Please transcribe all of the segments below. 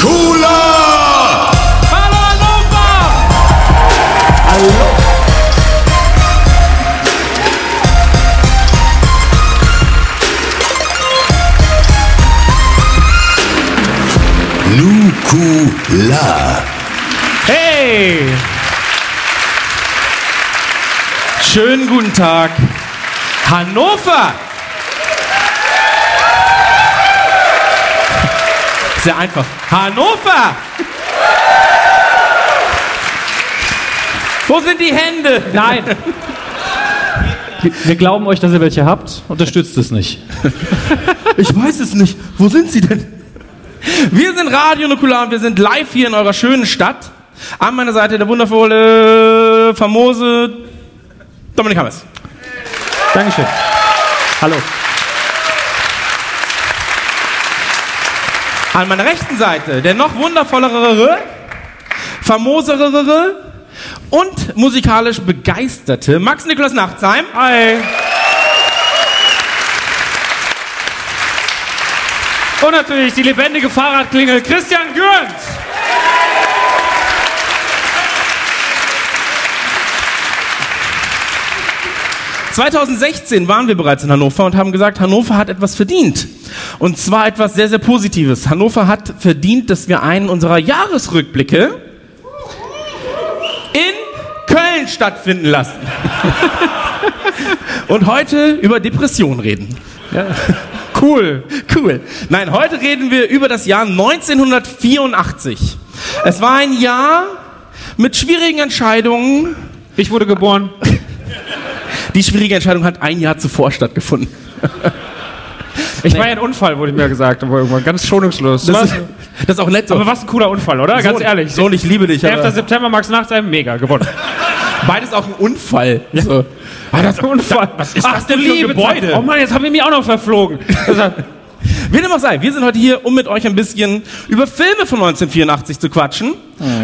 Hallo Hannover! Hallo. Nukular. Hey! Schönen guten Tag, Hannover! Sehr einfach. Hannover! Wo sind die Hände? Nein. Wir- Wir glauben euch, dass ihr welche habt. Unterstützt es nicht. Ich weiß es nicht. Wo sind sie denn? Wir sind Radio Nukular und wir sind live hier in eurer schönen Stadt. An meiner Seite der wundervolle, famose Dominik Hammers. Dankeschön. Hallo. An meiner rechten Seite der noch wundervollere, famosere und musikalisch begeisterte Max Nikolaus Nachtsheim. Hi. Und natürlich die lebendige Fahrradklingel Christian Gürnt. 2016 waren wir bereits in Hannover und haben gesagt, Hannover hat etwas verdient. Und zwar etwas sehr, sehr Positives. Hannover hat verdient, dass wir einen unserer Jahresrückblicke in Köln stattfinden lassen. und heute über Depressionen reden. Cool, cool. Nein, heute reden wir über das Jahr 1984. Es war ein Jahr mit schwierigen Entscheidungen. Ich wurde geboren. Die schwierige Entscheidung hat ein Jahr zuvor stattgefunden. Ich war ja ein Unfall, wurde mir gesagt, aber irgendwann ganz schonungslos. Das ist, das ist auch nett so. aber was ein cooler Unfall, oder? Ganz Sohn, ehrlich. Sohn, ich liebe dich. 11. Aber September, Max Nachtsheim, mega, gewonnen. beides auch ein Unfall. So. Ah, das ist ein Unfall. Was ist das denn für Gebäude? Oh Mann, jetzt haben wir mich auch noch verflogen. Also, Wie dem auch sei, wir sind heute hier, um mit euch ein bisschen über Filme von 1984 zu quatschen,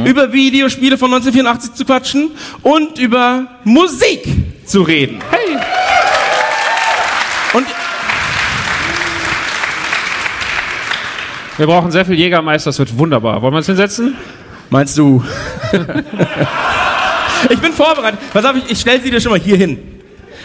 über Videospiele von 1984 zu quatschen und über Musik zu reden. hey. Und Wir brauchen sehr viel Jägermeister, das wird wunderbar. Wollen wir uns hinsetzen? meinst du? ich bin vorbereitet. Pass auf, ich, ich stell sie dir schon mal hier hin.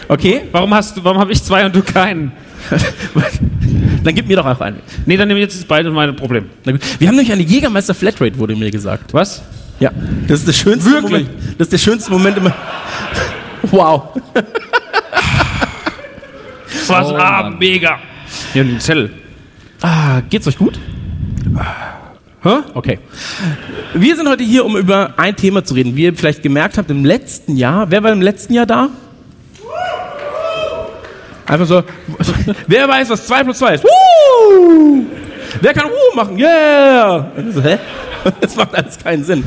Okay? Warum hast du, warum habe ich zwei und du keinen? Dann gib mir doch auch einen. Nee, dann nehmen wir jetzt beide mein Problem. Wir haben nämlich eine Jägermeister Flatrate, wurde mir gesagt. Was? Ja. Das ist der schönste Wirklich? Moment. Das ist der schönste Moment immer. Wow. Was? Oh, ah, Mann. mega. Hier ein Zettel. Ah, geht's euch gut? Hä? Okay. Wir sind heute hier, um über ein Thema zu reden. Wie ihr vielleicht gemerkt habt, im letzten Jahr, wer war im letzten Jahr da? Einfach so, wer weiß, was 2 plus 2 ist? Woo! Wer kann Woo machen? Yeah! So, hä? Das macht alles keinen Sinn.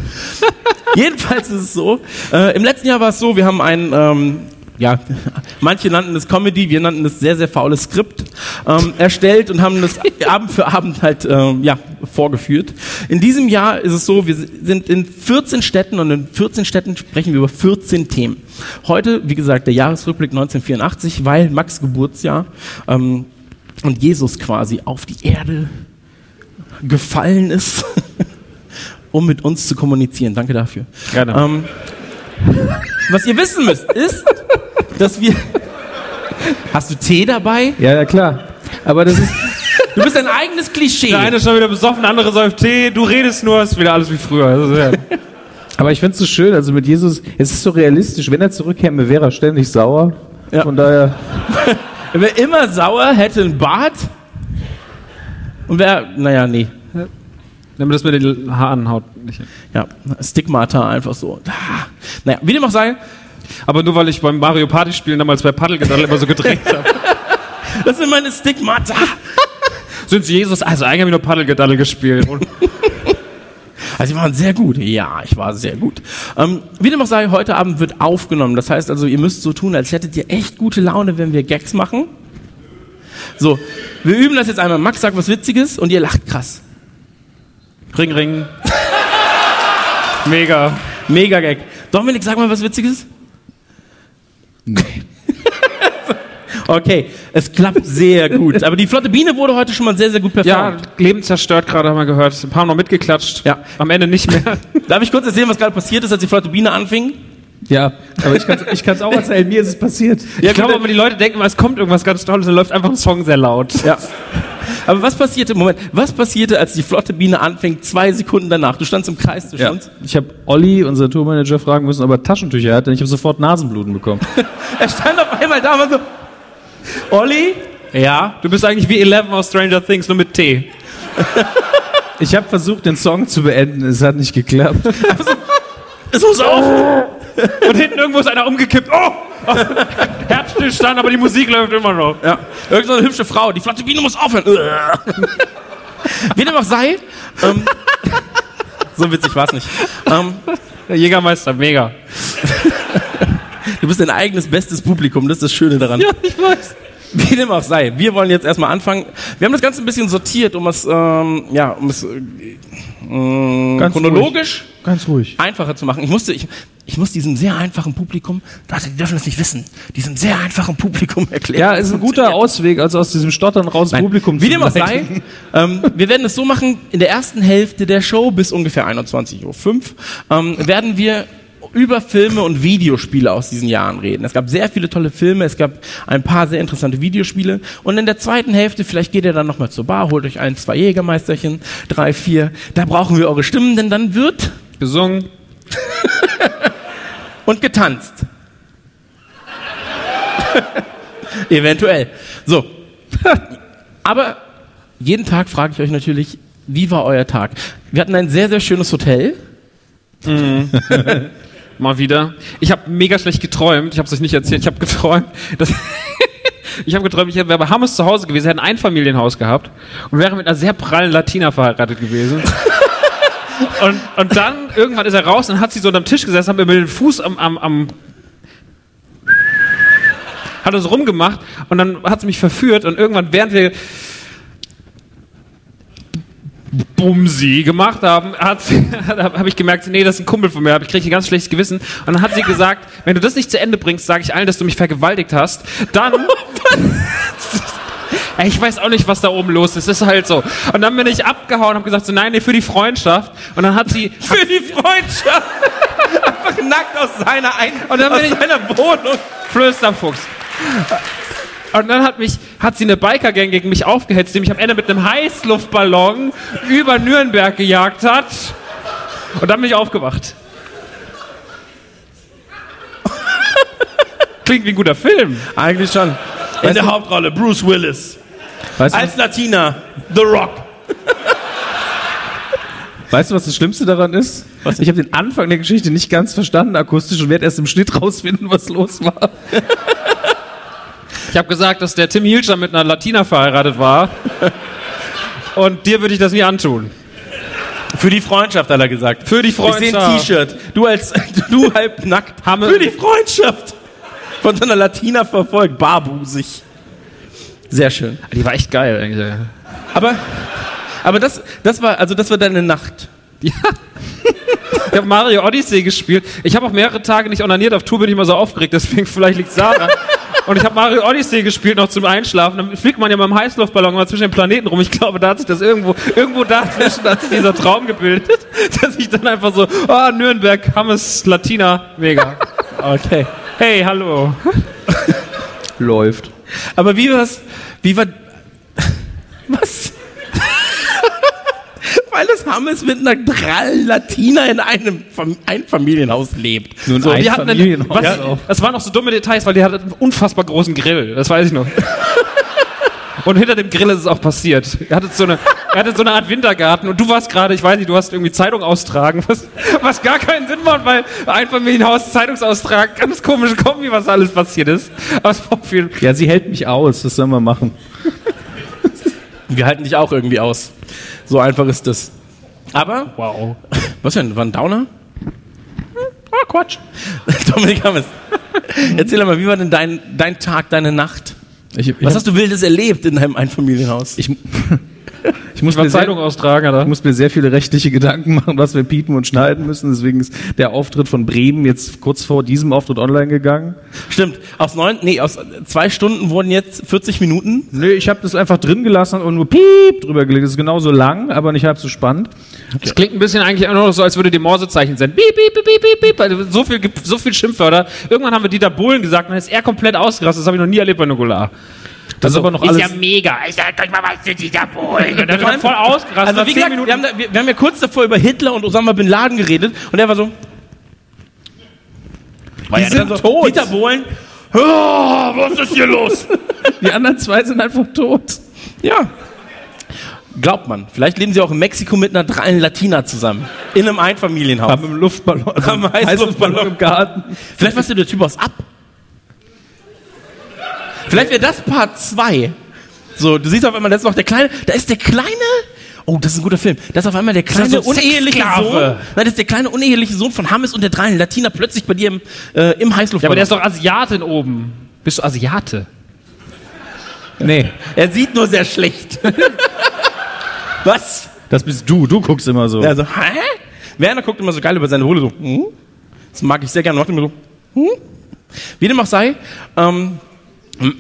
Jedenfalls ist es so, äh, im letzten Jahr war es so, wir haben ein, ähm, ja, manche nannten es Comedy, wir nannten es sehr, sehr faules Skript ähm, erstellt und haben das Abend für Abend halt ähm, ja, vorgeführt. In diesem Jahr ist es so, wir sind in 14 Städten und in 14 Städten sprechen wir über 14 Themen. Heute, wie gesagt, der Jahresrückblick 1984, weil Max Geburtsjahr ähm, und Jesus quasi auf die Erde gefallen ist, um mit uns zu kommunizieren. Danke dafür. Gerne. Ähm, was ihr wissen müsst, ist, dass wir. Hast du Tee dabei? Ja, ja, klar. Aber das ist. Du bist ein eigenes Klischee. Der eine ist schon wieder besoffen, der andere säuft Tee, du redest nur, ist wieder alles wie früher. Also, ja. Aber ich finde es so schön, also mit Jesus, es ist so realistisch, wenn er zurückkäme, wäre er ständig sauer. Ja. Von daher. Er wäre immer sauer, hätte einen Bart und wäre, naja, nee. Nimm das mit den Haaren haut nicht hin. Ja, Stigmata einfach so. Ah. Naja, wie dem auch sei, Aber nur weil ich beim Mario Party spielen damals bei Paddelgedaddel immer so gedreht habe. das sind meine Stigmata. Sind sie Jesus? Also eigentlich habe ich nur Paddelgedaddel gespielt. Also, Sie waren sehr gut. Ja, ich war sehr gut. Ähm, wie dem auch sei, heute Abend wird aufgenommen. Das heißt also, ihr müsst so tun, als hättet ihr echt gute Laune, wenn wir Gags machen. So, wir üben das jetzt einmal. Max sagt was Witziges und ihr lacht krass. Ring, ring. Mega. Mega Gag. Dominik, sag mal was Witziges. Okay, es klappt sehr gut. Aber die flotte Biene wurde heute schon mal sehr, sehr gut Ja, performt. Leben zerstört gerade, haben wir gehört. Ein paar Mal noch mitgeklatscht. Ja. Am Ende nicht mehr. Darf ich kurz erzählen, was gerade passiert ist, als die flotte Biene anfing? Ja, aber ich kann es ich kann's auch erzählen, mir ist es passiert. ich glaube aber, die Leute denken es kommt irgendwas ganz Tolles und läuft einfach ein Song sehr laut. Ja. Aber was passierte, Moment, was passierte, als die flotte Biene anfing, zwei Sekunden danach? Du standst im Kreis zwischen Ja. uns. Ich habe Olli, unser Tourmanager, fragen müssen, ob er Taschentücher hat, denn ich habe sofort Nasenbluten bekommen. Er stand auf einmal da und war so, Olli? Ja? Du bist eigentlich wie Eleven aus Stranger Things, nur mit T. Ich habe versucht, den Song zu beenden, es hat nicht geklappt. Es muss auf! Und hinten irgendwo ist einer umgekippt. Oh! Herzstillstand, aber die Musik läuft immer noch. Ja. Irgend so eine hübsche Frau, die flotte Biene muss aufhören. Wie dem auch sei, ähm, so witzig war es nicht. Ähm, Der Jägermeister, mega. du bist dein eigenes bestes Publikum, das ist das Schöne daran. Ja, ich weiß. Wie dem auch sei, wir wollen jetzt erstmal anfangen. Wir haben das Ganze ein bisschen sortiert, um es, ähm, ja, um es äh, äh, Ganz chronologisch Ganz ruhig. einfacher zu machen. Ich musste, ich, ich muss diesem sehr einfachen Publikum, Leute, die dürfen das nicht wissen, diesem sehr einfachen Publikum erklären. Ja, wie ist ein guter. Ausweg, also aus diesem Stottern raus Nein, Publikum Wie zu dem auch sei, ähm, wir werden es so machen, in der ersten Hälfte der Show bis ungefähr 21.05 Uhr ähm, werden wir über Filme und Videospiele aus diesen Jahren reden. Es gab sehr viele tolle Filme, es gab ein paar sehr interessante Videospiele und in der zweiten Hälfte, vielleicht geht ihr dann nochmal zur Bar, holt euch ein, zwei Jägermeisterchen, drei, vier, da brauchen wir eure Stimmen, denn dann wird Gesungen. und getanzt. Eventuell. So. Aber jeden Tag frage ich euch natürlich, wie war euer Tag? Wir hatten ein sehr, sehr schönes Hotel. Mal wieder. Ich habe mega schlecht geträumt. Ich habe es euch nicht erzählt. Ich habe geträumt, dass ich habe geträumt, ich wäre bei Hammes zu Hause gewesen, hätte ein Einfamilienhaus gehabt und wäre mit einer sehr prallen Latina verheiratet gewesen. und, und dann irgendwann ist er raus und hat sie so unterm Tisch gesessen, hat mir mit dem Fuß am, am, am hat so rumgemacht und dann hat sie mich verführt und irgendwann, während wir Bumsi gemacht haben, habe ich gemerkt, nee, das ist ein Kumpel von mir, ich kriege ein ganz schlechtes Gewissen. Und dann hat sie gesagt, wenn du das nicht zu Ende bringst, sage ich allen, dass du mich vergewaltigt hast, dann... Ey, Ich weiß auch nicht, was da oben los ist. Es ist halt so. Und dann bin ich abgehauen und habe gesagt, so, nein, nee, für die Freundschaft. Und dann hat sie, Für die Freundschaft. Einfach nackt aus seiner, Ein Und dann aus bin ich- seiner Wohnung. Flösterfuchs. Und dann hat mich, hat sie eine Biker-Gang gegen mich aufgehetzt, die mich am Ende mit einem Heißluftballon über Nürnberg gejagt hat. Und dann bin ich aufgewacht. Klingt wie ein guter Film. Eigentlich schon. In der Hauptrolle Bruce Willis. Weißt, Als Latina The Rock. du, weißt du, was das Schlimmste daran ist? Ich habe den Anfang der Geschichte nicht ganz verstanden akustisch und werde erst im Schnitt rausfinden, was los war. Ich habe gesagt, dass der Tim Hielscher mit einer Latina verheiratet war. Und dir würde ich das nie antun. Für die Freundschaft, hat er gesagt. Für die Ich sehe ein Freundschaft. T-Shirt. Du als, du halb nackt. Hamme- Für die Freundschaft. Von so einer Latina verfolgt, barbusig. Sehr schön. Die war echt geil. Eigentlich. Aber, aber das, das war, also das war deine Nacht. Ja. Ich habe Mario Odyssey gespielt. Ich habe auch mehrere Tage nicht onaniert. Auf Tour bin ich immer so aufgeregt, deswegen vielleicht liegt daran. Und ich habe Mario Odyssey gespielt noch zum Einschlafen. Dann fliegt man ja mit dem Heißluftballon mal zwischen den Planeten rum. Ich glaube, da hat sich das irgendwo, irgendwo dazwischen hat sich dieser Traum gebildet, dass ich dann einfach so, oh, Nürnberg, Hammes, Latina, mega. Okay. Hey, hallo. Läuft. Aber wie war's, wie war, was? Weil es Hammes mit einer prallen Latina in einem Fam Einfamilienhaus lebt. Nun so, ein hatten einen, Familienhaus. was, Ja. Das waren noch so dumme Details, weil die hatte einen unfassbar großen Grill. Das weiß ich noch. Und hinter dem Grill ist es auch passiert. Er hatte so eine, er hatte so eine Art Wintergarten und du warst gerade, ich weiß nicht, du hast irgendwie Zeitung austragen, was, was gar keinen Sinn macht, weil Einfamilienhaus, Zeitungsaustrag, ganz komische Kombi, was alles passiert ist. Aber viel. Ja, sie hält mich aus, was soll man machen? wir halten dich auch irgendwie aus. So einfach ist das. Aber Wow. Was denn? War ein Downer? Ah, Quatsch. Dominik Hammes. Erzähl mal, wie war denn dein, dein Tag, deine Nacht? Ich, ich, Was hast du Wildes erlebt in deinem Einfamilienhaus? ich, ich muss mir sehr, Zeitung austragen, oder? ich muss mir sehr viele rechtliche Gedanken machen, was wir piepen und schneiden müssen. Deswegen ist der Auftritt von Bremen jetzt kurz vor diesem Auftritt online gegangen. Stimmt, aus neun, nee, aus zwei Stunden wurden jetzt 40 Minuten. Nö, ich habe das einfach drin gelassen und nur piep drüber gelegt. Das ist genauso lang, aber nicht halb so spannend. Das klingt ein bisschen eigentlich auch noch so, als würde die Morsezeichen sein. Piep, piep, piep, piep, piep, piep. Also so viel, so viel Schimpfwörter. Irgendwann haben wir Dieter Bohlen gesagt, und dann ist er komplett ausgerastet. Das habe ich noch nie erlebt bei Nukular. Das ist aber noch alles. mega. Ich sag euch mal was zu Dieter Bohlen. Und dann war voll ausgerastet. Also gesagt, wir haben, da, wir, wir haben ja kurz davor über Hitler und Osama Bin Laden geredet und er war so. War Die sind so, tot. Dieter Bohlen. Oh, was ist hier los? Die anderen zwei sind einfach tot. ja. Glaubt man. Vielleicht leben sie auch in Mexiko mit einer dreien Latina zusammen. In einem Einfamilienhaus. Haben im Luftballon, also Haben einen Heißluftballon. im Garten. Vielleicht warst du der Typ aus Ab. Vielleicht wäre das Part 2. So, du siehst auf einmal, das ist noch der kleine, da ist der kleine, oh, das ist ein guter Film. Da ist auf einmal der kleine so uneheliche. Sohn. Nein, das ist der kleine uneheliche Sohn von Hammes und der dreien Latina plötzlich bei dir im, äh, im Ja, Heißluftballon. aber der ist doch Asiatin oben. Bist du Asiate? Nee, er sieht nur sehr schlecht. Was? das bist du. Du guckst immer so. Der so, hä? Werner guckt immer so geil über seine Hohle so, hm? Das mag ich sehr gerne. Macht immer so, hm? Wie dem auch sei, ähm,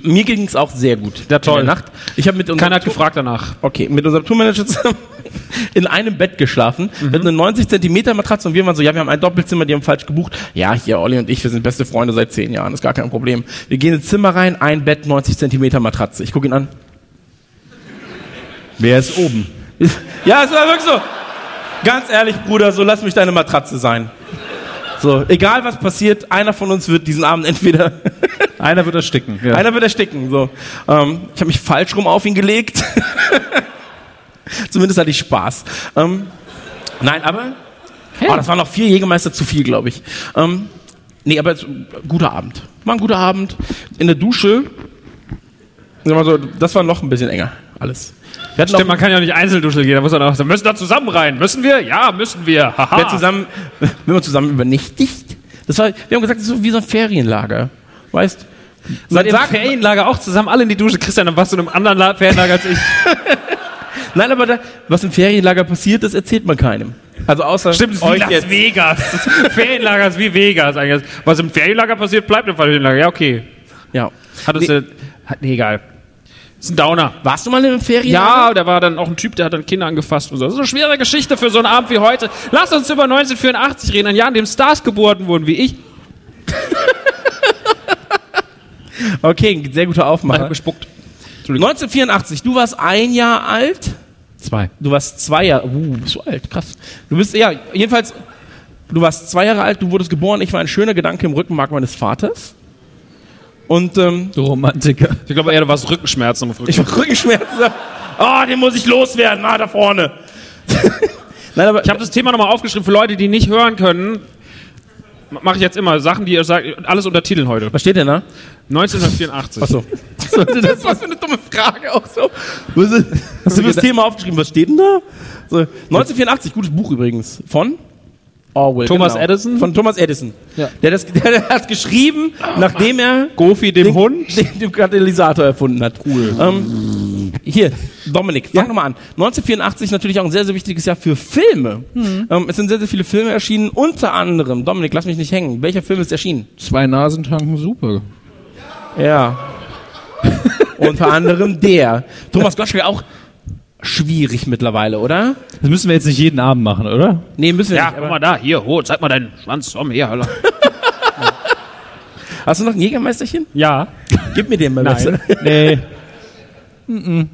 mir ging es auch sehr gut. Ja, toll. In der Nacht. Ich habe mit unserem Keiner hat Tour- gefragt danach. Okay, mit unserem Tourmanager zusammen in einem Bett geschlafen, Mhm. mit einer 90 Zentimeter Matratze und wir waren so, ja, wir haben ein Doppelzimmer, die haben falsch gebucht. Ja, hier, Olli und ich, wir sind beste Freunde seit zehn Jahren, ist gar kein Problem. Wir gehen ins Zimmer rein, ein Bett, 90 Zentimeter Matratze. Ich gucke ihn an. Wer ist oben? Ja, es war wirklich so. Ganz ehrlich, Bruder, so lass mich deine Matratze sein. So, egal was passiert, einer von uns wird diesen Abend entweder, Einer wird ersticken. Ja. einer wird ersticken. So, ähm, ich habe mich falsch rum auf ihn gelegt. Zumindest hatte ich Spaß. Ähm, nein, aber oh, das waren noch vier Jägermeister zu viel, glaube ich. Ähm, nee, aber es- guter Abend. War ein guter Abend. In der Dusche, sag mal so, das war noch ein bisschen enger. Alles. Stimmt, auch, man kann ja nicht Einzelduschel gehen. Da muss man auch sagen, müssen da zusammen rein. Müssen wir? Ja, müssen wir. Haha. wir zusammen, wenn wir zusammen übernächtigt. Das war, wir haben gesagt, das ist so wie so ein Ferienlager. Weißt? Seid ihr im Ferienlager auch zusammen alle in die Dusche? Christian, dann warst du in einem anderen La- Ferienlager als ich. Nein, aber da, was im Ferienlager passiert, das erzählt man keinem. Also außer Stimmt, das ist wie Las jetzt. Vegas. Ferienlager ist wie Vegas eigentlich. Was im Ferienlager passiert, bleibt im Ferienlager. Ja, okay. Ja. Hat uns, Nee. nee. hat, nee, egal. Ist ein Downer. Warst du mal im Ferienlager? Ja, da war dann auch ein Typ, der hat dann Kinder angefasst und so. Das ist eine schwere Geschichte für so einen Abend wie heute. Lass uns über 1984 reden, ein Jahr, in dem Stars geboren wurden, wie ich. Okay, sehr guter Aufmacher. gespuckt. 1984, du warst ein Jahr alt. Zwei. Du warst zwei Jahre, uh, bist du alt, krass. Du bist, ja, jedenfalls, du warst zwei Jahre alt, du wurdest geboren, ich war ein schöner Gedanke im Rückenmark meines Vaters. Und, ähm, Du Romantiker. Ich glaube eher, du warst Rückenschmerzen. Ich war Rückenschmerzen. Ah, den muss ich loswerden, ah, da vorne. Nein, aber Ich habe das Thema nochmal aufgeschrieben für Leute, die nicht hören können. Mache ich jetzt immer Sachen, die ihr sagt, alles untertiteln heute. was steht denn da? 1984. Achso. das ist was für eine dumme Frage auch so. Was ist, hast du das Thema aufgeschrieben? Was steht denn da? So, 1984, gutes Buch übrigens. Von? Orwell. Thomas genau. Edison? Von Thomas Edison. Ja. Der, das, der, hat geschrieben, nachdem er Goofy, dem den, Hund. den, den Katalysator erfunden hat. Cool. Ähm, hier, Dominik, fang nochmal an. 1984 natürlich auch ein sehr, sehr wichtiges Jahr für Filme. Ähm, es sind sehr, sehr viele Filme erschienen, unter anderem, Dominik, lass mich nicht hängen. Welcher Film ist erschienen? Zwei Nasen tanken super. Ja. Unter anderem der. Thomas Gottschalk auch schwierig mittlerweile, oder? Das müssen wir jetzt nicht jeden Abend machen, oder? Nee, müssen wir Ja, nicht. guck Aber mal da, hier, ho, zeig mal deinen Schwanz, komm her, Alter. hast du noch ein Jägermeisterchen? Ja. Gib mir den mal Nein. bitte. Nee.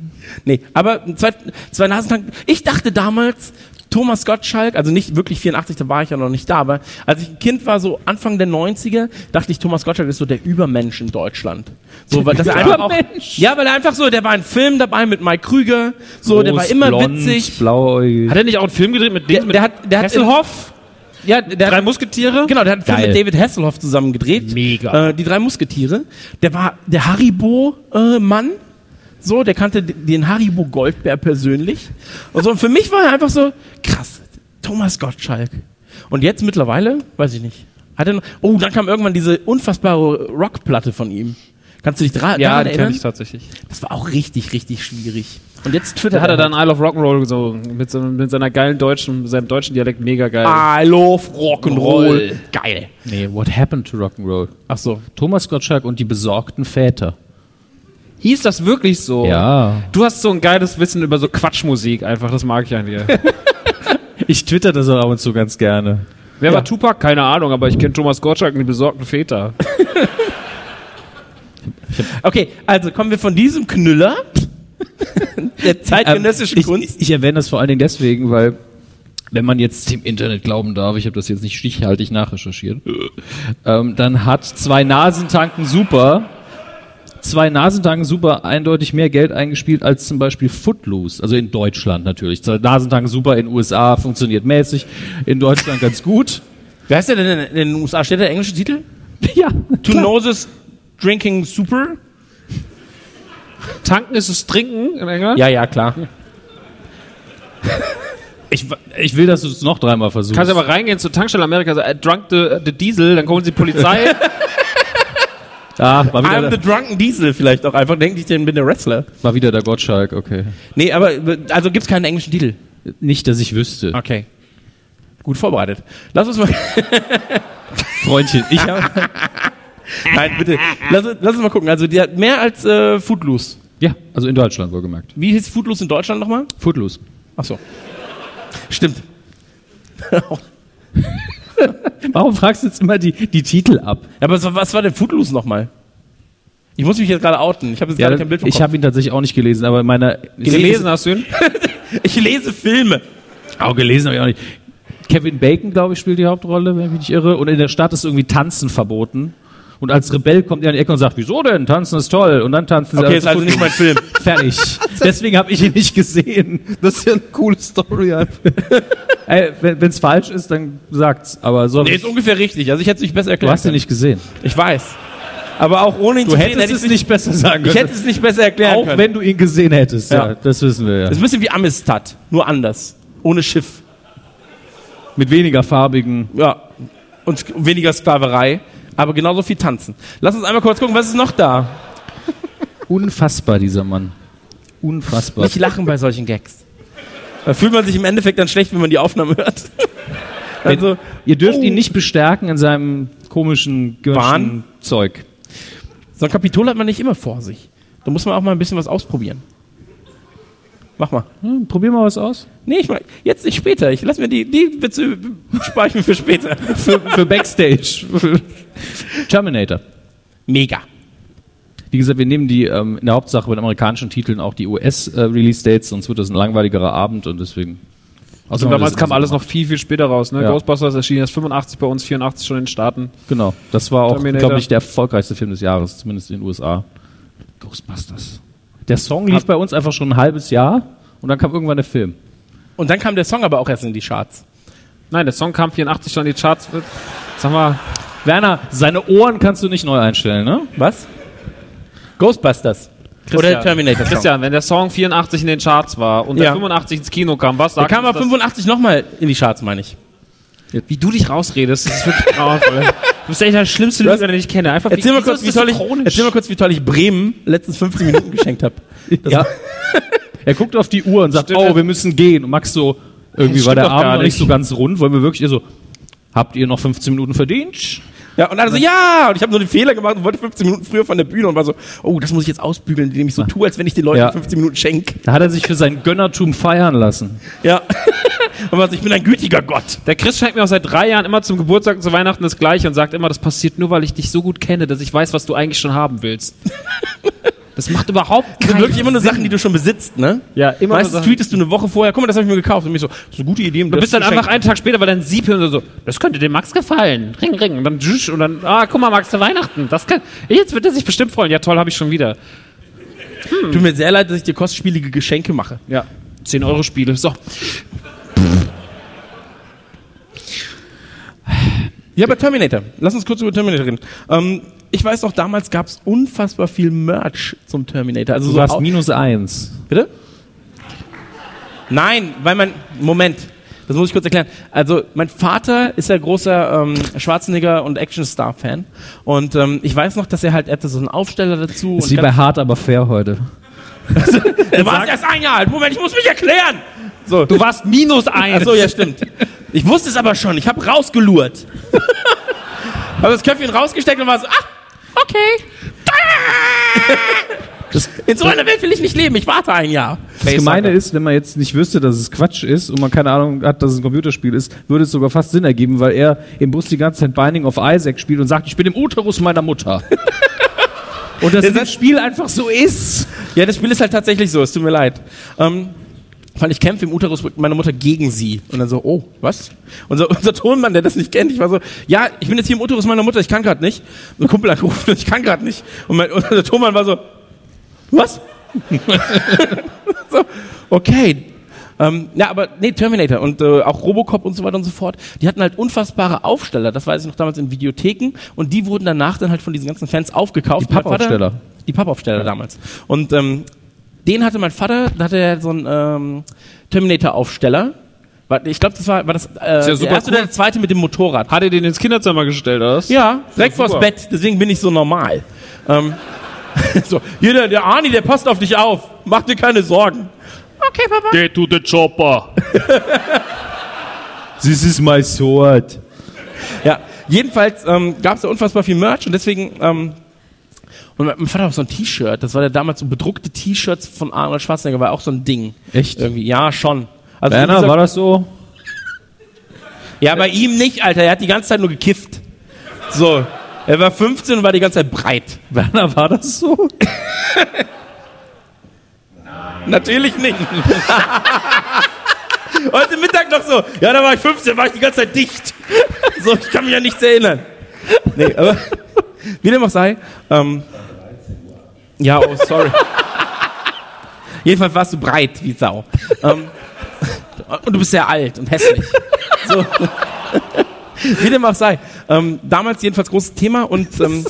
Nee, aber zwei, zwei Nasentanken. Ich dachte damals, Thomas Gottschalk, also nicht wirklich 84, da war ich ja noch nicht da, aber als ich ein Kind war, so Anfang der 90er, dachte ich, Thomas Gottschalk ist so der Übermensch in Deutschland. So, weil das er einfach auch, ja, weil er einfach so, der war in Film dabei mit Mike Krüger, so, der war Groß, immer blond, witzig. Blauäugig. Hat er nicht auch einen Film gedreht mit Der, mit der hat, der hat Hasselhoff? ja, der Drei hat, Musketiere? Genau, der hat einen Film mit David Hasselhoff zusammen gedreht. Mega. Äh, die drei Musketiere. Der war der Haribo-Mann. So, der kannte den Haribo Goldbär persönlich. Und, so, und für mich war er einfach so, krass, Thomas Gottschalk. Und jetzt mittlerweile, weiß ich nicht. Hat er noch, oh, dann kam irgendwann diese unfassbare Rockplatte von ihm. Kannst du dich dra Ja, daran den kenne erinnern? ich tatsächlich. Das war auch richtig, richtig schwierig. Und jetzt Da twittert hat er halt. dann Isle of Rock'n'Roll gesungen. Mit, so, mit seiner geilen deutschen, seinem deutschen Dialekt mega geil. I love Rock'n'Roll. Roll. Geil. Nee, What Happened to Rock'n'Roll? Ach so. Thomas Gottschalk und die besorgten Väter. Hieß das wirklich so? Ja. Du hast so ein geiles Wissen über so Quatschmusik einfach, das mag ich an dir. Ich twitter das auch ab und zu ganz gerne. Wer war Tupac? Keine Ahnung, aber ich kenne Thomas Gottschalk und die besorgten Väter. Okay, also kommen wir von diesem Knüller der zeitgenössischen Ähm, ich, Kunst. Ich erwähne das vor allen Dingen deswegen, weil wenn man jetzt dem Internet glauben darf, ich habe das jetzt nicht stichhaltig nachrecherchiert, ähm, dann hat zwei Nasentanken super, zwei Nasentanken super eindeutig mehr Geld eingespielt als zum Beispiel Footloose, also in Deutschland natürlich. Zwei Nasentanken super in den USA funktioniert mäßig, in Deutschland ganz gut. Wer heißt der denn in den USA? Steht der englische Titel? Ja, Two Noses Drinking Super? Tanken ist es Trinken in England? Ja, ja, klar. ich, ich will, dass du es noch dreimal versuchst. Kannst aber reingehen zur Tankstelle Amerika, so, I drunk the, the Diesel, dann holen sie Polizei. ah, war, wieder I'm the Drunken Diesel vielleicht auch einfach. Denke ich, denn bin der Wrestler. war wieder der Gottschalk, okay. Nee, aber also gibt's keinen englischen Titel. Nicht, dass ich wüsste. Okay. Gut vorbereitet. Lass uns mal. Freundchen, ich habe Nein, bitte. Lass, uns- lass uns mal gucken. Also, die hat mehr als äh, Footloose. Ja, also in Deutschland wohlgemerkt. Wie hieß Footloose in Deutschland nochmal? Footloose. Ach so. Stimmt. Warum fragst du jetzt immer die, die Titel ab? Ja, aber was, war denn Footloose nochmal? Ich muss mich jetzt gerade outen. Ich habe jetzt Ja, gerade kein Bild vom ich habe ihn tatsächlich auch nicht gelesen, aber in meiner Gelesen hast du ihn? Ich lese Filme. Auch gelesen habe ich auch nicht. Kevin Bacon, glaube ich, spielt die Hauptrolle, wenn ich mich nicht irre. Und in der Stadt ist irgendwie Tanzen verboten. Und als Rebell kommt er an die Ecke und sagt, wieso denn? Tanzen ist toll. Und dann tanzen sie Okay, alle ist also nicht mein Film. Fertig. Deswegen habe ich ihn nicht gesehen. Das ist ja eine coole Story. Ey, wenn es falsch ist, dann sagt's. Aber so, Nee, ist ungefähr richtig. Also ich hätte es nicht besser du erklären hast ihn nicht gesehen. Ich weiß. Aber auch ohne ihn Du zu sehen, hättest hätte es nicht besser sagen Ich können. hätte es nicht besser erklären auch können. wenn du ihn gesehen hättest. Ja. Ja. das wissen wir ja. das ist ein bisschen wie Amistad, nur anders. Ohne Schiff. Mit weniger farbigen. Ja. Und weniger Sklaverei. Aber genauso viel tanzen. Lass uns einmal kurz gucken, was ist noch da? Unfassbar, dieser Mann. Unfassbar. Nicht lachen bei solchen Gags. Da fühlt man sich im Endeffekt dann schlecht, wenn man die Aufnahme hört. also, Ihr dürft Oh. ihn nicht bestärken in seinem komischen Wahn? Zeug. so ein Kapitol hat man nicht immer vor sich. Da muss man auch mal ein bisschen was ausprobieren. Mach mal. Hm, probier mal was aus. Nee, ich mach, jetzt nicht später. Ich lass mir die, die Witze spare ich mir für später. Für, für Backstage. Terminator. Mega. Wie gesagt, wir nehmen die ähm, in der Hauptsache bei den amerikanischen Titeln auch die US-Release-Dates, sonst wird das ein langweiligerer Abend und deswegen. Also damals kam alles noch viel, viel später raus. Ne? Ja. Ghostbusters erschien erst 85 bei uns, 84 schon in den Staaten. Genau. Das war auch, glaube ich, der erfolgreichste Film des Jahres, zumindest in den USA. Ghostbusters. Der Song lief bei uns einfach schon ein halbes Jahr und dann kam irgendwann der Film. Und dann kam der Song aber auch erst in die Charts. Nein, der Song kam 84 schon in die Charts. Sag mal, Werner, seine Ohren kannst du nicht neu einstellen, ne? Was? Ghostbusters. Oder Terminator. Song. Christian, wenn der Song 84 in den Charts war und Ja. der 85 ins Kino kam, was Der sagt kam aber 85 nochmal in die Charts, meine ich. Wie du dich rausredest, das ist wirklich grauenvoll. Du bist echt der schlimmste Lügner, den ich kenne. Einfach Erzähl mal, wieso kurz, wie toll ich, chronisch? erzähl mal kurz, wie toll ich Bremen letztens 15 Minuten geschenkt habe. Ja. er guckt auf die Uhr und sagt, Stimmt. oh, wir müssen gehen. Und Max so, irgendwie war der Abend noch nicht nicht. so ganz rund, wollen wir wirklich ihr so, habt ihr noch 15 Minuten verdient? Ja, und dann so, ja, und ich habe nur den Fehler gemacht und wollte 15 Minuten früher von der Bühne und war so, oh, das muss ich jetzt ausbügeln, indem ich so tue, als wenn ich den Leuten Ja. 15 Minuten schenke. Da hat er sich für sein Gönnertum feiern lassen. Ja. und war so, ich bin ein gütiger Gott. Der Chris schenkt mir auch seit drei Jahren immer zum Geburtstag und zu Weihnachten das Gleiche und sagt immer, das passiert nur, weil ich dich so gut kenne, dass ich weiß, was du eigentlich schon haben willst. Das macht überhaupt Das sind keinen wirklich immer nur Sinn. Sachen, die du schon besitzt, ne? Ja, immer nur Meistens Sachen- tweetest du eine Woche vorher, guck mal, das habe ich mir gekauft. Und mich so, das ist eine gute Idee. um Du das bist dann zu einfach schenken. einen Tag später bei deinem Sieb und so, das könnte dem Max gefallen. Ring, ring. Und dann, tschüss, und dann, ah, guck mal, Max, zu Weihnachten. Das kann, jetzt wird er sich bestimmt freuen. Ja, toll, habe ich schon wieder. Tut mir sehr leid, dass ich dir kostspielige Geschenke mache. Ja, 10 Euro Spiele. So. Ja, aber Terminator. Lass uns kurz über Terminator reden. Ähm, ich weiß noch, damals gab es unfassbar viel Merch zum Terminator. Also Du so warst minus eins. Bitte? Nein, weil man. Moment. Das muss ich kurz erklären. Also, mein Vater ist ja großer ähm, Schwarzenegger und Actionstar-Fan. Und ähm, ich weiß noch, dass er halt, hatte so einen Aufsteller dazu. Ist wie bei Hart, aber fair heute. Du warst erst ein Jahr alt. Moment, ich muss mich erklären. So. Du warst minus eins. Ach so, ja, stimmt. Ich wusste es aber schon. Ich habe rausgelurrt. habe das Köpfchen rausgesteckt und war so, ah, okay. In so einer Welt will ich nicht leben. Ich warte ein Jahr. Das Gemeine ist, wenn man jetzt nicht wüsste, dass es Quatsch ist und man keine Ahnung hat, dass es ein Computerspiel ist, würde es sogar fast Sinn ergeben, weil er im Bus die ganze Zeit Binding of Isaac spielt und sagt, ich bin im Uterus meiner Mutter. und das in dem Spiel einfach so ist. Ja, das Spiel ist halt tatsächlich so. Es tut mir leid. Ähm, weil ich kämpfe im Uterus mit meiner Mutter gegen sie. Und dann so, oh, was? Unser, unser Tonmann, der das nicht kennt, ich war so, ja, ich bin jetzt hier im Uterus meiner Mutter, ich kann gerade nicht. Und ein Kumpel hat gerufen, ich kann gerade nicht. Und, mein, unser Tonmann war so, was? so, okay. Ähm, ja, aber nee, Terminator und äh, auch Robocop und so weiter und so fort, die hatten halt unfassbare Aufsteller, das weiß ich noch damals in Videotheken und die wurden danach dann halt von diesen ganzen Fans aufgekauft. Die Pappaufsteller. Die Pappaufsteller damals. Und ähm, den hatte mein Vater, da hatte er so einen ähm, Terminator-Aufsteller. Ich glaube, das war, war das äh, ja der erste cool. oder der zweite mit dem Motorrad. Hat er den ins Kinderzimmer gestellt, oder? Ja, direkt vors Bett, deswegen bin ich so normal. Ähm, so, hier, der, der Arni, der passt auf dich auf. Mach dir keine Sorgen. Okay, Papa. Get to the chopper. This is my sword. Ja, jedenfalls ähm, gab es da unfassbar viel Merch und deswegen ähm, und mein Vater hat auch so ein T-Shirt. Das war der damals so bedruckte T-Shirts von Arnold Schwarzenegger, war auch so ein Ding. Echt? Irgendwie, ja, schon. Also Werner, dieser- war das so? Ja, bei ihm nicht, Alter. Er hat die ganze Zeit nur gekifft. So. Er war 15 und war die ganze Zeit breit. Werner, war das so? Natürlich nicht. Heute Mittag noch so. Ja, da war ich 15, war ich die ganze Zeit dicht. So, ich kann mich an nichts erinnern. Nee, aber wie dem auch sei. Ähm, ja, oh, sorry. Jedenfalls warst du breit wie Sau. Ähm, und du bist sehr alt und hässlich. So. Wie dem auch sei. Ähm, damals jedenfalls großes Thema und ähm,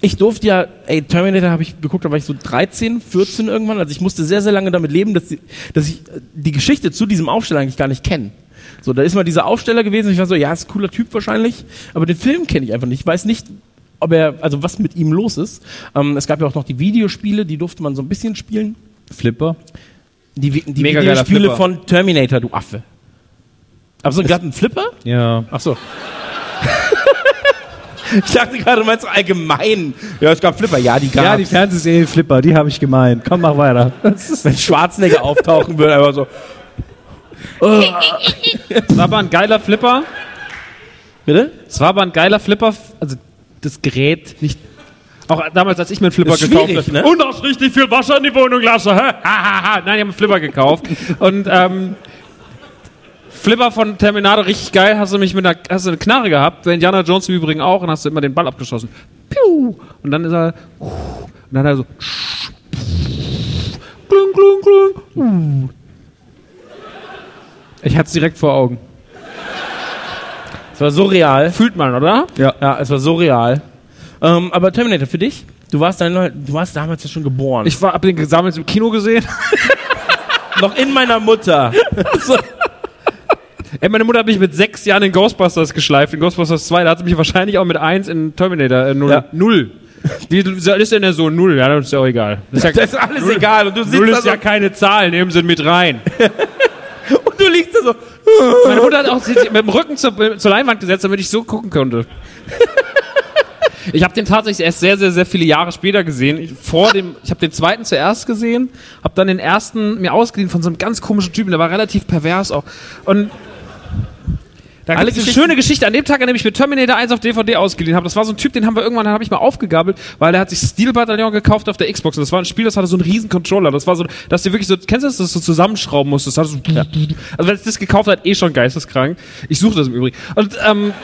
ich durfte ja, ey, Terminator habe ich geguckt, da war ich so 13, 14 irgendwann. Also ich musste sehr, sehr lange damit leben, dass, die, dass ich äh, die Geschichte zu diesem Aufsteller eigentlich gar nicht kenne. So, da ist mal dieser Aufsteller gewesen. Ich war so, ja, ist ein cooler Typ wahrscheinlich, aber den Film kenne ich einfach nicht. Ich weiß nicht, ob er, also was mit ihm los ist. Ähm, es gab ja auch noch die Videospiele, die durfte man so ein bisschen spielen. Flipper. Die, die Mega Videospiele Flipper. von Terminator, du Affe. Aber so gerade einen Flipper? Ja. Ach so. ich dachte gerade, du meinst so allgemein. Ja, es gab Flipper. Ja, die gab Ja, die Fernsehserie Flipper, die habe ich gemeint. Komm, mach weiter. Wenn Schwarzenegger auftauchen würde, einfach so. Das war aber ein geiler Flipper. Bitte? Es war aber ein geiler Flipper. Also das Gerät nicht. Auch damals, als ich mir einen Flipper gekauft habe. ne? Und hast richtig viel Wasser in die Wohnung lassen, hä? Ha, ha, ha. Nein, ich habe einen Flipper gekauft. Und ähm, Flipper von Terminator richtig geil. Hast du mich mit einer, hast du eine Knarre gehabt? Bei Indiana Jones im Übrigen auch. Und hast du immer den Ball abgeschossen. Piu. Und dann ist er. Und dann hat er so. Klung, klung, klung. Ich hatte es direkt vor Augen. Es war so real. Fühlt man, oder? Ja. Ja, es war so real. Ähm, aber Terminator, für dich? Du warst, dann, du warst damals ja schon geboren. Ich war, hab den damals im Kino gesehen. noch in meiner Mutter. so. Ey, meine Mutter hat mich mit sechs Jahren in Ghostbusters geschleift. In Ghostbusters 2, da hat sie mich wahrscheinlich auch mit eins in Terminator äh, 0. Ja. Null. Wie ist denn der so? Null? Ja, das ist ja auch egal. Das ist, ja, Das ist alles egal. Und du sitzt Null ist so, ja keine Zahl, nehmen sie mit rein. und du liegst da so. Meine Mutter hat auch mit dem Rücken zur, zur Leinwand gesetzt, damit ich so gucken konnte. Ich habe den tatsächlich erst sehr, sehr, sehr viele Jahre später gesehen. Ich- Vor dem, ich habe den zweiten zuerst gesehen, habe dann den ersten mir ausgeliehen von so einem ganz komischen Typen, der war relativ pervers auch. Und da Alle eine schöne Geschichte. An dem Tag, an dem ich mir Terminator 1 auf DVD ausgeliehen habe, das war so ein Typ, den haben wir irgendwann, habe ich mal aufgegabelt, weil er hat sich Steel Bataillon gekauft auf der Xbox. Und das war ein Spiel, das hatte so einen riesen Controller. Das war so, dass du wirklich so, kennst du das, dass du zusammenschrauben musstest? Das so, Also wenn es das gekauft hat, eh schon geisteskrank. Ich suche das im Übrigen. Und ähm,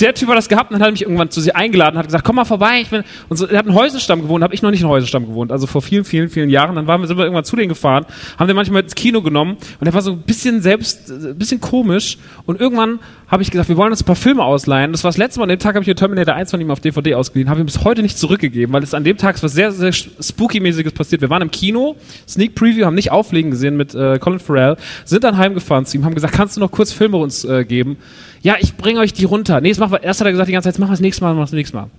der Typ hat das gehabt und dann hat mich irgendwann zu sich eingeladen, hat gesagt, komm mal vorbei. Ich bin, und so, er hat einen Häusenstamm gewohnt, habe ich noch nicht einen Häusenstamm gewohnt, also vor vielen, vielen, vielen Jahren. Dann waren wir, sind wir irgendwann zu denen gefahren, haben den manchmal ins Kino genommen und er war so ein bisschen selbst, ein bisschen komisch. Und irgendwann habe ich gesagt, wir wollen uns ein paar Filme ausleihen. Das war das letzte Mal, an dem Tag habe ich mir Terminator 1 von ihm auf DVD ausgeliehen, habe ihm bis heute nicht zurückgegeben, weil es an dem Tag was sehr, sehr spooky-mäßiges passiert. Wir waren im Kino, Sneak Preview, haben nicht Auflegen gesehen mit äh, Colin Farrell, sind dann heimgefahren zu ihm, haben gesagt, kannst du noch kurz Filme uns äh, geben? Ja, ich bringe euch die runter. Nee, das wir, erst hat er gesagt die ganze Zeit, machen wir das nächste Mal, machen wir das nächste Mal.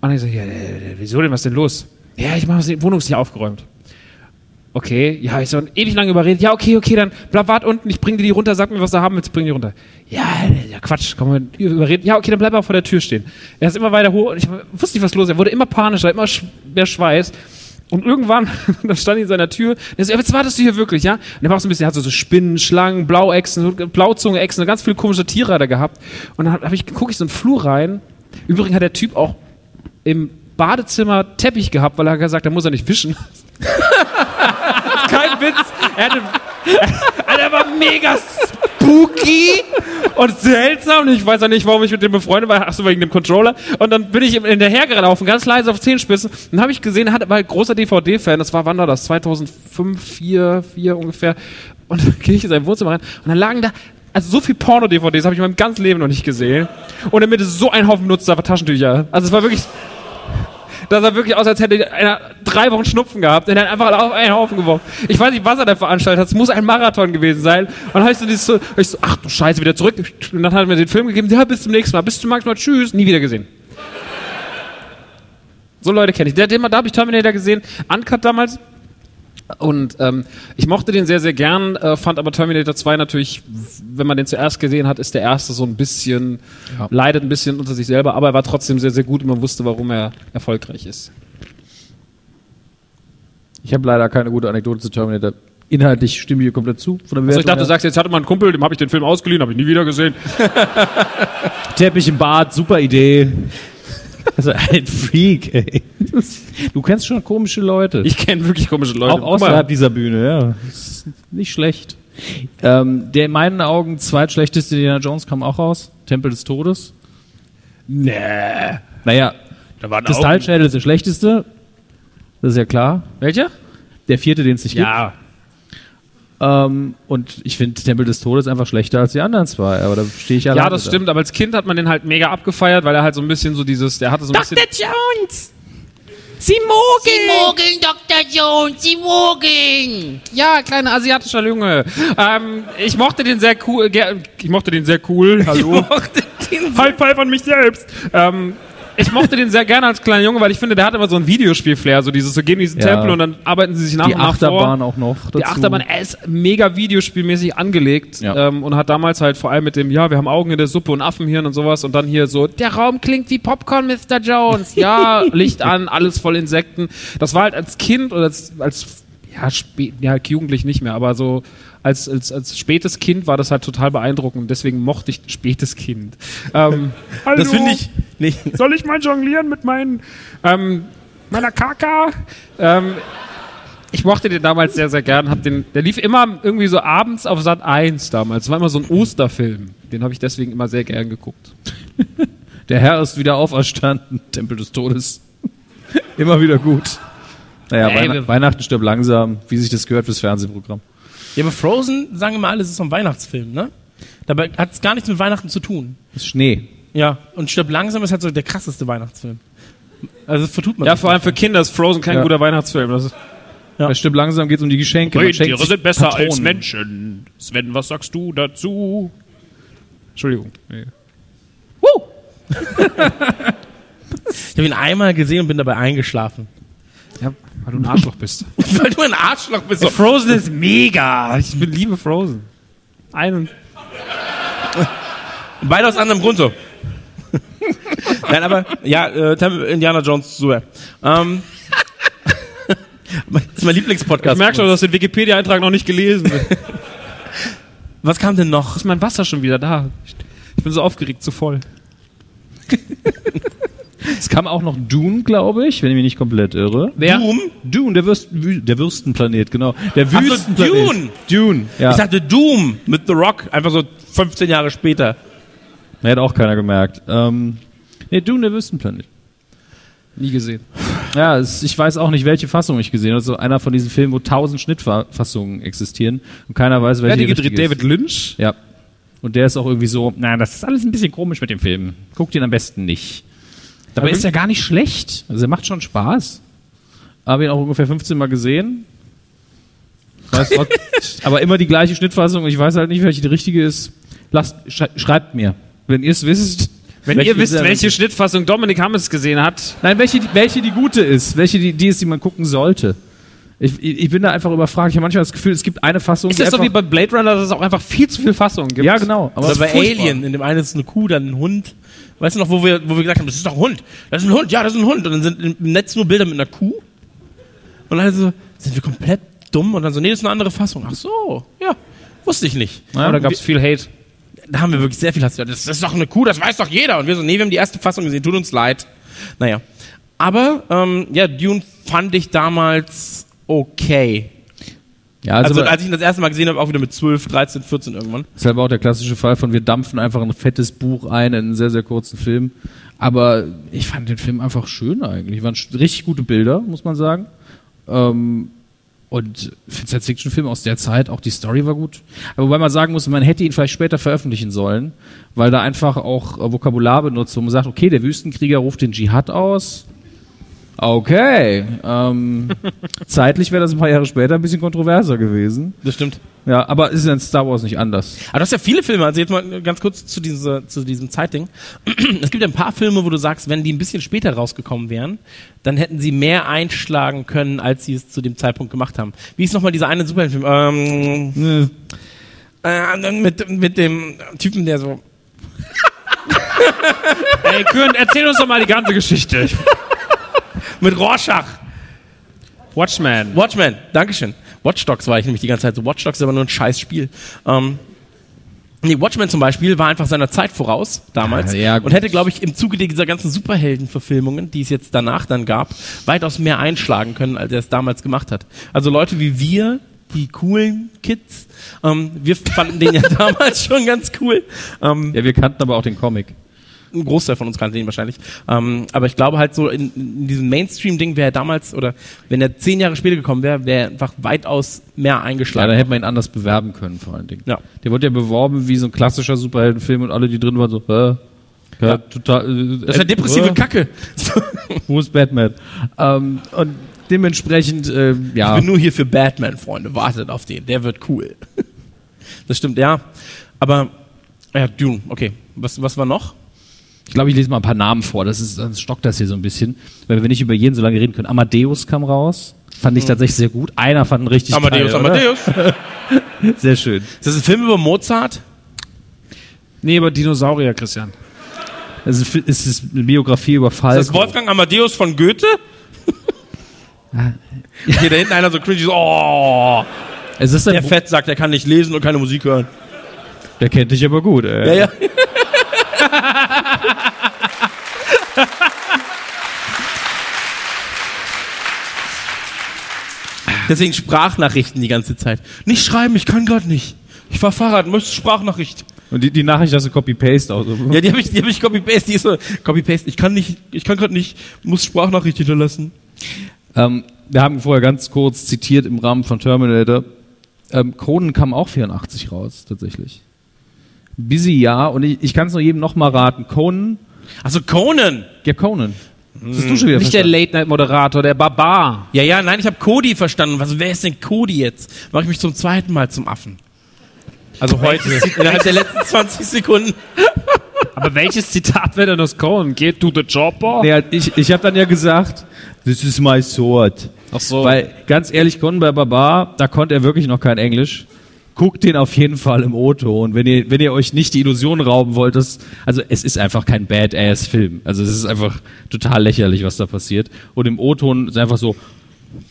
Und ich so, ja, wieso denn, was ist denn los? Ja, ich mache die Wohnung ist nicht aufgeräumt. Okay, ja, ich so ewig lange überredet. Ja, okay, okay, dann bleib wart unten, ich bring dir die runter, sag mir, was du haben willst, bring die runter. Ja, ja, Quatsch, komm mal überreden. Ja, okay, dann bleib auch vor der Tür stehen. Er ist immer weiter hoch und ich wusste nicht, was los ist. Er wurde immer panischer, immer mehr Schweiß. Und irgendwann, dann stand ich in seiner Tür, der so, ja, jetzt wartest du hier wirklich, ja? Und er war auch so ein bisschen, er hat so, so Spinnen, Schlangen, Blauechsen, Blauzunge-Echsen, ganz viele komische Tiere hat er gehabt. Und dann hab ich, gucke ich so einen Flur rein. Übrigens hat der Typ auch im Badezimmer Teppich gehabt, weil er hat gesagt, da muss er nicht wischen. Kein Witz. Er hatte, Alter, er war mega spooky und seltsam. Und ich weiß auch nicht, warum ich mit dem befreundet war. Achso, wegen dem Controller. Und dann bin ich ihm hinterhergelaufen, ganz leise auf Zehenspitzen. Und dann habe ich gesehen, hat- war ein großer DVD-Fan. Das war, wann war das? 2005, 4, 4 ungefähr. Und dann gehe ich in sein Wohnzimmer rein. Und dann lagen da also so viel Porno-DVDs habe ich in meinem ganzen Leben noch nicht gesehen. Und in der Mitte so ein Haufen benutzter Taschentücher. Also es war wirklich... Das sah wirklich aus, als hätte einer drei Wochen Schnupfen gehabt und er hat einfach auf einen Haufen geworfen. Ich weiß nicht, was er da veranstaltet hat. Es muss ein Marathon gewesen sein. Und dann habe ich so dieses hab ich so, ach du Scheiße, wieder zurück. Und dann hat er mir den Film gegeben. Ja, bis zum nächsten Mal. Bis zum nächsten Mal. Tschüss. Nie wieder gesehen. So Leute kenne ich. Der, den, da habe ich Terminator gesehen. Uncut damals. Und ähm, ich mochte den sehr, sehr gern, äh, fand aber Terminator 2 natürlich, wenn man den zuerst gesehen hat, ist der erste so ein bisschen, leidet ein bisschen unter sich selber, aber er war trotzdem sehr, sehr gut und man wusste, warum er erfolgreich ist. Ich habe leider keine gute Anekdote zu Terminator. Inhaltlich stimme ich hier komplett zu. Von der Also ich dachte, du her. sagst, jetzt hatte mal einen Kumpel, dem habe ich den Film ausgeliehen, habe ich nie wieder gesehen. Teppich im Bad, super Idee. Also ein Freak, ey. Du kennst schon komische Leute. Ich kenne wirklich komische Leute. auch außerhalb dieser Bühne, ja. Ist nicht schlecht. Ähm, der in meinen Augen zweitschlechteste Indiana Jones kam auch raus. Tempel des Todes. Nee. Naja, Da waren Kristallschädel ist der schlechteste. Das ist ja klar. Welcher? Der vierte, den es nicht Ja. gibt. Ähm, und ich finde Tempel des Todes einfach schlechter als die anderen zwei. Aber da stehe ich Ja, alleine das da. stimmt, aber als Kind hat man den halt mega abgefeiert, weil er halt so ein bisschen so dieses, der hatte so ein bisschen... Jones! Sie mogen! Sie mogeln, Dr. Jones, Sie mogeln. Ja, kleiner asiatischer Junge. Ähm, ich mochte den sehr cool. Ich mochte den sehr cool. Hallo. High five an mich selbst. Ähm, ich mochte den sehr gerne als kleiner Junge, weil ich finde, der hat immer so ein Videospiel-Flair. So dieses, so gehen in diesen Ja. Tempel und dann arbeiten sie sich nach Die und nach Achterbahn vor. auch noch. Dazu. Die Achterbahn, er ist mega videospielmäßig angelegt Ja. ähm, und hat damals halt vor allem mit dem, ja, wir haben Augen in der Suppe und Affenhirn und sowas und dann hier so, der Raum klingt wie Popcorn, Mr. Jones. Ja, Licht an, alles voll Insekten. Das war halt als Kind oder als, als ja, ja, jugendlich nicht mehr, aber so als, als, als spätes Kind war das halt total beeindruckend und deswegen mochte ich spätes Kind. Ähm, hallo, Das finde ich nicht. soll ich mal jonglieren mit meinen, ähm, meiner Kaka? Ähm, ich mochte den damals sehr, sehr gern. Hab den, der lief immer irgendwie so abends auf Sat 1 damals. Das war immer so ein Osterfilm. Den habe ich deswegen immer sehr gern geguckt. Der Herr ist wieder auferstanden. Tempel des Todes. Immer wieder gut. Naja, Ey, Weihn Weihnachten stirbt langsam, wie sich das gehört fürs Fernsehprogramm. Ja, aber Frozen, sagen wir mal alle, es ist so ein Weihnachtsfilm, ne? Dabei hat es gar nichts mit Weihnachten zu tun. Das ist Schnee. Ja, und Stirb langsam ist halt so der krasseste Weihnachtsfilm. Also das vertut man Ja, vor allem für Kinder ist Frozen kein Ja. guter Weihnachtsfilm. Das ist Bei Stirb langsam geht es um die Geschenke. Man schenkt sich Patronen. Menschen. Sven, was sagst du dazu? Entschuldigung. Nee. Ich habe ihn einmal gesehen und bin dabei eingeschlafen. Ja, weil du ein Arschloch bist. Weil du ein Arschloch bist. So. Frozen ist mega. Ich bin liebe Frozen. Einen. Beide aus anderem Grund so. Nein, aber ja, äh, Indiana Jones, super. Ähm, das ist mein Lieblingspodcast. Ich merke schon, du hast den Wikipedia-Eintrag noch nicht gelesen. Was kam denn noch? ist mein Wasser schon wieder da? Ich bin so aufgeregt, zu voll. Es kam auch noch Dune, glaube ich, wenn ich mich nicht komplett irre. Wer? Doom? Dune, der, Würst, Wü- der Würstenplanet, genau. Der Ach so, Wüstenplanet. Dune. Dune, ja. Ich dachte Doom mit The Rock, einfach so 15 Jahre später. Hätte auch keiner gemerkt. Ähm, nee, Dune, der Wüstenplanet. Nie gesehen. Ja, es, ich weiß auch nicht, welche Fassung ich gesehen habe. So einer von diesen Filmen, wo tausend Schnittfassungen existieren und keiner weiß, welche hat die gedreht? David Lynch? Ja. Und der ist auch irgendwie so, na, das ist alles ein bisschen komisch mit dem Film. Guckt ihn am besten nicht. Dabei Aber ist er gar nicht schlecht. Also er macht schon Spaß. Habe ihn auch ungefähr 15 Mal gesehen. Weiß trotz- aber immer die gleiche Schnittfassung. Ich weiß halt nicht, welche die richtige ist. Lasst, schrei schreibt mir. Wenn ihr es wisst. Wenn welche ihr wisst, welche Schnittfassung Dominik Hammes gesehen hat, Nein, welche, die- welche die gute ist, welche die, die ist, die man gucken sollte. Ich, ich bin da einfach überfragt. Ich habe manchmal das Gefühl, es gibt eine Fassung. ist die das so wie bei Blade Runner, dass es auch einfach viel zu viel Fassungen gibt? Ja, genau. Aber es bei ist furchtbar. Alien, in dem einen ist eine Kuh, dann ein Hund. Weißt du noch, wo wir, wo wir gesagt haben, das ist doch ein Hund. Das ist ein Hund, ja, das ist ein Hund. Und dann sind im Netz nur Bilder mit einer Kuh. Und dann so, sind wir komplett dumm? Und dann so, nee, das ist eine andere Fassung. Ach so, ja, wusste ich nicht. Ja, Oder gab es viel Hate? Da haben wir wirklich sehr viel Hass. Das, das ist doch eine Kuh, das weiß doch jeder. Und wir so, nee, wir haben die erste Fassung gesehen, tut uns leid. Naja. Aber, ähm, ja, Dune fand ich damals okay. Ja, also, Also, als ich ihn das erste Mal gesehen habe, auch wieder mit 12, 13, 14 irgendwann. ist halt auch der klassische Fall von wir dampfen einfach ein fettes Buch ein in einen sehr, sehr kurzen Film. Aber ich fand den Film einfach schön eigentlich. Waren richtig gute Bilder, muss man sagen. Ähm, und Science-Fiction-Film aus der Zeit, auch die Story war gut. Aber wobei man sagen muss, man hätte ihn vielleicht später veröffentlichen sollen, weil da einfach auch äh, Vokabular benutzt, wo man sagt, okay, der Wüstenkrieger ruft den Dschihad aus. Okay. Ähm, zeitlich wäre das ein paar Jahre später ein bisschen kontroverser gewesen. Das stimmt. Ja, aber ist in Star Wars nicht anders. Aber du hast ja viele Filme, also jetzt mal ganz kurz zu, dieser, zu diesem Zeitding. Es gibt ja ein paar Filme, wo du sagst, wenn die ein bisschen später rausgekommen wären, dann hätten sie mehr einschlagen können, als sie es zu dem Zeitpunkt gemacht haben. Wie ist nochmal dieser eine Superheldenfilm? Ähm, äh, mit, mit dem Typen, der so. Ey, Kürn, erzähl uns doch mal die ganze Geschichte. Mit Rorschach. Watchman. Watchmen, Dankeschön. Watch Dogs war ich nämlich die ganze Zeit so. Watch Dogs ist aber nur ein scheiß Spiel. Ähm, nee, Watchmen zum Beispiel war einfach seiner Zeit voraus damals Ja, ja, gut. und hätte, glaube ich, im Zuge dieser ganzen Superheldenverfilmungen, die es jetzt danach dann gab, weitaus mehr einschlagen können, als er es damals gemacht hat. Also Leute wie wir, die coolen Kids, ähm, wir fanden den ja damals schon ganz cool. Ähm, Ja, wir kannten aber auch den Comic. Ein Großteil von uns kannte ihn wahrscheinlich. Ähm, aber ich glaube halt so in, in diesem Mainstream-Ding wäre er damals, oder wenn er zehn Jahre später gekommen wäre, wäre er einfach weitaus mehr Ja, eingeschlagen. da hätte man ihn anders bewerben können, vor allen Dingen. Ja. Der wurde ja beworben wie so ein klassischer Superheldenfilm und alle, die drin waren, so, äh, ja, Ja. total. Äh, das ist ja depressive äh, Kacke. Wo ist Batman? Ähm, und dementsprechend, äh, ja. Ich bin nur hier für Batman, Freunde. Wartet auf den. Der wird cool. Das stimmt, ja. Aber, ja, Dune, okay. Was, was war noch? Ich glaube, ich lese mal ein paar Namen vor. Das ist, dann stockt das hier so ein bisschen. Weil wir nicht über jeden so lange reden können. Amadeus kam raus. Fand ich tatsächlich sehr gut. Einer fand ihn richtig Hm. Amadeus, geil? Amadeus. Sehr schön. Ist das ein Film über Mozart? Nee, aber Dinosaurier, Christian. Es ist, es ist eine Biografie über Falco. Ist das Wolfgang Amadeus von Goethe? Hier da hinten einer so cringy so, oh, Es ist der Buch- Fett sagt, er kann nicht lesen und keine Musik hören. Der kennt dich aber gut, ey. Ja, ja. Deswegen Sprachnachrichten die ganze Zeit. Nicht schreiben, ich kann gerade nicht. Ich fahr Fahrrad, möchtest du Sprachnachricht? Und die, die Nachricht hast du Copy-Paste aus. Ja, die habe ich, die hab ich Copy-Paste, die ist so, Copy-Paste, ich kann nicht, ich kann gerade nicht, muss Sprachnachricht hinterlassen. Ähm, wir haben vorher ganz kurz zitiert im Rahmen von Terminator. Ähm, Conan kam auch 84 raus, tatsächlich. Busy Jahr. Und ich, ich kann es nur jedem nochmal raten. Conan, Also Conan. ja Conan. Das hast du schon wieder Nicht der verstanden. Late-Night-Moderator, der Barbar. Ja, ja, nein, ich habe Cody verstanden. Was, wer ist denn Cody jetzt? Mache ich mich zum zweiten Mal zum Affen. Also heute, innerhalb der letzten 20 Sekunden. Aber welches Zitat wäre denn aus Conan? Geht to the chopper? Nee, ich ich habe dann ja gesagt, this is my sword. Ach so. Weil, ganz ehrlich, Conan bei Barbar, da konnte er wirklich noch kein Englisch. Guckt den auf jeden Fall im O-Ton. Wenn ihr, wenn ihr euch nicht die Illusion rauben wollt, dass, also es ist einfach kein Badass-Film. Also es ist einfach total lächerlich, was da passiert. Und im O-Ton ist einfach so,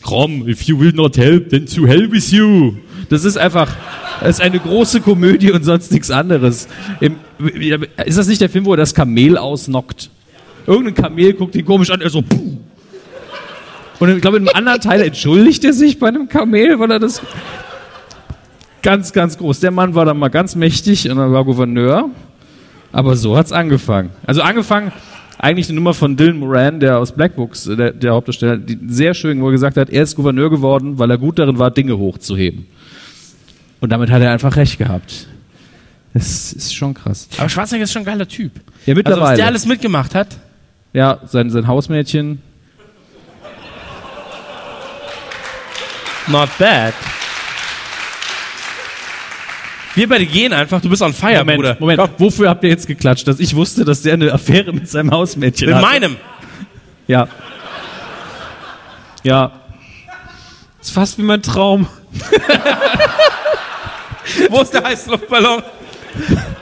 komm, if you will not help, then to hell with you. Das ist einfach, das ist eine große Komödie und sonst nichts anderes. Im, ist das nicht der Film, wo er das Kamel ausnockt? Irgendein Kamel guckt ihn komisch an, er so, puh. Und ich glaube, in einem anderen Teil entschuldigt er sich bei einem Kamel, weil er das ganz, ganz groß. Der Mann war dann mal ganz mächtig und er war Gouverneur. Aber so hat's angefangen. Also angefangen, eigentlich eine Nummer von Dylan Moran, der aus Black Books, äh, der, der Hauptdarsteller, die sehr schön, wo er gesagt hat, er ist Gouverneur geworden, weil er gut darin war, Dinge hochzuheben. Und damit hat er einfach recht gehabt. Das ist schon krass. Aber Schwarzenegger ist schon ein geiler Typ. Ja, Also, was mittlerweile. der alles mitgemacht hat. ja, sein, sein Hausmädchen. Not bad. Wir beide gehen einfach, du bist on fire, Bruder. Moment, Komm. wofür habt ihr jetzt geklatscht? Dass ich wusste, dass der eine Affäre mit seinem Hausmädchen Mit hat. meinem. Ja. Ja. Das ist fast wie mein Traum. Wo ist der Heißluftballon?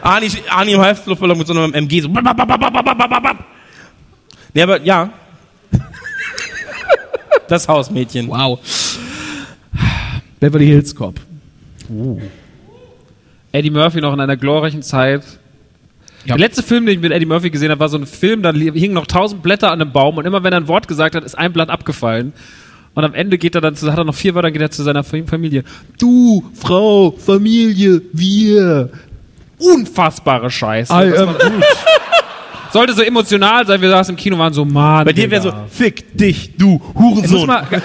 Arni, Arni im Heißluftballon mit so einem MG so. Nee, aber ja. Das Hausmädchen. Wow. Beverly Hills Cop. Eddie Murphy noch in einer glorreichen Zeit. Der letzte Film, den ich mit Eddie Murphy gesehen habe, war so ein Film, da hingen noch tausend Blätter an einem Baum und immer wenn er ein Wort gesagt hat, ist ein Blatt abgefallen. Und am Ende geht er dann, zu, hat er noch vier Wörter, geht er zu seiner Fam- Familie. Du, Frau, Familie, wir. Unfassbare Scheiße. War gut. Sollte so emotional sein, wir saßen im Kino, waren so, Mann. Bei dir wäre so, fick dich, du Hurensohn. mal,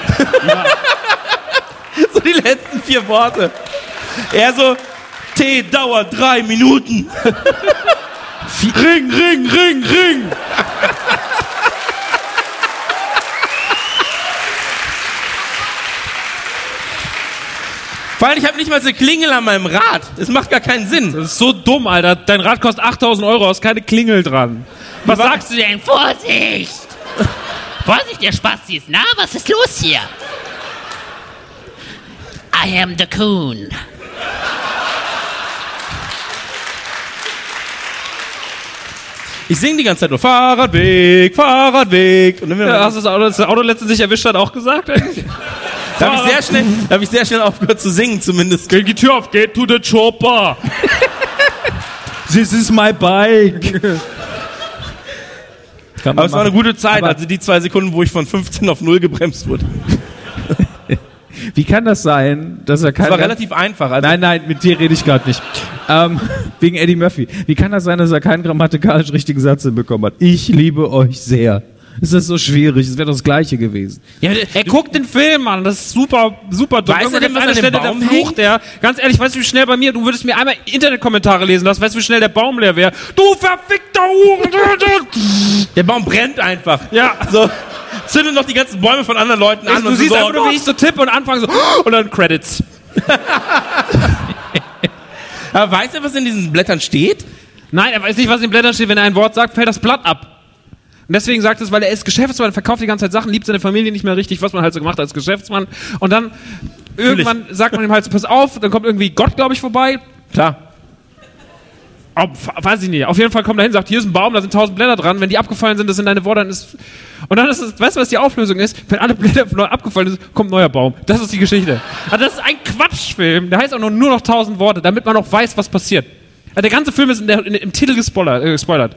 So die letzten vier Worte. Er so, Tee dauert drei Minuten. ring, ring, ring, ring. Vor allem, ich habe nicht mal so eine Klingel an meinem Rad. Das macht gar keinen Sinn. Das ist so dumm, Alter. Dein Rad kostet 8000 Euro, hast keine Klingel dran. Was sagst du denn? Vorsicht! Vorsicht, der Spasti ist nah. Was ist los hier? I am the Coon. Ich singe die ganze Zeit nur Fahrradweg, Fahrradweg. Und dann Ja, hast du das Auto, das Auto letztens sich erwischt hat, auch gesagt? da habe ich, sehr schnell- da hab ich sehr schnell aufgehört zu singen, zumindest. Geh die Tür auf, geht to the chopper. this is my bike. Aber es war eine gute Zeit, also die zwei Sekunden, wo ich von 15 auf 0 gebremst wurde. Wie kann das sein, dass er Das keine... war relativ einfach. Also Nein, nein, mit dir rede ich gerade nicht. Ähm, wegen Eddie Murphy. Wie kann das sein, dass er keinen grammatikalisch richtigen Satz hinbekommen hat? Ich liebe euch sehr. Ist das so schwierig? Es wäre doch das Gleiche gewesen. ja, Er guckt den Film an, das ist super, super dumm. Weißt du denn, was an eine Baum da flucht der. Ganz ehrlich, weißt du, wie schnell bei mir, du würdest mir einmal Internetkommentare lesen lassen, weißt du, wie schnell der Baum leer wäre. Du verfickter Huren! der Baum brennt einfach. Ja. So, zündet noch die ganzen Bäume von anderen Leuten an. du und siehst so, einfach nur, wie ich so tippe und anfange so, und dann Credits. Aber weißt du, was in diesen Blättern steht? Nein, er weiß nicht, was in den Blättern steht. Wenn er ein Wort sagt, fällt das Blatt ab. Und deswegen sagt es, weil er ist Geschäftsmann, verkauft die ganze Zeit Sachen, liebt seine Familie nicht mehr richtig, was man halt so gemacht hat als Geschäftsmann. Und dann irgendwann sagt man ihm halt so, pass auf, dann kommt irgendwie Gott, glaube ich, vorbei. Klar. Ob, weiß ich nicht. Auf jeden Fall kommt er hin, sagt, hier ist ein Baum, da sind tausend Blätter dran. Wenn die abgefallen sind, das sind deine Worte. Dann ist und dann ist es, weißt du, was die Auflösung ist? Wenn alle Blätter neu abgefallen sind, kommt ein neuer Baum. Das ist die Geschichte. Also das ist ein Quatschfilm. Der heißt auch nur, nur noch tausend Worte, damit man auch weiß, was passiert. Also der ganze Film ist in der, in, im Titel gespoilert. Äh, gespoilert.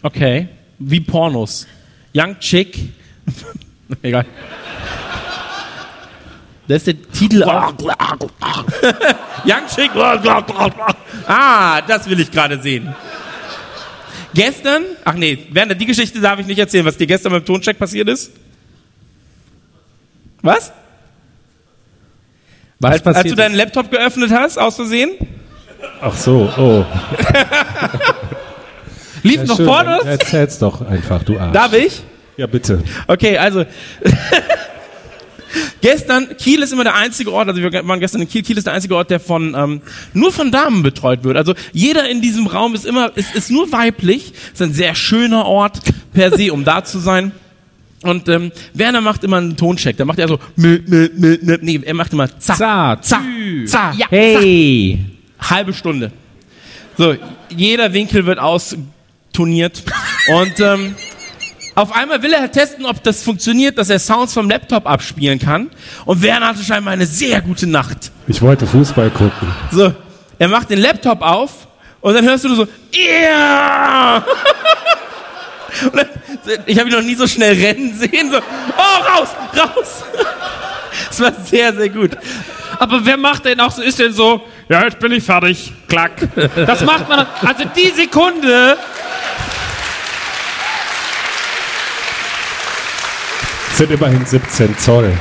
Okay. Wie Pornos. Young Chick. Egal. Das ist der Titel auch. Young Chick. Ah, das will ich gerade sehen. Gestern, ach nee, Werner, die Geschichte darf ich nicht erzählen, was dir gestern beim Toncheck passiert ist. Was? Was Als, als du deinen Laptop geöffnet hast, aus Versehen? Ach so, oh. Lief Ja, noch schön, vorne? dann Erzähl's doch einfach, du Arsch. Darf ich? Ja, bitte. Okay, also gestern, Kiel ist immer der einzige Ort, also wir waren gestern in Kiel, Kiel ist der einzige Ort, der von ähm, nur von Damen betreut wird. Also jeder in diesem Raum ist immer, ist, ist nur weiblich, ist ein sehr schöner Ort per se, um da zu sein. Und ähm, Werner macht immer einen Toncheck. Da macht er so, mö, mö, mö, mö. nee, er macht immer za, Za, za, za, Ja. Hey! halbe Stunde. So, jeder Winkel wird austoniert. Und ähm, auf einmal will er halt testen, ob das funktioniert, dass er Sounds vom Laptop abspielen kann. Und Werner hatte scheinbar eine sehr gute Nacht. Ich wollte Fußball gucken. So, er macht den Laptop auf und dann hörst du nur so, yeah! Und dann, ich habe ihn noch nie so schnell rennen sehen. So, oh, raus, raus! Das war sehr, sehr gut. Aber wer macht denn auch so, ist denn so, ja, jetzt bin ich fertig. klack. Das macht man, also die Sekunde, Sind immerhin 17 Zoll.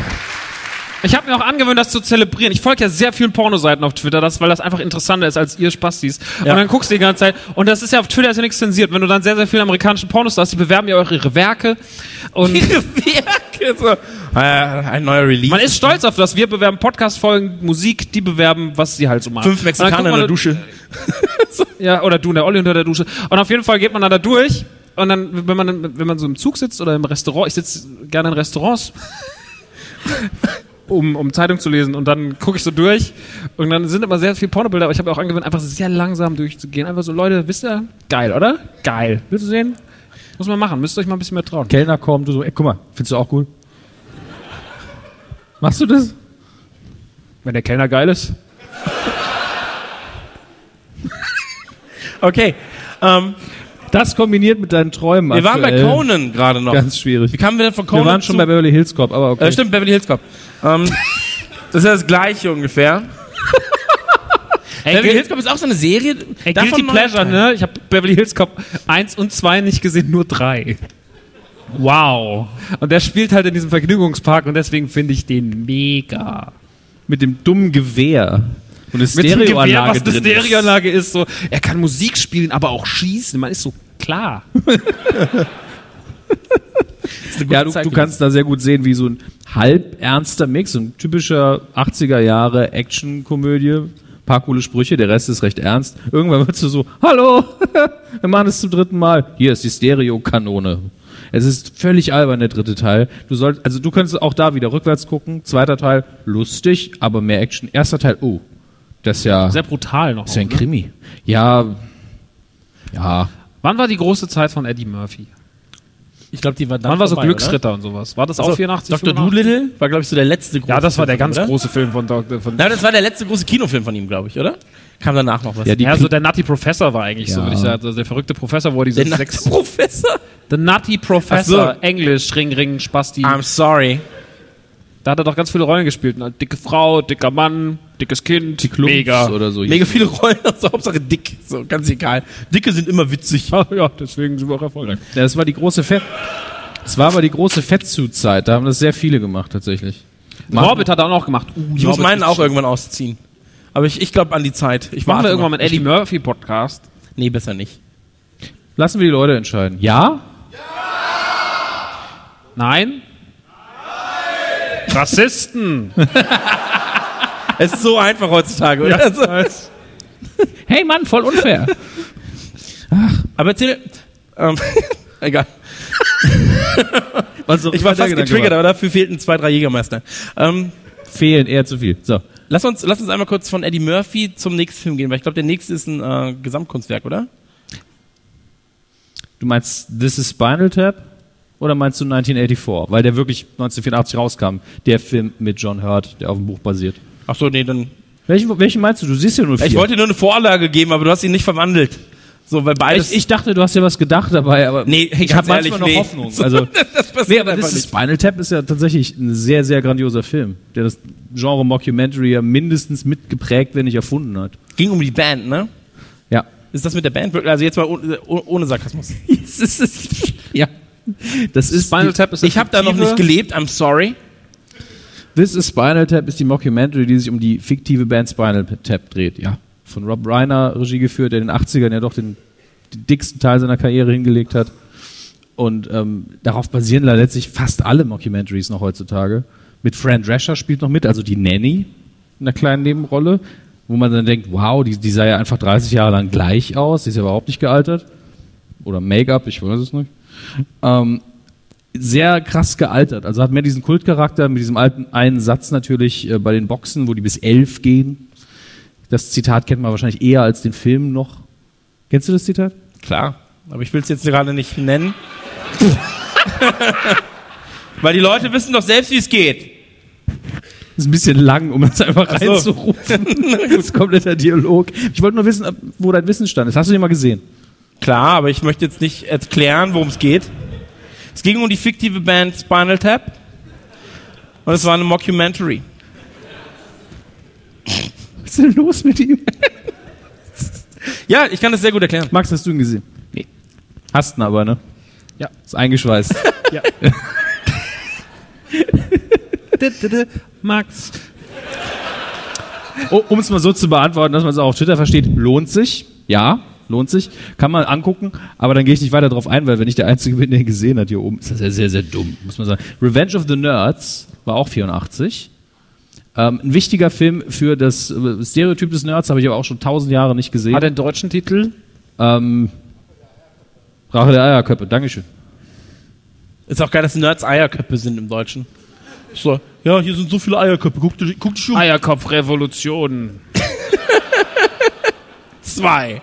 Ich habe mir auch angewöhnt, das zu zelebrieren. Ich folge ja sehr vielen Pornoseiten auf Twitter, das, weil das einfach interessanter ist als ihr Spastis. Und dann guckst du die ganze Zeit. Und das ist ja auf Twitter ist ja nichts zensiert. Wenn du dann sehr, sehr viele amerikanische Pornostars, die bewerben ja auch ihre Werke. Und Ihre Werke. So. Äh, ein neuer Release. man ist stolz auf das. Wir bewerben Podcast-Folgen, Musik, die bewerben, was sie halt so machen. Fünf Mexikaner in der Dusche. Ja, oder du und der Olli unter der Dusche. Und auf jeden Fall geht man dann da durch. Und dann, wenn man, wenn man so im Zug sitzt oder im Restaurant, ich sitze gerne in Restaurants, um, um Zeitung zu lesen. Und dann gucke ich so durch. Und dann sind immer sehr viele Pornobilder. Aber ich habe auch angewöhnt, einfach sehr langsam durchzugehen. Einfach so, Leute, wisst ihr? Geil, oder? Geil. Willst du sehen? Muss man machen. Müsst ihr euch mal ein bisschen mehr trauen. Kellner kommt, du so, ey, guck mal, findest du auch cool? Machst du das? Wenn der Kellner geil ist. Okay. Ähm, Das kombiniert mit deinen Träumen. wir waren bei. Conan gerade noch. Ganz schwierig. Wie kamen wir denn von Wir Conan waren schon zu, bei Beverly Hills Cop, aber okay. äh, Stimmt, Beverly Hills Cop. Ähm, das ist ja das gleiche ungefähr. Beverly Hills Cop ist auch so eine Serie. Ey, davon Guilty Pleasure, ne? Ich habe Beverly Hills Cop 1 und 2 nicht gesehen, nur 3. Wow. Und der spielt halt in diesem Vergnügungspark und deswegen finde ich den mega. Mit dem dummen Gewehr. Und eine dem Gewehr, Stereoanlage was eine drin ist. Stereoanlage ist, so, er kann Musik spielen, aber auch schießen. Man ist so klar. Ja, du, du kannst da sehr gut sehen, wie so ein halb ernster Mix, so ein typischer 80er Jahre Action-Komödie. Paar coole Sprüche, der Rest ist recht ernst. Irgendwann wirst du so, hallo, wir machen es zum dritten Mal. Hier ist die Stereo-Kanone. Es ist völlig albern, der dritte Teil. Du sollst, also du könntest auch da wieder rückwärts gucken. Zweiter Teil, lustig, aber mehr Action. Erster Teil, oh, das ist ja, Sehr brutal noch. das ist ja ein auch, ne? Krimi. Ja, ja. Wann war die große Zeit von Eddie Murphy? Ich glaube, die war dann Wann war so vorbei, Glücksritter und sowas? War das auch Oder? 84? Dr. 85? Doolittle war, glaube ich, so der letzte große Ja, das war der Film ganz oder? große Film von Dr. Von Nein, das war der letzte große Kinofilm von ihm, glaube ich, oder? Kam danach noch was. Ja, ja, so der Nutty Professor war eigentlich so, Ja. würde ich sagen. Also der verrückte Professor, wo er diese der sechs... Professor. The Nutty Professor, Ach so. Englisch, Ring, Ring, Spasti. I'm sorry. Da hat er doch ganz viele Rollen gespielt. Ne? Dicke Frau, dicker Mann, dickes Kind, Klumps mega. oder so. Mega viele Rollen, also Hauptsache dick. So, ganz egal. Dicke sind immer witzig. Ja, ja, deswegen sind wir auch erfolgreich. Ja, das war die große Fett. Das war aber die große Fettsuit-Zeit. Da haben das sehr viele gemacht, tatsächlich. Orbit hat er auch noch gemacht. Uh, Ich muss meinen auch schön. irgendwann ausziehen. Aber ich, ich glaube an die Zeit. Ich Machen wir irgendwann noch. mit Eddie Murphy Podcast. Nee, besser nicht. Lassen wir die Leute entscheiden. Ja? Nein? Rassisten. Es ist so einfach heutzutage, oder? Also, Hey Mann, voll unfair. aber erzähl. Ähm, egal. Also, Ich war fast getriggert, aber dafür fehlten zwei, drei Jägermeister. Ähm, Fehlen eher zu viel. So. lass, uns, lass uns einmal kurz von Eddie Murphy zum nächsten Film gehen, weil ich glaube, der nächste ist ein äh, Gesamtkunstwerk, oder? Du meinst This is Spinal Tap? Oder meinst du 1984? Weil der wirklich 1984 rauskam. Der Film mit John Hurt, der auf dem Buch basiert. Ach so, nee, dann. Welchen, welchen meinst du? Du siehst ja nur vier. Ich wollte dir nur eine Vorlage geben, aber du hast ihn nicht verwandelt. So, weil beides. ich, ich dachte, du hast ja was gedacht dabei, aber Nee, ich habe manchmal noch nee. Hoffnung. So, Also, das passiert nee, aber einfach This is nicht. Spinal Tap ist ja tatsächlich ein sehr, sehr grandioser Film, der das Genre Mockumentary ja mindestens mitgeprägt, wenn nicht erfunden hat. Ging um die Band, ne? Ja. Ist das mit der Band wirklich? Also jetzt mal ohne, ohne Sarkasmus. ja. Das ist Spinal Tap ist Ich habe da noch nicht gelebt, I'm sorry. This is Spinal Tap ist die Mockumentary, die sich um die fiktive Band Spinal Tap dreht. Ja. Von Rob Reiner Regie geführt, der in den 80ern ja doch den, den dicksten Teil seiner Karriere hingelegt hat. Und ähm, darauf basieren letztlich fast alle Mockumentaries noch heutzutage. Mit Fran Drescher spielt noch mit, also die Nanny in einer kleinen Nebenrolle, wo man dann denkt, wow, die, die sah ja einfach 30 Jahre lang gleich aus, die ist ja überhaupt nicht gealtert. Oder Make-up, ich weiß es nicht. Ähm, sehr krass gealtert. Also hat mehr diesen Kultcharakter mit diesem alten einen Satz natürlich äh, bei den Boxen, wo die bis elf gehen. Das Zitat kennt man wahrscheinlich eher als den Film noch. Kennst du das Zitat? Klar, aber ich will es jetzt gerade nicht nennen. Weil die Leute wissen doch selbst, wie es geht. Das ist ein bisschen lang, um das einfach so. reinzurufen. das ist kompletter Dialog. Ich wollte nur wissen, wo dein Wissensstand ist. Hast du den mal gesehen? Klar, aber ich möchte jetzt nicht erklären, worum es geht. Es ging um die fiktive Band Spinal Tap. Und es war eine Mockumentary. Was ist denn los mit ihm? Ja, ich kann das sehr gut erklären. Max, hast du ihn gesehen? Nee. Hast ihn aber, ne? Ja. Ist eingeschweißt. Ja. Max. Oh, um es mal so zu beantworten, dass man es auch auf Twitter versteht, lohnt sich. Ja, lohnt sich. Kann man angucken, aber dann gehe ich nicht weiter drauf ein, weil wenn ich der Einzige bin, der ihn gesehen hat hier oben, ist das ja sehr, sehr dumm, muss man sagen. Revenge of the Nerds war auch 84. Ähm, ein wichtiger Film für das äh, Stereotyp des Nerds, habe ich aber auch schon tausend Jahre nicht gesehen. Hat er einen deutschen Titel? ähm, Rache der Eierköpfe, Dankeschön. Ist auch geil, dass Nerds Eierköpfe sind im Deutschen. So, ja, hier sind so viele Eierköpfe. Guck guck dich um. Eierkopf-Revolution. Zwei.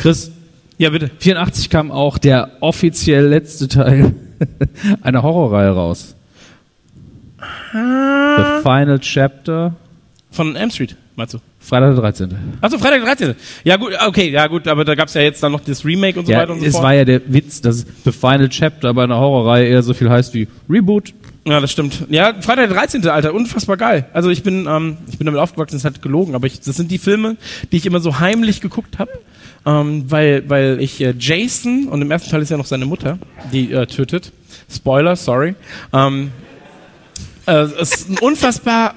Chris, Ja, bitte. 84 kam auch der offiziell letzte Teil einer Horrorreihe raus. The Final Chapter, Von M Street, meinst du? Freitag der 13. Achso, Freitag der 13. Ja, gut, okay, ja, gut, aber da gab's ja jetzt dann noch das Remake und so Ja, weiter und so es fort. war ja der Witz, dass The Final Chapter bei einer Horrorreihe eher so viel heißt wie Reboot. Ja, das stimmt. Ja, Freitag der 13. Alter, unfassbar geil. Also ich bin, ähm, ich bin damit aufgewachsen, das hat gelogen, aber ich, das sind die Filme, die ich immer so heimlich geguckt habe, ähm, weil, weil ich äh, Jason, und im ersten Teil ist ja noch seine Mutter, die äh, tötet. Spoiler, sorry. Ähm, äh, es ist ein unfassbar,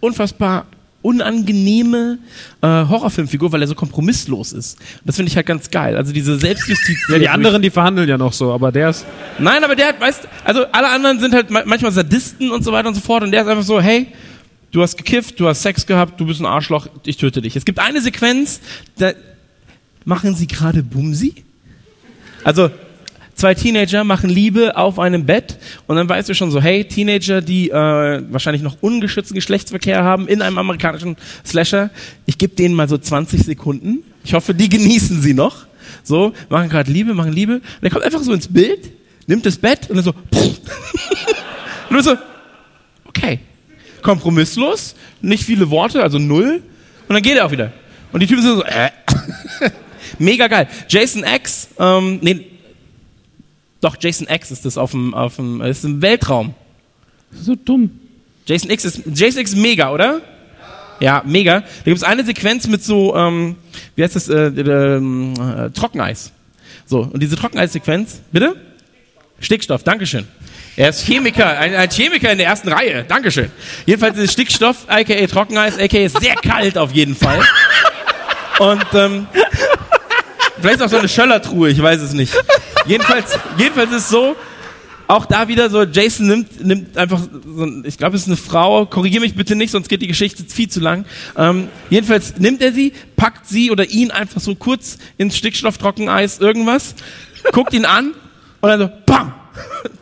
unfassbar unangenehme äh, Horrorfilmfigur, weil er so kompromisslos ist. Und das finde ich halt ganz geil. Also diese Selbstjustiz. Ja, die anderen, die verhandeln ja noch so, aber der ist. Nein, aber der hat, weißt, also alle anderen sind halt ma- manchmal Sadisten und so weiter und so fort und der ist einfach so, hey, du hast gekifft, du hast Sex gehabt, du bist ein Arschloch, ich töte dich. Es gibt eine Sequenz, da machen sie gerade Bumsi? Also zwei Teenager machen Liebe auf einem Bett und dann weißt du schon so, hey, Teenager, die äh, wahrscheinlich noch ungeschützten Geschlechtsverkehr haben in einem amerikanischen Slasher, ich gebe denen mal so 20 Sekunden. Ich hoffe, die genießen sie noch. So, machen gerade Liebe, machen Liebe. Und der kommt einfach so ins Bild, nimmt das Bett und dann so, und du bist so, okay, kompromisslos, nicht viele Worte, also null. Und dann geht er auch wieder. Und die Typen sind so, äh. Mega geil. Jason X, ähm, nee, doch, Jason X ist das auf dem, auf dem, ist im Weltraum. So dumm. Jason X ist, Jason X ist mega, oder? Ja, mega. Da gibt es eine Sequenz mit so, ähm, wie heißt das, äh, äh, äh, Trockeneis. So, und diese Trockeneis-Sequenz, bitte? Stickstoff, Dankeschön. Er ist Chemiker, ein, ein Chemiker in der ersten Reihe, Dankeschön. Jedenfalls ist Stickstoff, aka Trockeneis, aka sehr kalt auf jeden Fall. Und, ähm, vielleicht auch so eine Schöllertruhe, ich weiß es nicht. Jedenfalls, jedenfalls ist so, auch da wieder so, Jason nimmt, nimmt einfach, so, ich glaube, es ist eine Frau, korrigiere mich bitte nicht, sonst geht die Geschichte viel zu lang. Ähm, jedenfalls nimmt er sie, packt sie oder ihn einfach so kurz ins Stickstofftrockeneis, irgendwas, guckt ihn an und dann so, bam,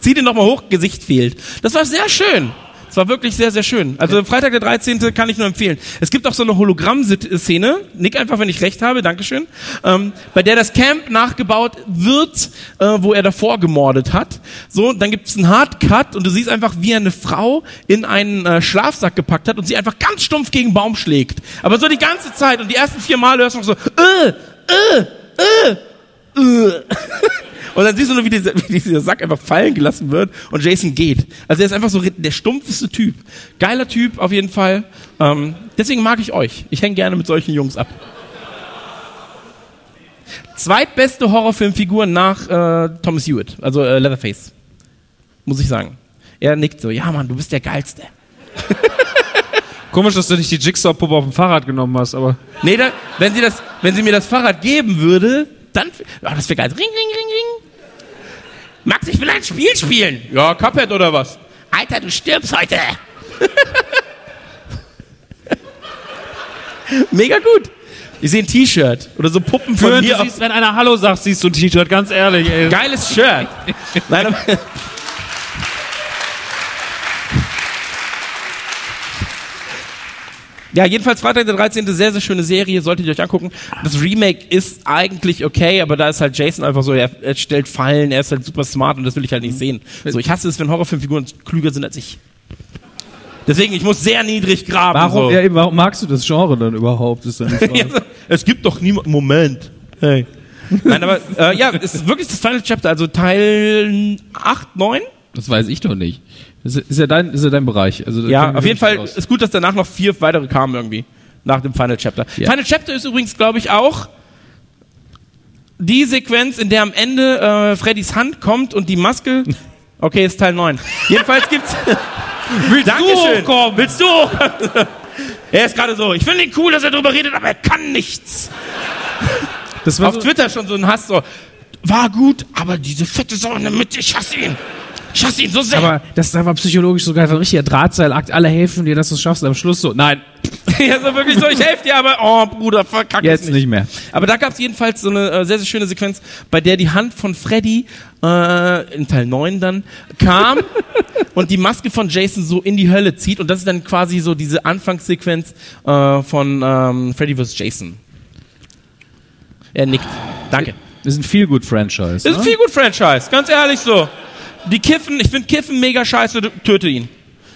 zieht ihn nochmal hoch, Gesicht fehlt. Das war sehr schön. Es war wirklich sehr, sehr schön. Also Freitag der 13. kann ich nur empfehlen. Es gibt auch so eine Hologramm-Szene, nick einfach, wenn ich recht habe, Dankeschön, ähm, bei der das Camp nachgebaut wird, äh, wo er davor gemordet hat. So, dann gibt es einen Hardcut und du siehst einfach, wie er eine Frau in einen äh, Schlafsack gepackt hat und sie einfach ganz stumpf gegen Baum schlägt. Aber so die ganze Zeit und die ersten vier Mal hörst du noch so, äh, äh, äh. Und dann siehst du nur, wie dieser, wie dieser Sack einfach fallen gelassen wird und Jason geht. Also er ist einfach so der stumpfeste Typ. Geiler Typ auf jeden Fall. Ähm, deswegen mag ich euch. Ich hänge gerne mit solchen Jungs ab. Zweitbeste Horrorfilmfigur nach äh, Thomas Hewitt, also äh, Leatherface. Muss ich sagen. Er nickt so, ja Mann, du bist der Geilste. Komisch, dass du nicht die Jigsaw-Puppe auf dem Fahrrad genommen hast, aber. Nee, da, wenn, sie das, wenn sie mir das Fahrrad geben würde, dann. Ah, das wäre geil. Ring, ring, ring, ring. Max, ich will ein Spiel spielen. Ja, Cuphead oder was? Alter, du stirbst heute. Mega gut. Ich sehe ein T-Shirt oder so Puppen von Für, mir. du Auf, siehst, wenn einer Hallo sagt, siehst du ein T-Shirt, ganz ehrlich, ey. geiles Shirt. Nein, Ja, jedenfalls Freitag der 13. sehr, sehr schöne Serie, solltet ihr euch angucken. Das Remake ist eigentlich okay, aber da ist halt Jason einfach so, er, er stellt Fallen, er ist halt super smart und das will ich halt nicht sehen. So, ich hasse es, wenn Horrorfilmfiguren klüger sind als ich. Deswegen, ich muss sehr niedrig graben. Warum, so. ja, eben, warum magst du das Genre dann überhaupt? Ist dann es gibt doch niemand. Moment. Hey. Nein, aber äh, ja, es ist wirklich das Final Chapter, also Teil 8, 9. Das weiß ich doch nicht. Ist, ist, ja dein, ist ja dein Bereich. Also, Ja, auf jeden Fall aus. ist gut, dass danach noch vier weitere kamen irgendwie. nach dem Final Chapter. Ja. Final Chapter ist übrigens, glaube ich, auch die Sequenz, in der am Ende äh, Freddys Hand kommt und die Maske. Okay, ist Teil 9. Jedenfalls gibt's. Willst Dankeschön. du hochkommen? Willst du? hochkommen? er ist gerade so. Ich finde ihn cool, dass er drüber redet, aber er kann nichts. Das war Auf so, Twitter schon so ein Hass so. War gut, aber diese fette Sau in der Mitte, ich hasse ihn. Ich hasse ihn so sehr. aber das da war psychologisch sogar einfach ein richtiger Drahtseilakt. Alle helfen dir, dass du es schaffst. Am Schluss so, nein, ja, so wirklich so, ich helfe dir, aber oh Bruder, verkack jetzt nicht. nicht mehr. Aber da gab es jedenfalls so eine äh, sehr, sehr schöne Sequenz, bei der die Hand von Freddy äh, in Teil 9 dann kam und die Maske von Jason so in die Hölle zieht. Und das ist dann quasi so diese Anfangssequenz äh, von ähm, Freddy vs. Jason. Er nickt. Danke. Das ist ein viel gut Franchise. Das ist ein ne? viel gut Franchise, ganz ehrlich so. Die Kiffen, ich finde Kiffen mega scheiße, töte ihn.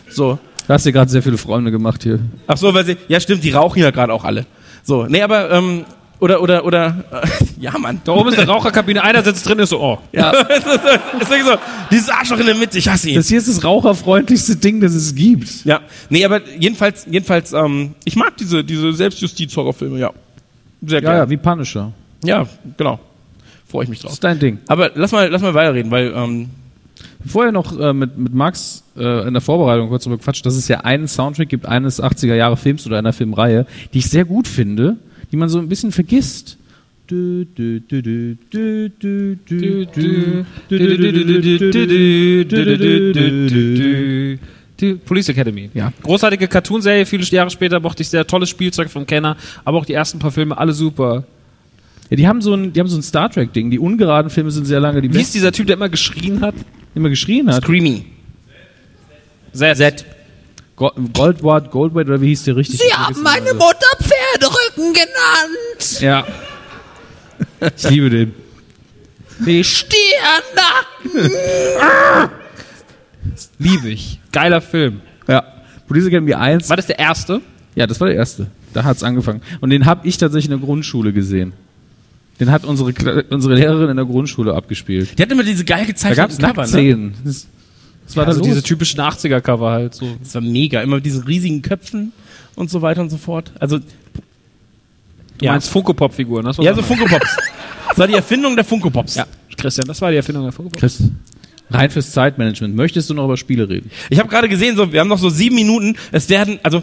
So. Da hast du gerade sehr viele Freunde gemacht hier. Ach so, weil sie, ja stimmt, die rauchen ja gerade auch alle. So, nee, aber, ähm, oder, oder, oder, äh, ja, Mann. Da oben ist eine Raucherkabine, einer sitzt drin, ist so, oh. Ja. wirklich so, dieses Arschloch in der Mitte, ich hasse ihn. Das hier ist das raucherfreundlichste Ding, das es gibt. ja, nee, aber jedenfalls, jedenfalls, ähm, ich mag diese, diese Selbstjustiz-Horrorfilme, ja. Sehr Ja, gerne. ja, wie Punisher. Ja, genau. Freue ich mich Das drauf. ist dein Ding. Aber lass mal, lass mal weiterreden, weil, ähm, vorher noch äh, mit, mit Max äh, in der Vorbereitung kurz darüber gequatscht, dass es ja einen Soundtrack gibt, eines 80er Jahre Films oder einer Filmreihe, die ich sehr gut finde, die man so ein bisschen vergisst. Police Academy. Ja. Großartige Cartoonserie, viele Jahre später mochte ich sehr tolles Spielzeug vom Kenner, aber auch die ersten paar Filme, alle super. Ja, die haben so ein, die haben so ein Star Trek-Ding. Die ungeraden Filme sind sehr lange die Wie ist dieser Typ, der immer geschrien hat? Immer geschrien hat. Screamy. Z. Z. Go- Goldward, Goldward oder wie hieß der richtig? Sie haben meine Mutter Pferderücken genannt. Ja. Ich liebe den. Die Stirnacken. Liebe ich. Geiler Film. Ja. Police Academy 1. War das der erste? Ja, das war der erste. Da hat's angefangen. Und den habe ich tatsächlich in der Grundschule gesehen. Den hat unsere, unsere Lehrerin in der Grundschule abgespielt. Die hat immer diese geil Da gezeichneten gab's Cover, ne? Das, das war Also da diese typischen 80er-Cover halt so. Das war mega. Immer mit diesen riesigen Köpfen und so weiter und so fort. Also, Du ja. meinst Funko-Pop-Figuren, das war Ja, so Funko Pops. Das war die Erfindung der Funko Pops. Ja, Christian, das war die Erfindung der Funko-Pop. Chris, rein fürs Zeitmanagement. Möchtest du noch über Spiele reden? Ich habe gerade gesehen, so, wir haben noch so sieben Minuten. Es werden, also,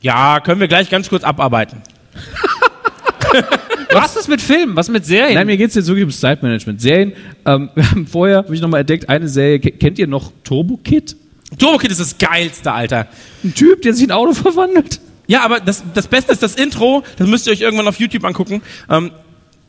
ja, können wir gleich ganz kurz abarbeiten. Was ist mit Filmen? Was mit Serien? Nein, mir geht's jetzt wirklich ums Zeitmanagement. Serien, ähm, wir haben vorher, habe ich nochmal entdeckt, eine Serie, ke- kennt ihr noch Turbo Kid? Turbo Kid ist das geilste, Alter. Ein Typ, der sich in ein Auto verwandelt. Ja, aber das, das Beste ist das Intro, das müsst ihr euch irgendwann auf YouTube angucken. Ähm,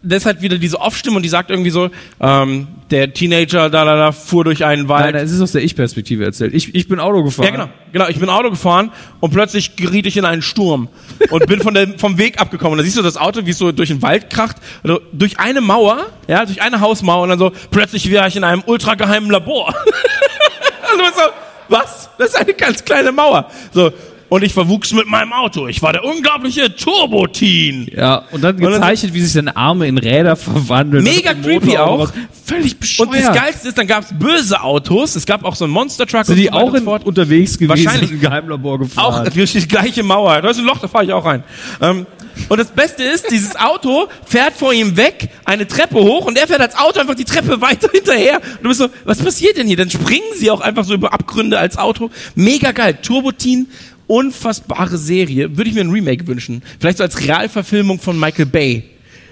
halt wieder diese Off-Stimme und die sagt irgendwie so, ähm, der Teenager da, da, da fuhr durch einen Wald. Nein, nein, es ist aus der Ich-Perspektive erzählt. Ich, ich bin Auto gefahren. Ja, genau. Genau, ich bin Auto gefahren und plötzlich geriet ich in einen Sturm und bin von der, vom Weg abgekommen. Und da siehst du das Auto, wie es so durch den Wald kracht, also durch eine Mauer, ja, durch eine Hausmauer und dann so, plötzlich wäre ich in einem ultrageheimen Labor. und du bist so, was? Das ist eine ganz kleine Mauer. So. Und ich verwuchs mit meinem Auto. Ich war der unglaubliche Turbo-Teen. Ja, und dann gezeichnet, wie sich seine Arme in Räder verwandeln. Mega creepy auch. Völlig bescheuert. Und das Geilste ist, dann gab's böse Autos. Es gab auch so einen Monster-Truck. Sind und die auch in, unterwegs gewesen Wahrscheinlich. im Geheimlabor Auch gefahren? durch die gleiche Mauer. Da ist ein Loch, da fahre ich auch rein. Ähm, und das Beste ist, dieses Auto fährt vor ihm weg, eine Treppe hoch und er fährt als Auto einfach die Treppe weiter hinterher. Und du bist so, was passiert denn hier? Dann springen sie auch einfach so über Abgründe als Auto. Mega geil. Turbotin, unfassbare Serie. Würde ich mir ein Remake wünschen. Vielleicht so als Realverfilmung von Michael Bay.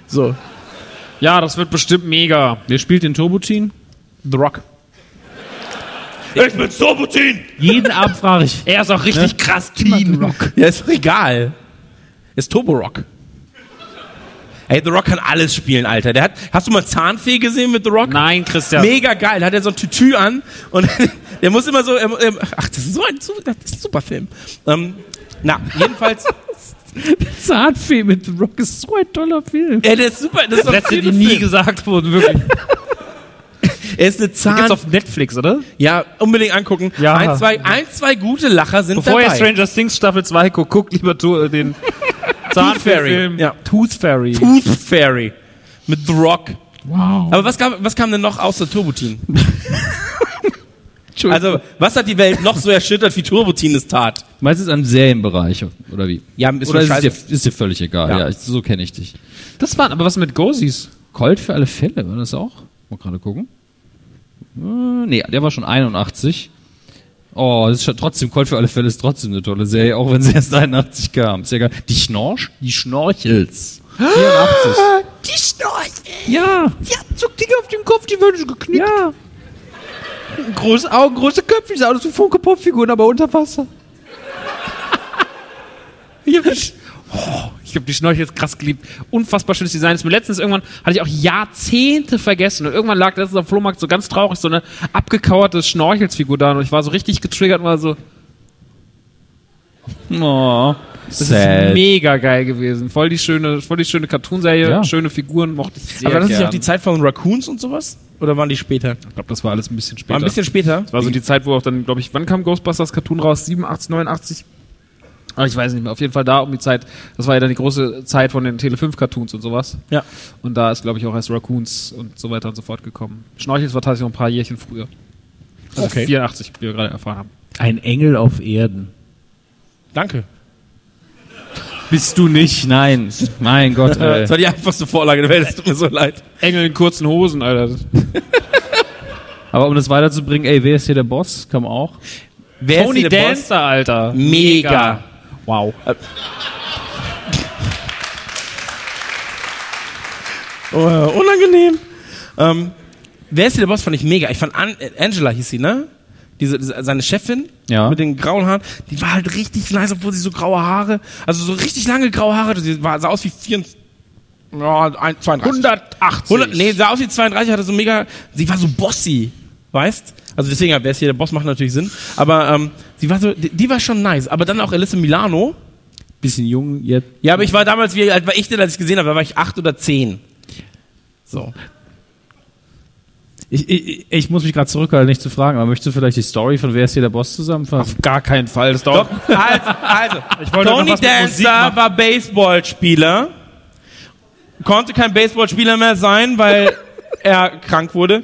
So. Ja, das wird bestimmt mega. Wer spielt den Turbotin? The Rock. Ich bin Turbotin! Jeden Abend frage ich. Er ist auch richtig krass teen. Ja, ist doch egal. Ist Turbo Rock. Ey, The Rock kann alles spielen, Alter. Der hat, hast du mal Zahnfee gesehen mit The Rock? Nein, Christian. Mega geil. Da hat er so ein Tütü an und der muss immer so, ähm, ähm, ach, das ist so ein, das ist ein super Film. Ähm, na, jedenfalls, Zahnfee mit The Rock ist so ein toller Film. ey, der ist super, das ist Sätze, die Film. nie gesagt wurden, wirklich. Er ist eine Gibt's Zahn, auf Netflix, oder? ja, unbedingt angucken. Ja. Ein, zwei, ein, zwei gute Lacher sind Bevor ihr dabei. Stranger Things Staffel 2 guckt, guckt lieber äh, den Zahnfee-Film. Ja. Tooth Fairy. Tooth Fairy mit The Rock. Wow. Aber was kam, was kam denn noch außer Turbotin? Also, was hat die Welt noch so erschüttert, wie Turbotin es tat? Meistens am Serienbereich, oder wie? Ja, ist oder ist, dir, ist dir völlig egal. Ja, Ja. ich, so kenne ich dich. Das waren aber was mit Gozis. Colt für alle Fälle, war das auch? Mal gerade gucken. Äh, nee, der war schon 81. Oh, das ist schon trotzdem, Colt für alle Fälle ist trotzdem eine tolle Serie, auch wenn sie erst 81 kam. Ist ja geil. Die Schnorch, die Schnorchels. 84. Die Schnorchel. Ja. Ja, zuck Dinge auf dem Kopf, die werden so geknickt. Ja. Große Augen, große Köpfe, die sehen aus wie Funke-Pop-Figuren, aber unter Wasser. ich habe oh, hab die Schnorchel jetzt krass geliebt. Unfassbar schönes Design. Ist mir letztens irgendwann, hatte ich auch Jahrzehnte vergessen. Und irgendwann lag letztens am Flohmarkt so ganz traurig so eine abgekauerte Schnorchelsfigur da. Und ich war so richtig getriggert und war so, Oh. das ist mega geil gewesen. Voll die schöne, voll die schöne Cartoonserie, Ja. schöne Figuren, mochte ich sehr Aber war das nicht gern. auch die Zeit von Raccoons und sowas? Oder waren die später? Ich glaube, das war alles ein bisschen später. War ein bisschen später. Das war so die Zeit, wo auch dann, glaube ich, wann kam Ghostbusters Cartoon raus? 87, 89? Aber ich weiß nicht mehr. Auf jeden Fall da um die Zeit. Das war ja dann die große Zeit von den Tele 5 Cartoons und sowas. Ja. Und da ist, glaube ich, auch erst Raccoons und so weiter und so fort gekommen. Schnorchels war tatsächlich noch ein paar Jährchen früher. Also Okay. 84, wie wir gerade erfahren haben. Ein Engel auf Erden. Danke. Bist du nicht? Nein. Mein Gott, ey. Das war die einfachste Vorlage der Welt, es tut mir so leid. Engel in kurzen Hosen, Alter. Aber um das weiterzubringen, ey, wer ist hier der Boss? Kam auch. Wer Tony ist hier der Boss? Dancer, Alter. Mega. Wow. Oh, unangenehm. Ähm, wer ist hier der Boss? Fand ich mega. Ich fand An Angela hieß sie, ne? Diese, diese, seine Chefin Ja. mit den grauen Haaren, die war halt richtig nice, obwohl sie so graue Haare, also so richtig lange graue Haare, sie war, sah aus wie 24, ja, ein- 32. 180. 100, nee, sah aus wie 32, hatte so mega, sie war so bossy, weißt? Also deswegen, wer ist hier der Boss, macht natürlich Sinn. Aber ähm, sie war so, die, die war schon nice. Aber dann auch Alyssa Milano. Bisschen jung jetzt. Ja, aber ich war damals, wie alt war ich denn, als ich gesehen habe? Da war ich acht oder zehn. So. Ich, ich, ich muss mich gerade zurückhalten, nicht zu fragen, aber möchtest du vielleicht die Story von Wer ist hier der Boss zusammenfassen? Auf gar keinen Fall. Das dauert. Doch, also, also Tony Dancer war Baseballspieler, konnte kein Baseballspieler mehr sein, weil er krank wurde.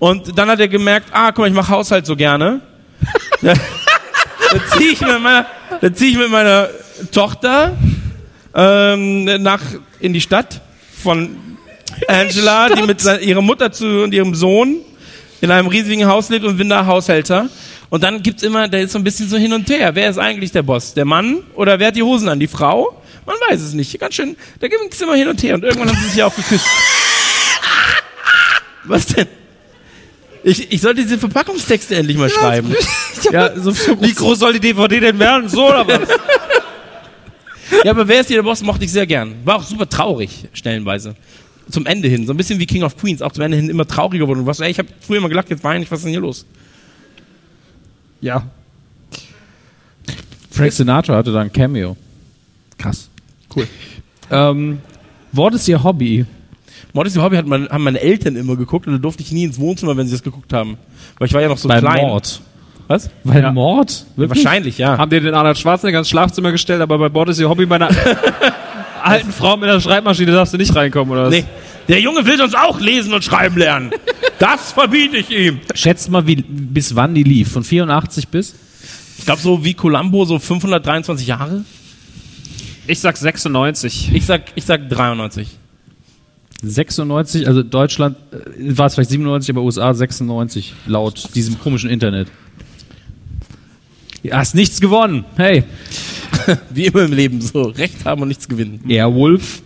Und dann hat er gemerkt, ah, guck mal, ich mache Haushalt so gerne. da da ziehe ich mit meiner, zieh ich mit meiner Tochter ähm, nach in die Stadt von Angela, die mit ihrer Mutter zu und ihrem Sohn in einem riesigen Haus lebt und bin da Haushälter. Und dann gibt's immer, da ist so ein bisschen so hin und her. Wer ist eigentlich der Boss? Der Mann oder wer hat die Hosen an? Die Frau? Man weiß es nicht. Ganz schön, da gibt's immer hin und her. Und irgendwann haben sie sich ja auch geküsst. Was denn? Ich, ich sollte diese Verpackungstexte endlich mal schreiben. Ja, so, so Wie groß soll die DVD denn werden? So oder was? Ja, aber wer ist hier der Boss, mochte ich sehr gern. War auch super traurig, stellenweise. Zum Ende hin. So ein bisschen wie King of Queens, auch zum Ende hin immer trauriger wurde. Und was, ey, ich habe früher immer gelacht, jetzt weine ich, was ist denn hier los? ja. Frank Sinatra hatte da ein Cameo. Krass. Cool. Ähm, Wort ist ihr Hobby. Mord ist ihr Hobby hat mein, haben meine Eltern immer geguckt und da durfte ich nie ins Wohnzimmer, wenn sie das geguckt haben. Weil ich war ja noch so Bei klein. Mord. Was? Weil Ja. Mord? Wirklich? Wahrscheinlich, ja. Haben die den Arnold Schwarzenegger ins Schlafzimmer gestellt, aber bei Bord ist ihr Hobby bei einer alten Frau mit einer Schreibmaschine darfst du nicht reinkommen, oder was? Nee. Der Junge will sonst auch lesen und schreiben lernen. Das verbiete ich ihm. Schätzt mal, wie, bis wann die lief. Von 84 bis? Ich glaube, so wie Columbo, so 523 Jahre. Ich sag 96. Ich sag, ich sag 93. 96, also Deutschland äh, war es vielleicht 97, aber USA 96, laut diesem komischen Internet. Ja, hast nichts gewonnen. Hey. Wie immer im Leben, so Recht haben und nichts gewinnen. Airwolf.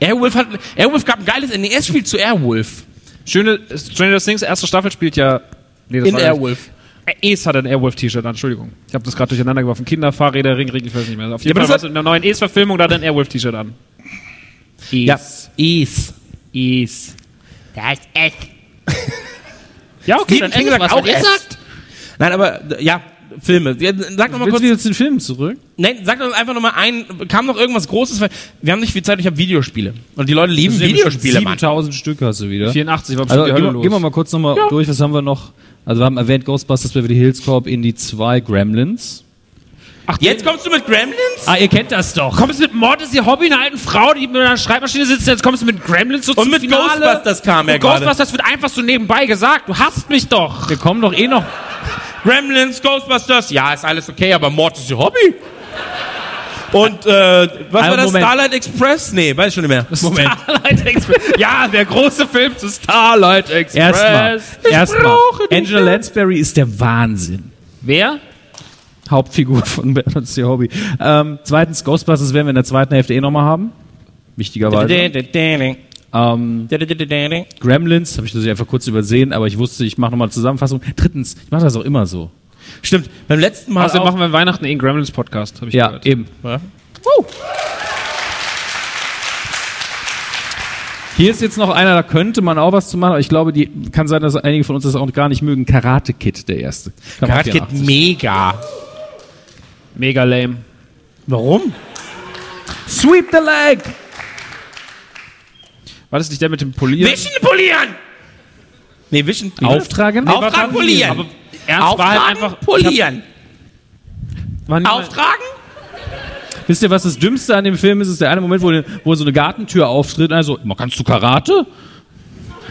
Airwolf hat, Airwolf gab ein geiles NES-Spiel zu Airwolf. Schöne Stranger Things erste Staffel spielt ja nee, das In war ja- Airwolf. Äh, Es hat ein Airwolf-T-Shirt an, Entschuldigung. Ich habe das gerade durcheinander geworfen. Kinder, Fahrräder, Ring, ich weiß nicht mehr. Auf jeden aber Fall war es in der neuen Es-Verfilmung, da hat er ein Airwolf-T-Shirt an. Ja, Es. Es. Das S. Ja, okay, Wie- dann gesagt, irgendwas, auch S. sagt. Nein, aber, ja, Filme. Ja, Sag noch mal kurz. zu den Filmen zurück? Nein, sag doch einfach noch mal ein. Kam noch irgendwas Großes? Weil wir haben nicht viel Zeit, ich habe Videospiele. Und die Leute lieben Videospiele, Mann. 7000 Stück hast du wieder. 84 war Also gehen wir, gehen wir mal kurz nochmal durch, was haben wir noch? Also wir haben erwähnt Ghostbusters Beverly Hills Corp in die 2 Gremlins. Ach, Jetzt kommst du mit Gremlins? Ah, ihr kennt das doch. kommst du mit Mord ist ihr Hobby, eine alten Frau, die mit einer Schreibmaschine sitzt, jetzt kommst du mit Gremlins so Und zum mit Finale. Ghostbusters kam er Und gerade. Ghostbusters wird einfach so nebenbei gesagt. Du hasst mich doch. Wir kommen doch eh noch. Gremlins, Ghostbusters, ja, ist alles okay, aber Mord ist ihr Hobby. Und, äh, was war das? Moment. Starlight Express? Nee, weiß ich schon nicht mehr. Moment. Starlight Express. Ja, der große Film zu Starlight Express. Erstmal, erstmal. Angela Lansbury ist der Wahnsinn. Wer? Hauptfigur von Bernard C. Hobby. Ähm, zweitens, Ghostbusters werden wir in der zweiten Hälfte eh nochmal haben. Wichtigerweise. Ähm, Gremlins habe ich natürlich einfach kurz übersehen, aber ich wusste, ich mache nochmal eine Zusammenfassung. Drittens, ich mache das auch immer so. Stimmt, beim letzten Mal auch, machen wir Weihnachten eh einen Gremlins Podcast, habe ich Ja, gehört. eben. Hier ist jetzt noch einer, da könnte man auch was zu machen, aber ich glaube, die kann sein, dass einige von uns das auch gar nicht mögen. Karate Kid, der erste. Kam Karate Kid 84. mega. Mega lame. Warum? Sweep the leg! War das nicht der mit dem Polieren? Wischen polieren! Nee, wischen. Auftragen? Auftragen polieren. Aber Ernst war halt Auftragen, einfach. polieren. Nie- Auftragen? Wisst ihr, was das Dümmste an dem Film ist? Ist der eine Moment, wo, wo so eine Gartentür auftritt. Also, "Ma, kannst du Karate?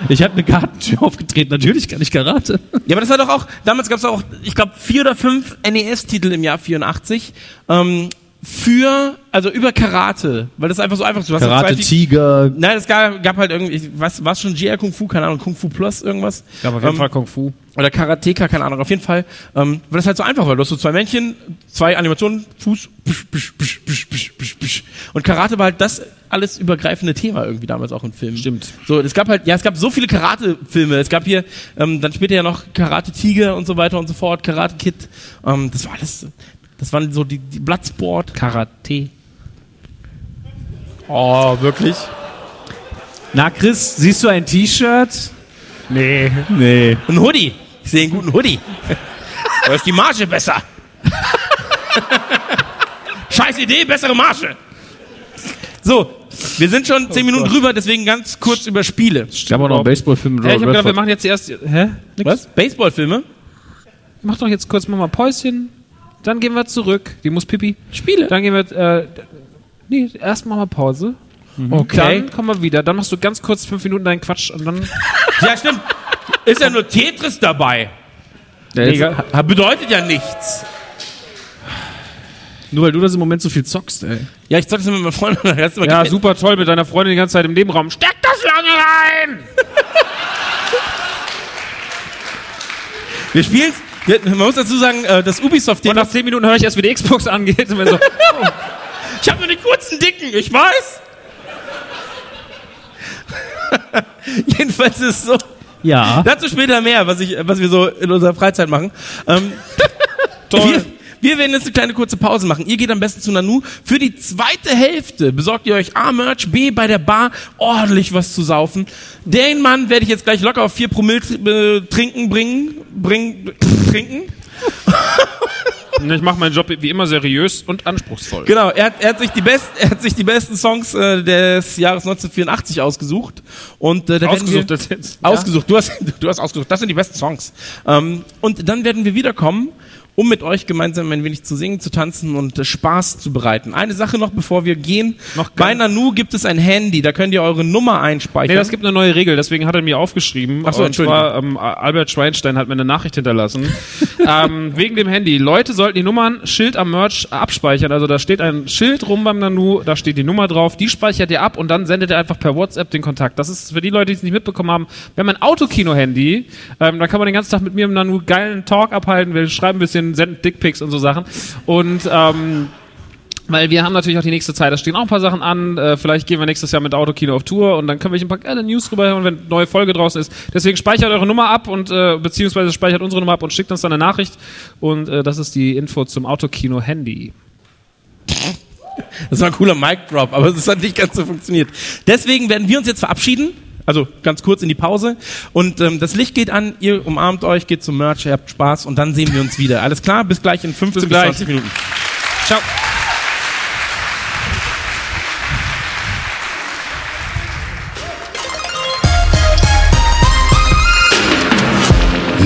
Ich habe eine Gartentür aufgetreten. Natürlich kann ich Karate. Ja, aber das war doch auch, damals gab es auch, ich glaube, vier oder fünf NES-Titel im Jahr 84 ähm, für, also über Karate, weil das einfach so einfach ist. Du Fi- Tiger. Nein, es gab, gab halt irgendwie, was was schon GR Kung Fu, keine Ahnung, Kung Fu Plus irgendwas. gab auf jeden Ähm, Fall Kung Fu. Oder Karateka, keine Ahnung, auf jeden Fall, ähm, weil das halt so einfach war. Du hast so zwei Männchen, zwei Animationen, Fuß, pisch, pisch, pisch, pisch, pisch, pisch, pisch. Und Karate war halt das alles übergreifende Thema irgendwie damals auch im Film. Stimmt. So, es gab halt, ja, es gab so viele Karate-Filme. Es gab hier, ähm, dann später ja noch Karate Tiger und so weiter und so fort, Karate Kid. Ähm, das war alles, das waren so die, die Bloodsport. Karate. Oh, wirklich? Na, Chris, siehst du ein T-Shirt? Nee. Nee. Ein Hoodie. Ich sehe einen guten Hoodie. Da ist die Marge besser. Scheiß Idee, bessere Marge. So, wir sind schon zehn Minuten drüber, deswegen ganz kurz über Spiele. Ich habe auch noch einen Baseballfilm mit Ja, ich habe gedacht, wir machen jetzt erst. Hä? Nix. Was? Baseballfilme? Mach doch jetzt kurz mal mal Päuschen. Dann gehen wir zurück. Die muss Pipi. Spiele. Dann gehen wir. Äh, nee, erst machen wir Pause. Okay. Dann kommen wir wieder. Dann machst du ganz kurz fünf Minuten deinen Quatsch und dann. Ja, stimmt. Ist ja nur Tetris dabei. Ja, jetzt, Bedeutet ja nichts. nur weil du das im Moment so viel zockst, ey. Ja, ich zeig das mit da hast du mal Ja, super toll mit deiner Freundin die ganze Zeit im Nebenraum. Steck das lange rein! Wir spielen's. Ja, man muss dazu sagen, äh, das Ubisoft Und nach zehn Minuten höre ich erst, wie die Xbox angeht. So, Ich habe nur den kurzen Dicken, ich weiß. Jedenfalls ist es so. Ja. Dazu später mehr, was, ich, was wir so in unserer Freizeit machen. Ähm, wir, wir werden jetzt eine kleine kurze Pause machen. Ihr geht am besten zu Nanu. Für die zweite Hälfte besorgt ihr euch A, Merch, B, bei der Bar ordentlich was zu saufen. Den Mann werde ich jetzt gleich locker auf vier Promille äh, trinken, bringen, bringen, trinken. ich mache meinen Job wie immer seriös und anspruchsvoll. Genau, er hat, er hat, sich, die best, er hat sich die besten Songs äh, des Jahres 1984 ausgesucht. Und, äh, da Ausgesucht wir, das jetzt. Ausgesucht, du hast, du hast ausgesucht, das sind die besten Songs. Ähm, und dann werden wir wiederkommen, um mit euch gemeinsam ein wenig zu singen, zu tanzen und äh, Spaß zu bereiten. Eine Sache noch, bevor wir gehen. Noch Bei Nanu gibt es ein Handy, da könnt ihr eure Nummer einspeichern. Nee, das gibt eine neue Regel, deswegen hat er mir aufgeschrieben. Ach so, und zwar, ähm, Albert Schweinstein hat mir eine Nachricht hinterlassen. ähm, wegen dem Handy. Leute sollten die Nummern, Schild am Merch abspeichern. Also da steht ein Schild rum beim Nanu, da steht die Nummer drauf, die speichert ihr ab und dann sendet ihr einfach per WhatsApp den Kontakt. Das ist für die Leute, die es nicht mitbekommen haben. Wir haben ein Autokino-Handy, ähm, da kann man den ganzen Tag mit mir im Nanu geilen Talk abhalten. Wir schreiben ein bisschen, senden Dickpics und so Sachen. Und ähm, weil wir haben natürlich auch die nächste Zeit, da stehen auch ein paar Sachen an. Äh, vielleicht gehen wir nächstes Jahr mit Autokino auf Tour und dann können wir euch ein paar geile News rüberhören, wenn eine neue Folge draußen ist. Deswegen speichert eure Nummer ab und äh, beziehungsweise speichert unsere Nummer ab und schickt uns dann eine Nachricht. Und äh, das ist die Info zum Autokino-Handy. Das war ein cooler Mic-Drop, aber es hat nicht ganz so funktioniert. Deswegen werden wir uns jetzt verabschieden. Also ganz kurz in die Pause. Und ähm, das Licht geht an, ihr umarmt euch, geht zum Merch, ihr habt Spaß und dann sehen wir uns wieder. Alles klar? Bis gleich in 15 bis, gleich. 20 Minuten. Ciao.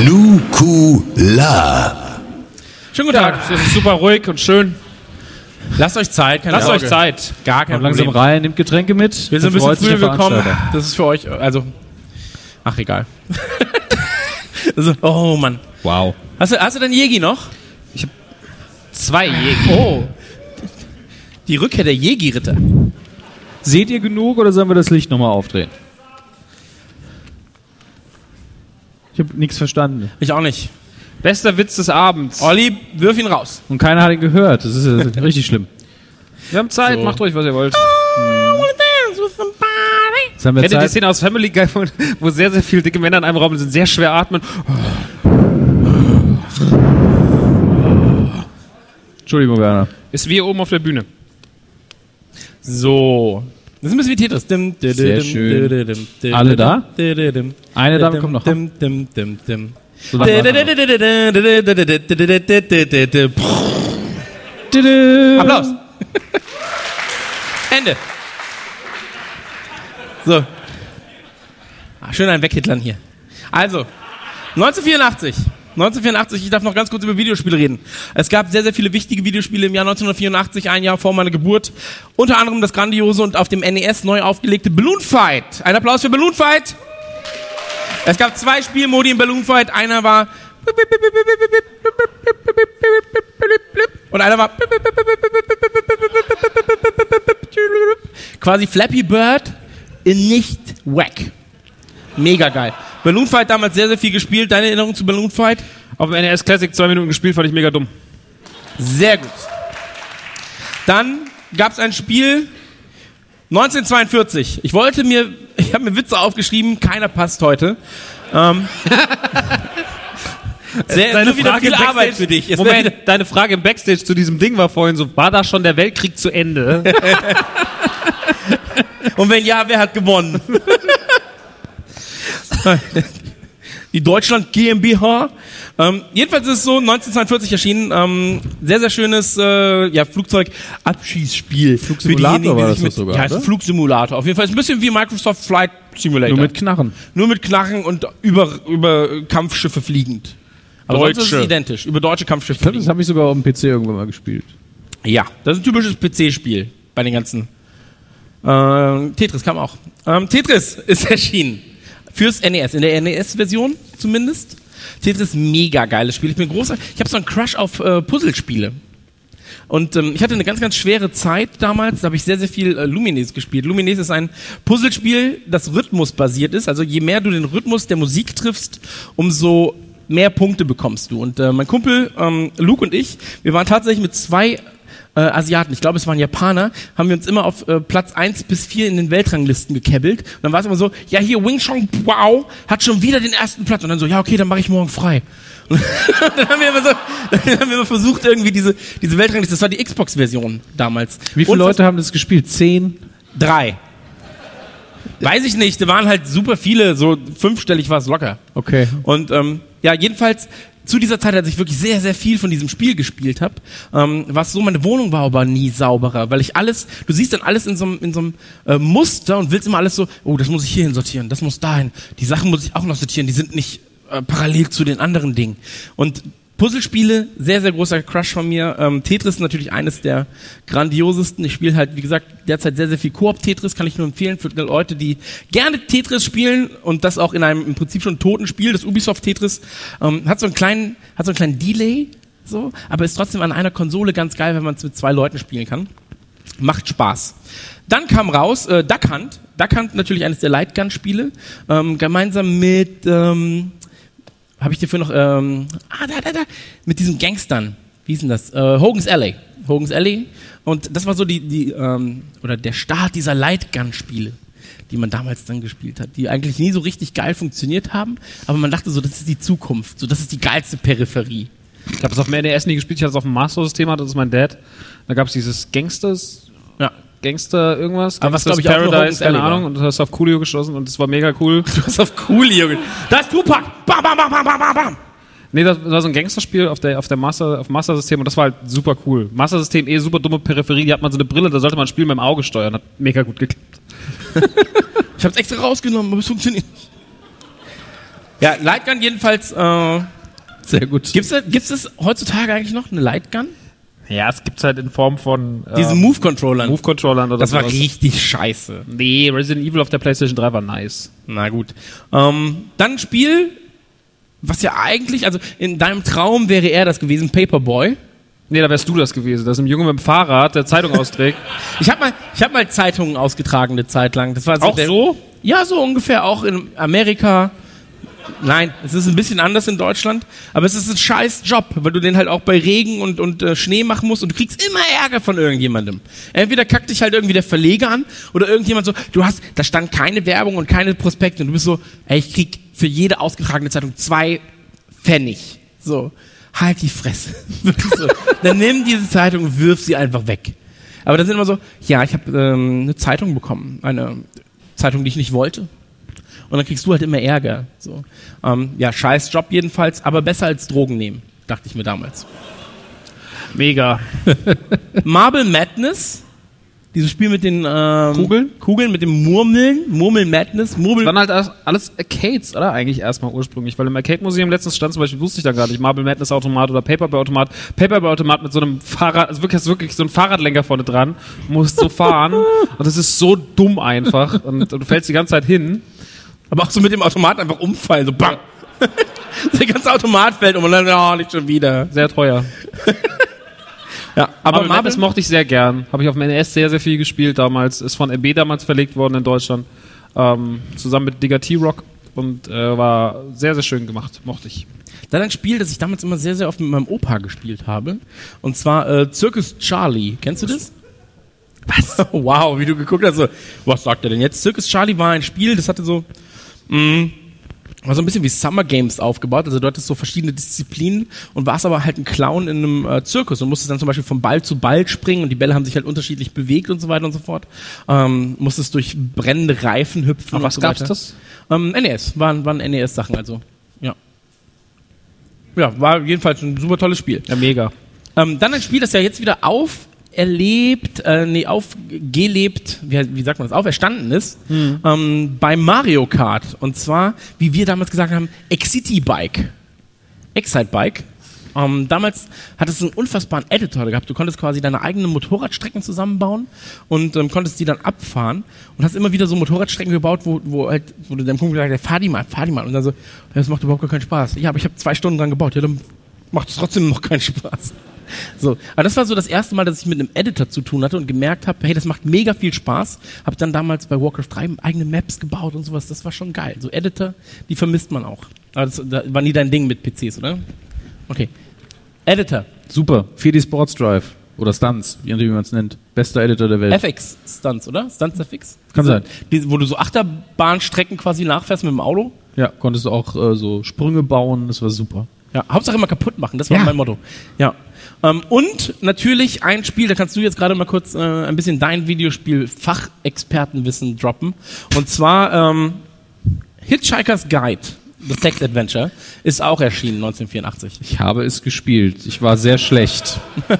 Nukula. Schönen guten Tag. Es ist super ruhig und schön. Lasst euch Zeit, keine Lasst Sorge. euch Zeit. Gar kein Kommt langsam rein, nimmt Getränke mit. Wir sind ein bisschen der gekommen. Das ist für euch, also, ach egal. Also, oh Mann. Wow. Hast du, hast du deinen Jägi noch? Zwei Jäger. Oh. Die Rückkehr der Jägi-Ritter. Seht ihr genug oder sollen wir das Licht nochmal aufdrehen? Ich habe nichts verstanden. Ich auch nicht. Bester Witz des Abends. Olli, wirf ihn raus. Und keiner hat ihn gehört. Das ist richtig schlimm. Wir haben Zeit, So. macht ruhig, was ihr wollt. Jetzt haben wir Kennt ihr die Zeit. Szene aus Family Guy, wo, wo sehr, sehr viele dicke Männer in einem Raum sind, sehr schwer atmen? Entschuldigung, Werner. Ist wie oben auf der Bühne. So. Das ist ein bisschen wie Tetris. Dim, dim, Sehr dim, schön. dim, dim, dim, Alle da? dim, dim, dim, Eine Dame dim, kommt noch. So Applaus. Ende. So. Ah, schön ein Weghitlern hier. Also, 1984. 1984, ich darf noch ganz kurz über Videospiele reden. Es gab sehr, sehr viele wichtige Videospiele im Jahr 1984, ein Jahr vor meiner Geburt. Unter anderem das grandiose und auf dem NES neu aufgelegte Balloon Fight. Ein Applaus für Balloon Fight. Es gab zwei Spielmodi in Balloon Fight. Einer war und einer war quasi Flappy Bird in nicht wack. Mega geil. Balloon Fight damals sehr, sehr viel gespielt. Deine Erinnerung zu Balloon Fight? Auf dem NES Classic zwei Minuten gespielt, fand ich mega dumm. Sehr gut. Dann gab es ein Spiel 1942. Ich wollte mir, ich habe mir Witze aufgeschrieben, keiner passt heute. Ähm, sehr, nur wieder viel im Backstage- Arbeit für dich. Wär Moment, deine Frage im Backstage zu diesem Ding war vorhin so, war da schon der Weltkrieg zu Ende? Und wenn ja, wer hat gewonnen? Die Deutschland GmbH. Ähm, jedenfalls ist es so 1942 erschienen. Ähm, sehr, sehr schönes äh, ja, Flugzeug-Abschießspiel. Flugsimulator war das doch sogar, Ja, oder? Flugsimulator. Auf jeden Fall ist ein bisschen wie Microsoft Flight Simulator. Nur mit Knarren. Nur mit Knarren und über, über Kampfschiffe fliegend. Aber sonst ist es Deutsche. identisch. Über deutsche Kampfschiffe Ich glaube, das habe ich sogar auf dem PC irgendwann mal gespielt. Ja, das ist ein typisches PC-Spiel bei den ganzen. Ähm, Tetris kam auch. Ähm, Tetris ist erschienen. Fürs NES, in der NES-Version zumindest. Tetris, mega geiles Spiel. Ich bin großer. Ich habe so einen Crush auf äh, Puzzlespiele. Und ähm, ich hatte eine ganz, ganz schwere Zeit damals. Da habe ich sehr, sehr viel äh, Lumines gespielt. Lumines ist ein Puzzlespiel, das rhythmusbasiert ist. Also je mehr du den Rhythmus der Musik triffst, umso mehr Punkte bekommst du. Und äh, mein Kumpel ähm, Luke und ich, wir waren tatsächlich mit zwei äh, Asiaten, ich glaube es waren Japaner, haben wir uns immer auf äh, Platz 1 bis 4 in den Weltranglisten gekebbelt. Und dann war es immer so, ja hier Wing Chong Wow hat schon wieder den ersten Platz. Und dann so, ja okay, dann mache ich morgen frei. Und dann haben wir immer so, dann haben wir immer versucht irgendwie diese, diese Weltrangliste, das war die Xbox-Version damals. Wie viele Und Leute haben das gespielt? Zehn? Drei. Weiß ich nicht, da waren halt super viele, so fünfstellig war es locker. Okay. Und ähm, ja, jedenfalls zu dieser Zeit, als ich wirklich sehr, sehr viel von diesem Spiel gespielt habe, ähm, war es so, meine Wohnung war aber nie sauberer, weil ich alles, du siehst dann alles in so einem in so einem, äh, Muster und willst immer alles so, oh, das muss ich hierhin sortieren, das muss dahin, die Sachen muss ich auch noch sortieren, die sind nicht äh, parallel zu den anderen Dingen. Und Puzzlespiele, sehr, sehr großer Crush von mir. Ähm, Tetris ist natürlich eines der grandiosesten. Ich spiele halt, wie gesagt, derzeit sehr, sehr viel Koop-Tetris, kann ich nur empfehlen für Leute, die gerne Tetris spielen und das auch in einem im Prinzip schon toten Spiel, das Ubisoft Tetris, ähm, hat so einen kleinen, hat so einen kleinen Delay, so, aber ist trotzdem an einer Konsole ganz geil, wenn man es mit zwei Leuten spielen kann. Macht Spaß. Dann kam raus äh, Duck Hunt. Duck Hunt natürlich eines der Lightgun-Spiele, ähm, gemeinsam mit ähm, habe ich dir für noch, ähm, ah, da, da, da, mit diesen Gangstern. Wie ist denn das? Äh, Hogan's Alley. Hogan's Alley. Und das war so die, die, ähm, oder der Start dieser Lightgun-Spiele, die man damals dann gespielt hat, die eigentlich nie so richtig geil funktioniert haben, aber man dachte so, das ist die Zukunft, so, das ist die geilste Peripherie. Ich habe es auf dem NES nie gespielt, ich hatte es auf dem Master-System, das ist mein Dad. Da gab es dieses Gangsters, Ja. Gangster irgendwas. Aber was, Gangsters glaub ich, Paradise, keine. Ahnung. Und das hast du auf Coolio geschossen und das war mega cool. Du hast auf cool, Junge. Da ist Tupac. Bam, bam, bam, bam, bam, bam, bam. Nee, das war so ein Gangsterspiel auf der, auf der Master, auf dem Master-System und das war halt super cool. Master-System eh super dumme Peripherie, die hat man so eine Brille, da sollte man spielen mit dem Auge steuern, hat mega gut geklappt. Ich hab's extra rausgenommen, aber es funktioniert nicht. Ja, Lightgun jedenfalls, äh, Sehr gut. gibt's, gibt's das heutzutage eigentlich noch, eine Lightgun? Ja, es gibt's halt in Form von äh, Diese Move-Controllern. Move-Controllern oder das war sowas. richtig scheiße. Nee, Resident Evil auf der PlayStation 3 war nice. Na gut. Ähm, dann ein Spiel, was ja eigentlich, also in deinem Traum wäre er das gewesen, Paperboy. Nee, da wärst du das gewesen. Das ist ein Junge mit dem Fahrrad, der Zeitung austrägt. Ich habe mal, ich habe mal Zeitungen ausgetragen eine Zeit lang. Das war so Auch der, so? Ja, so ungefähr auch in Amerika. Nein, es ist ein bisschen anders in Deutschland, aber es ist ein scheiß Job, weil du den halt auch bei Regen und, und äh, Schnee machen musst und du kriegst immer Ärger von irgendjemandem. Entweder kackt dich halt irgendwie der Verleger an oder irgendjemand so, du hast, da stand keine Werbung und keine Prospekte und du bist so, ey, ich krieg für jede ausgetragene Zeitung zwei Pfennig. So, halt die Fresse. So. Dann nimm diese Zeitung und wirf sie einfach weg. Aber dann sind immer so, ja, ich habe ähm, eine Zeitung bekommen, eine Zeitung, die ich nicht wollte. Und dann kriegst du halt immer Ärger. So. Ähm, ja, scheiß Job jedenfalls, aber besser als Drogen nehmen, dachte ich mir damals. Mega. Marble Madness, dieses Spiel mit den ähm, Kugeln? Kugeln, mit dem Murmeln, Murmel Madness, Murmel. Das waren halt alles- Arcades, oder? Eigentlich erstmal ursprünglich. Weil im Arcade-Museum letztens stand zum Beispiel, wusste ich da gar nicht, Marble Madness Automat oder Paperboy Automat. Paperboy Automat mit so einem Fahrrad, also wirklich, wirklich so einen Fahrradlenker vorne dran, musst so fahren. und das ist so dumm einfach. Und, und du fällst die ganze Zeit hin. Aber auch so mit dem Automat einfach umfallen, so bam. Der ganze Automat fällt um und dann, oh, nicht schon wieder. Sehr teuer. Ja, Aber aber Marble Madness mochte ich sehr gern. Habe ich auf dem NES sehr, sehr viel gespielt damals. Ist von MB damals verlegt worden in Deutschland. Ähm, zusammen mit Digger T-Rock. Und äh, war sehr, sehr schön gemacht. Mochte ich. Dann ein Spiel, das ich damals immer sehr, sehr oft mit meinem Opa gespielt habe. Und zwar äh, Circus Charlie. Kennst du das? Was? wow, wie du geguckt hast. So, was sagt er denn jetzt? Circus Charlie war ein Spiel, das hatte so, mh, war so ein bisschen wie Summer Games aufgebaut. Also du hattest so verschiedene Disziplinen und warst aber halt ein Clown in einem äh, Zirkus und musstest dann zum Beispiel von Ball zu Ball springen und die Bälle haben sich halt unterschiedlich bewegt und so weiter und so fort. Ähm, musstest durch brennende Reifen hüpfen. Aber was so gab's weiter. das? Ähm, NES, waren, waren NES-Sachen, also. Ja. Ja, war jedenfalls ein super tolles Spiel. Ja, mega. Ähm, dann ein Spiel, das ja jetzt wieder auferlebt, äh, nee, aufgelebt, wie, wie sagt man das, auferstanden ist, ähm, bei Mario Kart. Und zwar, wie wir damals gesagt haben, Excity Bike. Excite Bike. Ähm, damals hat es einen unfassbaren Editor gehabt. Du konntest quasi deine eigenen Motorradstrecken zusammenbauen und ähm, konntest die dann abfahren und hast immer wieder so Motorradstrecken gebaut, wo, wo halt, wo du deinem Kumpel gesagt hast, fahr die mal, fahr die mal. Und dann so, das macht überhaupt gar keinen Spaß. Ja, aber ich habe zwei Stunden dran gebaut. Ja, dann macht es trotzdem noch keinen Spaß. So, aber das war so das erste Mal, dass ich mit einem Editor zu tun hatte und gemerkt habe, hey, das macht mega viel Spaß. Habe dann damals bei Warcraft 3 eigene Maps gebaut und sowas. Das war schon geil. So Editor, die vermisst man auch. Aber das, das war nie dein Ding mit PCs, oder? Okay. Editor. Super. 4D Sports Drive. Oder Stunts, wie man es nennt. Bester Editor der Welt. FX Stunts, oder? Stunts FX? Kann sein. Die, wo du so Achterbahnstrecken quasi nachfährst mit dem Auto. Ja, konntest du auch äh, so Sprünge bauen, das war super. Ja, Hauptsache immer kaputt machen, das war Ja. mein Motto. Ja. Ähm, und natürlich ein Spiel, da kannst du jetzt gerade mal kurz äh, ein bisschen dein Videospiel-Fachexpertenwissen droppen. Und zwar ähm, Hitchhiker's Guide, das Text-Adventure, ist auch erschienen 1984. Ich habe es gespielt. Ich war sehr schlecht.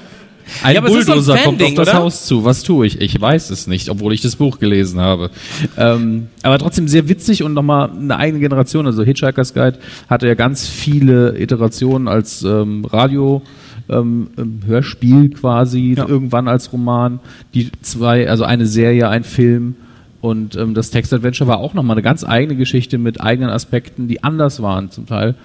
Ein Ja, so ein Bulldozer kommt auf das oder? Haus zu. Was tue ich? Ich weiß es nicht, obwohl ich das Buch gelesen habe. Ähm, aber trotzdem sehr witzig und nochmal eine eigene Generation. Also Hitchhiker's Guide hatte ja ganz viele Iterationen als ähm, Radio. Ähm, ähm, Hörspiel quasi, Ja. irgendwann als Roman. Die zwei, also eine Serie, ein Film. Und ähm, das Text-Adventure war auch nochmal eine ganz eigene Geschichte mit eigenen Aspekten, die anders waren zum Teil.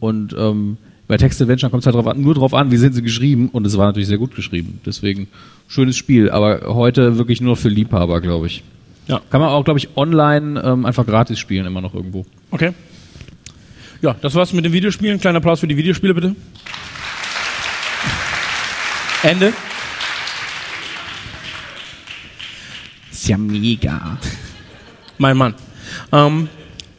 Und ähm, bei Text-Adventure kommt es halt drauf an, nur drauf an, wie sind sie geschrieben. Und es war natürlich sehr gut geschrieben. Deswegen schönes Spiel. Aber heute wirklich nur für Liebhaber, glaube ich. Ja. Kann man auch, glaube ich, online ähm, einfach gratis spielen, immer noch irgendwo. Okay. Ja, das war's mit den Videospielen. Kleiner Applaus für die Videospiele, bitte. Ende. Ist ja mega. Mein Mann. Ähm,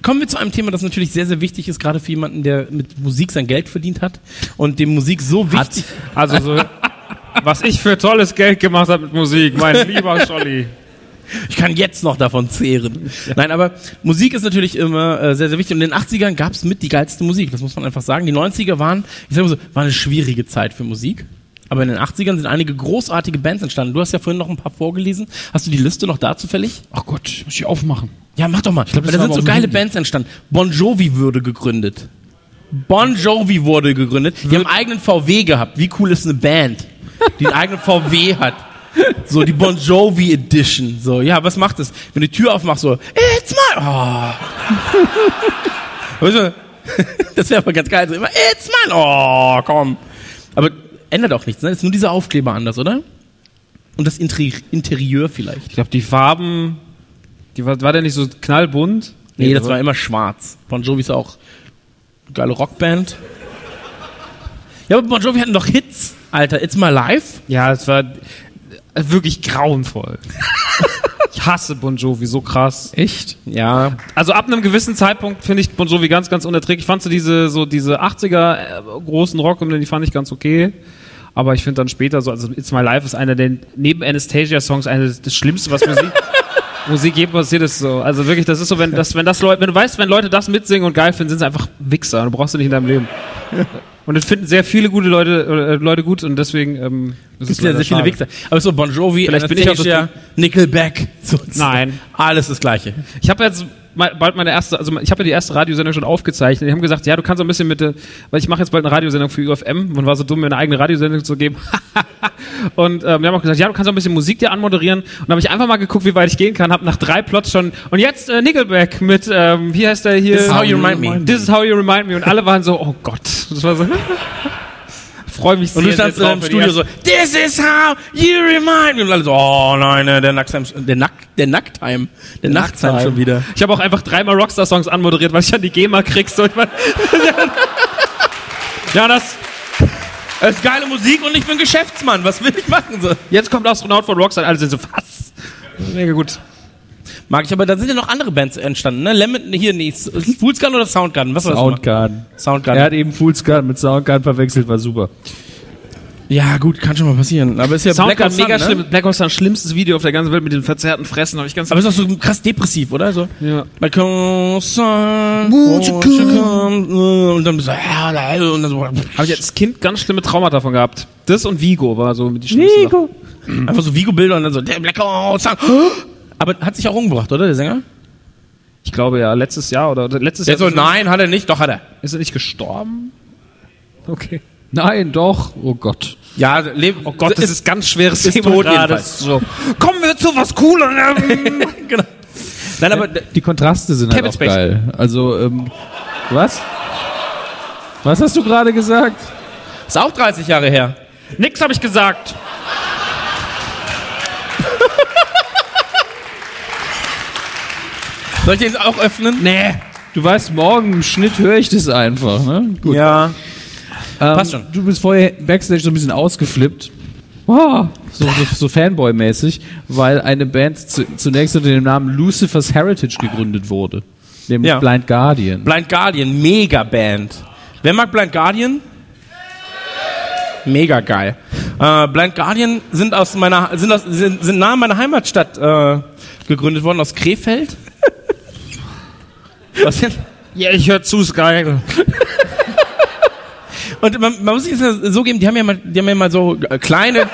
kommen wir zu einem Thema, das natürlich sehr, sehr wichtig ist, gerade für jemanden, der mit Musik sein Geld verdient hat und dem Musik so wichtig Also so, was ich für tolles Geld gemacht habe mit Musik, mein lieber Scholli. Ich kann jetzt noch davon zehren. Nein, aber Musik ist natürlich immer äh, sehr, sehr wichtig. Und in den 80ern gab es mit die geilste Musik, das muss man einfach sagen. Die 90er waren, ich sag mal so, war eine schwierige Zeit für Musik. Aber in den 80ern sind einige großartige Bands entstanden. Du hast ja vorhin noch ein paar vorgelesen. Hast du die Liste noch da zufällig? Ach Gott, muss ich aufmachen. Ja, mach doch mal. glaub, da sind so geile Handy. Bands entstanden. Bon Jovi wurde gegründet. Bon Jovi wurde gegründet. Die haben einen eigenen VW gehabt. Wie cool ist eine Band, die einen eigenen VW hat? So, die Bon Jovi Edition. So, ja, was macht das? Wenn du die Tür aufmachst, so, it's my, oh. Das wäre aber ganz geil. So immer, it's mine. Oh, komm. Aber ändert auch nichts, ne? Ist nur dieser Aufkleber anders, oder? Und das Interi Interieur vielleicht. Ich glaube, die Farben, die war, war der nicht so knallbunt? Nee, das war immer schwarz. Bon Jovi ist auch eine geile Rockband. Ja, aber Bon Jovi hatten doch Hits. Alter, It's My Life. Ja, es war wirklich grauenvoll. ich hasse Bon Jovi so krass. Echt? Ja. Also ab einem gewissen Zeitpunkt finde ich Bon Jovi ganz, ganz unerträglich. Ich fand so diese, so diese 80er äh, großen Rock, die fand ich ganz okay. Aber ich finde dann später so, also It's My Life ist einer der, neben Anastasia-Songs, einer das Schlimmste, was Musik, Musik je passiert ist so. Also wirklich, das ist so, wenn das, wenn das Leute, wenn du weißt, wenn Leute das mitsingen und geil finden, sind sie einfach Wichser. Du brauchst du nicht in deinem Leben. Und das finden sehr viele gute Leute, äh, Leute gut und deswegen, ähm, das Es gibt ja sehr viele schade. Wichser. Aber so Bon Jovi, Vielleicht bin ich auch das Anastasia, Nickelback. So, Nein. Alles das Gleiche. Ich habe jetzt bald meine erste, also ich habe ja die erste Radiosendung schon aufgezeichnet. Die haben gesagt, ja, du kannst so ein bisschen mit, der- weil ich mache jetzt bald eine Radiosendung für UFM. Man war so dumm, mir eine eigene Radiosendung zu geben. und ähm, wir haben auch gesagt, ja, du kannst auch ein bisschen Musik dir anmoderieren. Und dann habe ich einfach mal geguckt, wie weit ich gehen kann. Habe nach drei Plots schon und jetzt äh, Nickelback mit, ähm, wie heißt der hier? This is how you remind me. This is how you remind me. Und alle waren so, oh Gott, das war so. Freue mich sehr. Und du standst im drauf, Studio so, this is how you remind me. Und alle so, oh nein, ne, der Nacktheim, der Nack, der Nacktime, der Nacktheim schon wieder. Ich habe auch einfach dreimal Rockstar-Songs anmoderiert, weil ich dann die GEMA krieg. So, ich mein, ja, das. Es ist geile Musik und ich bin Geschäftsmann. Was will ich machen? So. Jetzt kommt Astronaut von Rockstar. Alle sind so, was? Mega gut. Mag ich, aber da sind ja noch andere Bands entstanden, ne? Lemon, hier, nee, Fool's Gun oder Soundgarden? Was war das? Soundgarden. Soundgarden. Er hat eben Fool's Garden mit Soundgarden verwechselt, war super. Ja, gut, kann schon mal passieren. Aber ist ja Soundgarden Black mega Sun, schlimm. Ne? Black Hole Sun, schlimmstes Video auf der ganzen Welt mit den verzerrten Fressen. Habe ich ganz. Aber ist auch so krass depressiv, oder? So. ja. Black Hole Sun? Und dann so, und dann so, Habe ich als Kind ganz schlimme Traumata davon gehabt. Das und Vigo war so mit die schlimmsten Sachen. einfach so Vigo-Bilder und dann so, der Black Hole Sun. Aber hat sich auch umgebracht, oder, der Sänger? Ich glaube ja, letztes Jahr oder oder letztes Der Jahr. so, nein, hat er nicht, doch hat er. Ist er nicht gestorben? Okay. Nein, doch. Oh Gott. Ja, lebt, Oh Gott, das ist ganz schweres ist Thema tot gerade. So. Kommen wir zu was Coolerem. genau. Nein, aber Die Kontraste sind Kevin halt auch Spacey. geil. Also, ähm, was? Was hast du gerade gesagt? ist auch 30 Jahre her. Nix habe ich gesagt. Soll ich den auch öffnen? Nee. Du weißt, morgen im Schnitt höre ich das einfach, ne? Gut. Ja. Ähm, passt schon. Du bist vorher Backstage so ein bisschen ausgeflippt. Wow. So, so, so Fanboy-mäßig, weil eine Band zu, zunächst unter dem Namen Lucifer's Heritage gegründet wurde. Nämlich Ja. Blind Guardian. Blind Guardian, mega Band. Wer mag Blind Guardian? Mega geil. Äh, Blind Guardian sind aus meiner sind aus, sind, sind nahe meiner Heimatstadt äh, gegründet worden aus Krefeld. Was denn? Ja, ich höre zu, ist geil. Und man, man muss sich das so geben, die haben ja mal, die haben ja mal so äh, kleine,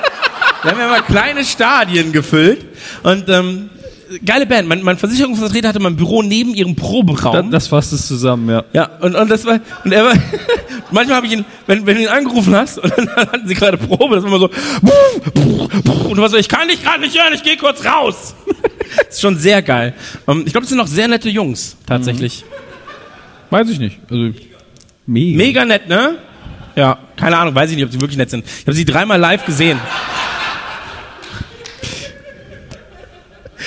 die haben ja mal kleine Stadien gefüllt. Und ähm, geile Band. Mein, mein Versicherungsvertreter hatte mein Büro neben ihrem Proberaum. Das, das fasst es zusammen, ja. Ja, und, und das war, und er war, manchmal habe ich ihn, wenn, wenn du ihn angerufen hast, und dann hatten sie gerade Probe, das war immer so, und du warst so, ich kann dich gerade nicht hören, ich gehe kurz raus. Das ist schon sehr geil. Ähm, ich glaube, es sind noch sehr nette Jungs, tatsächlich. Weiß ich nicht. Also, mega. Mega nett, ne? Ja, keine Ahnung, weiß ich nicht, ob sie wirklich nett sind. Ich habe sie dreimal live gesehen.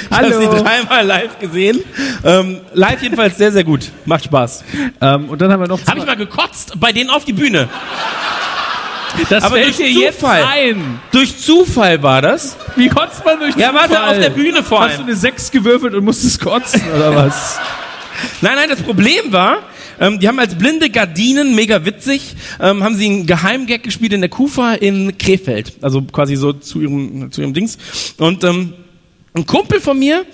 Ich habe sie dreimal live gesehen. Ähm, live jedenfalls sehr, sehr gut. Macht Spaß. Ähm, und dann haben wir noch Habe ich mal gekotzt bei denen auf die Bühne. Das aber fällt durch dir jetzt Zufall. ein. Durch Zufall war das. Wie kotzt man durch Ja, warte, Zufall? auf der Bühne vor Hast du allem. eine 6 gewürfelt und musstest kotzen, oder was? Nein, nein, das Problem war, ähm, die haben als blinde Gardinen, mega witzig, ähm, haben sie einen Geheimgag gespielt in der Kufa in Krefeld. Also quasi so zu ihrem, zu ihrem Dings. Und ähm, ein Kumpel von mir,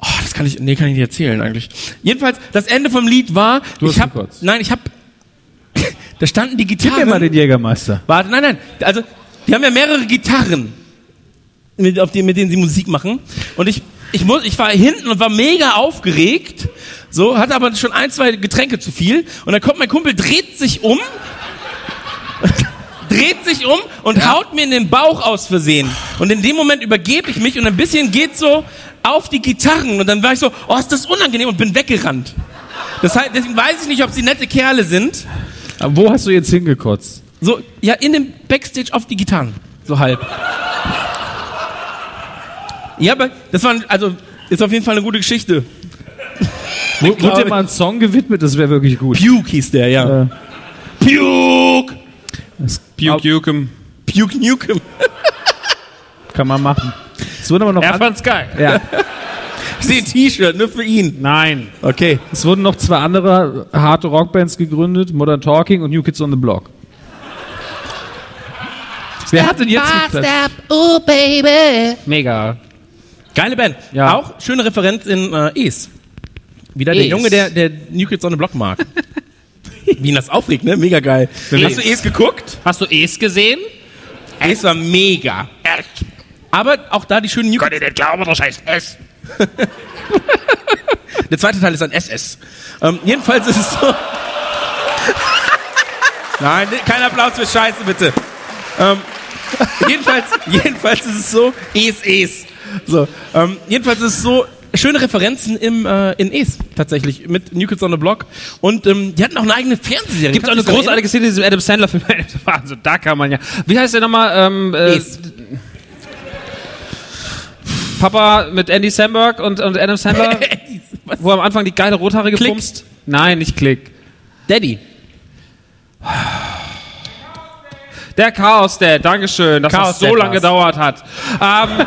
oh, das kann ich, nee, kann ich nicht erzählen eigentlich. Jedenfalls, das Ende vom Lied war, Du hast ich hab, gekotzt. nein, ich hab, da standen die Gib mir Gitarren. mal den Jägermeister. Warte, nein, nein. Also, die haben ja mehrere Gitarren, mit, auf die, mit denen sie Musik machen. Und ich, ich, muss, ich war hinten und war mega aufgeregt. So, hatte aber schon ein, zwei Getränke zu viel. Und dann kommt mein Kumpel, dreht sich um, dreht sich um und haut mir in den Bauch aus Versehen. Und in dem Moment übergebe ich mich und ein bisschen geht so auf die Gitarren. Und dann war ich so, oh, ist das unangenehm und bin weggerannt. Das heißt, deswegen weiß ich nicht, ob sie nette Kerle sind. Aber wo hast du jetzt hingekotzt? So, ja, in dem Backstage auf die Gitarren. So halb. Ja, aber das war, also, ist auf jeden Fall eine gute Geschichte. Wurde dir mal einen Song gewidmet? Das wäre wirklich gut. Puke hieß der, ja. Äh, Puke! Puke Jukem. Puke Nukem. kann man machen. Es wurden aber noch, Er an, fand's geil. ja, Ich sehe ein T-Shirt, nur für ihn. Nein. Okay. es wurden noch zwei andere harte Rockbands gegründet, Modern Talking und New Kids on the Block. Wer hat denn jetzt geklatscht? oh baby. Mega. Geile Band. Ja. Auch schöne Referenz in äh, Es. Wieder der Es. Junge, der, der New Kids on the Block mag. Wie ihn das aufregt, ne? Mega geil. Hast du Es geguckt? Hast du Es gesehen? Es war mega. Aber auch da die schönen New Könnt ihr nicht glauben, das heißt es. Der zweite Teil ist ein SS. Ähm, jedenfalls ist es so. Nein, kein Applaus für Scheiße, bitte. Ähm, jedenfalls, jedenfalls ist es so, Es, Es. So, ähm, jedenfalls ist es so, schöne Referenzen im, äh, in Es, tatsächlich, mit New Kids on the Block. Und ähm, die hatten auch eine eigene Fernsehserie. Gibt auch eine großartige Szene in diesem Adam Sandler-Film. Also da kann man ja. Wie heißt der nochmal? Ähm, äh, Es. Papa mit Andy Samberg und, und Adam Sandler? Was? wo am Anfang die geile rothaarige Klick. bumst. Nein, nicht Klick. Daddy. Der Chaos Dad, Dankeschön, dass Chaos das so lange gedauert hat. Ähm,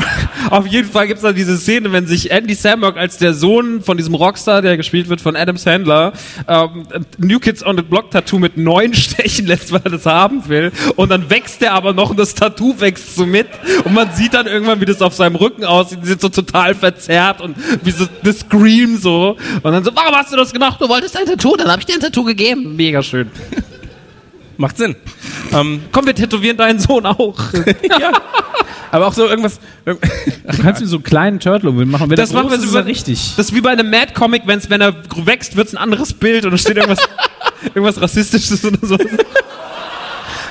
auf jeden Fall gibt's da diese Szene, wenn sich Andy Samberg als der Sohn von diesem Rockstar, der gespielt wird von Adam Sandler, ähm, New Kids on the Block Tattoo mit neun stechen lässt, weil er das haben will. Und dann wächst er aber noch und das Tattoo wächst so mit. Und man sieht dann irgendwann, wie das auf seinem Rücken aussieht. Die sind so total verzerrt und wie so das Scream so. Und dann so, warum hast du das gemacht? Du wolltest ein Tattoo, dann habe ich dir ein Tattoo gegeben. Mega schön. Macht Sinn. Ähm, Komm, wir tätowieren deinen Sohn auch. ja. Aber auch so irgendwas. irg- Du kannst mir so einen kleinen Turtle machen. Wenn Das machen wir so richtig. Das ist wie bei einem Mad-Comic, wenn's, wenn er wächst, wird's ein anderes Bild und da steht irgendwas, irgendwas Rassistisches oder so.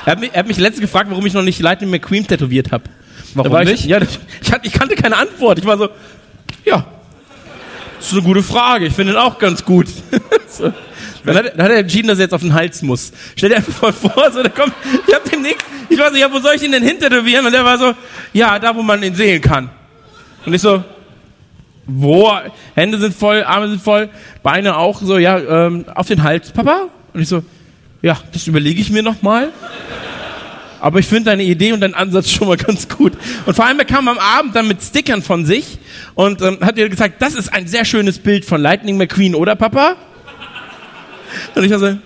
Er hat, mich, er hat mich letztens gefragt, warum ich noch nicht Lightning McQueen tätowiert habe. Warum war nicht? Ich, ja, ich, ich kannte keine Antwort. Ich war so, ja, das ist eine gute Frage. Ich finde ihn auch ganz gut. so. Dann hat, dann hat er entschieden, dass er jetzt auf den Hals muss. Stell dir einfach mal vor, so, der kommt, ich hab demnächst, ich weiß nicht, ja, wo soll ich ihn denn hintätowieren? Und der war so, ja, da, wo man ihn sehen kann. Und ich so, wo? Hände sind voll, Arme sind voll, Beine auch so, ja, ähm, auf den Hals, Papa? Und ich so, ja, das überlege ich mir noch mal. Aber ich finde deine Idee und deinen Ansatz schon mal ganz gut. Und vor allem, er kam am Abend dann mit Stickern von sich und ähm, hat mir gesagt, das ist ein sehr schönes Bild von Lightning McQueen, oder Papa? Und ich war so,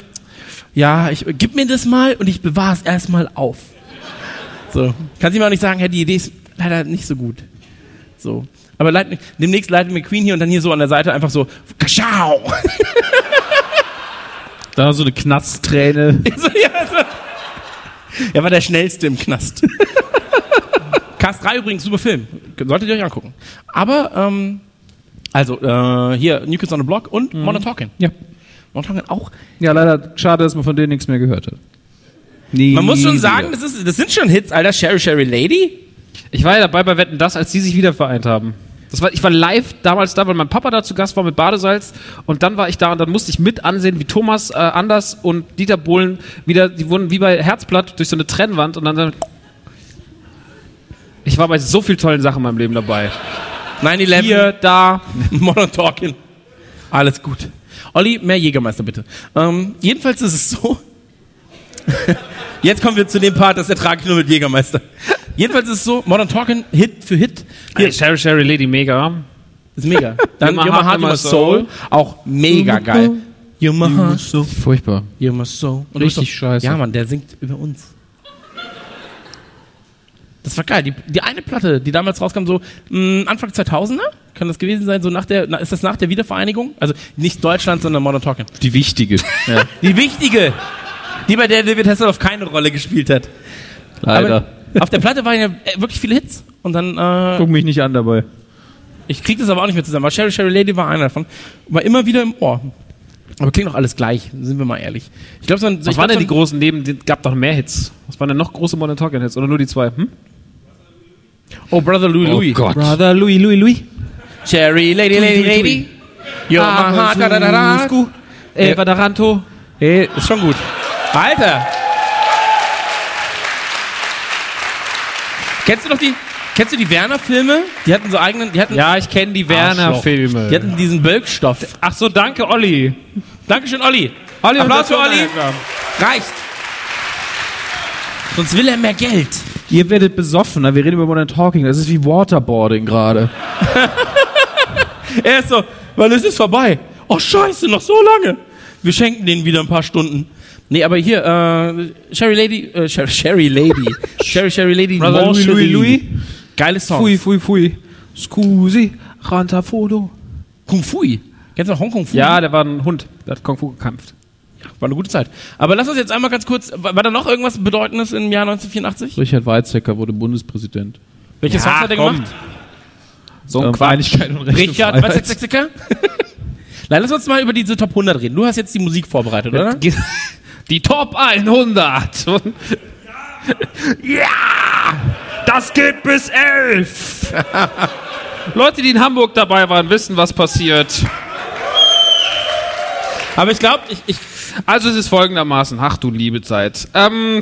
ja, ich, gib mir das mal und ich bewahre es erstmal auf. So. Kannst du mir auch nicht sagen, ja, die Idee ist leider nicht so gut. So. Aber Lightning, demnächst Lightning McQueen hier und dann hier so an der Seite einfach so, Kaschau! Da so eine Knastträne. so, ja, so. Er war der schnellste im Knast. Cast 3 übrigens, super Film. Solltet ihr euch angucken. Aber, ähm, also, äh, hier, New Kids on the Block und Modern Talking. Ja. Talking auch. Ja, leider schade, dass man von denen nichts mehr gehört hat. Nie Man muss schon sagen, das, ist, das sind schon Hits, Alter. Sherry Sherry Lady. Ich war ja dabei bei Wetten das, als die sich wieder vereint haben. Das war, ich war live damals da, weil mein Papa da zu Gast war mit Badesalz und dann war ich da und dann musste ich mit ansehen, wie Thomas äh, Anders und Dieter Bohlen wieder, die wurden wie bei Herzblatt durch so eine Trennwand und dann, dann ich war bei so vielen tollen Sachen in meinem Leben dabei. 9-11. Hier, da, Modern Talking. Alles gut. Olli, mehr Jägermeister bitte. Ähm, jedenfalls ist es so. Jetzt kommen wir zu dem Part, das ertrage ich nur mit Jägermeister. Jedenfalls ist es so, Modern Talking, Hit für Hit. Hey, Sherry Sherry Lady, mega. ist mega. Dann You're my Heart, You're My Soul, auch mega geil. You're My Heart, Furchtbar. You're My Soul. Und Richtig so, scheiße. Ja, Mann, der singt über uns. Das war geil. Die, die eine Platte, die damals rauskam, so mh, Anfang 2000er, kann das gewesen sein? So nach der, na, ist das nach der Wiedervereinigung? Also nicht Deutschland, sondern Modern Talking. Die wichtige. Ja, Die wichtige, die bei der David Hasselhoff keine Rolle gespielt hat. leider. Aber auf der Platte waren ja äh, wirklich viele Hits. Und dann, äh, Guck mich nicht an dabei. ich krieg das aber auch nicht mehr zusammen. Aber Sherry Sherry Lady war einer davon. War immer wieder im Ohr. Aber klingt doch alles gleich, sind wir mal ehrlich. Ich glaube, so Was waren denn die großen neben, die gab doch mehr Hits. Was waren denn noch große Modern Talking Hits oder nur die zwei? Hm? Oh, Brother Louis Louis. Gott. Brother Louis, Louis, Louis. Cherry Lady Lady Lady. My heart, da, da, da, da. Sku. Ey, Vadaranto. Hey, ist schon gut. Alter! Kennst du noch die, kennst du die Werner-Filme? Die hatten so eigenen, die hatten, Ja, ich kenne die die Werner-Filme. hatten diesen Bölkstoff. Ach so, danke, Olli. Dankeschön, Olli. Olli Applaus für Olli. Reicht. Sonst will er mehr Geld. Ihr werdet besoffen, wir reden über Modern Talking, das ist wie Waterboarding gerade. Er ist so, ist es vorbei? Oh scheiße, noch so lange. Wir schenken denen wieder ein paar Stunden. Nee, aber hier, äh, Sherry Lady, äh, Sherry, Sherry Lady. Sherry, Sherry Lady. Brother Louis. Louis, Louis. Geiles Song. Fui, fui, fui. Scusi, Rantafodo. Kung Fui. Kennst du noch Hong Kong Fui? Ja, der war ein Hund. Der hat Kung Fu gekämpft. War eine gute Zeit. Aber lass uns jetzt einmal ganz kurz, war, war da noch irgendwas Bedeutendes im Jahr 1984? Richard Weizsäcker wurde Bundespräsident. Welche Songs hat er komm. gemacht? So Ähm, Einigkeit und Recht Richard, ist Nein, lass uns mal über diese Top 100 reden. Du hast jetzt die Musik vorbereitet, oder? Die Top 100. Ja! Das geht bis 11. Leute, die in Hamburg dabei waren, wissen, was passiert. Aber ich glaube, ich, ich, Also es ist folgendermaßen. Ach du liebe Zeit. Ähm,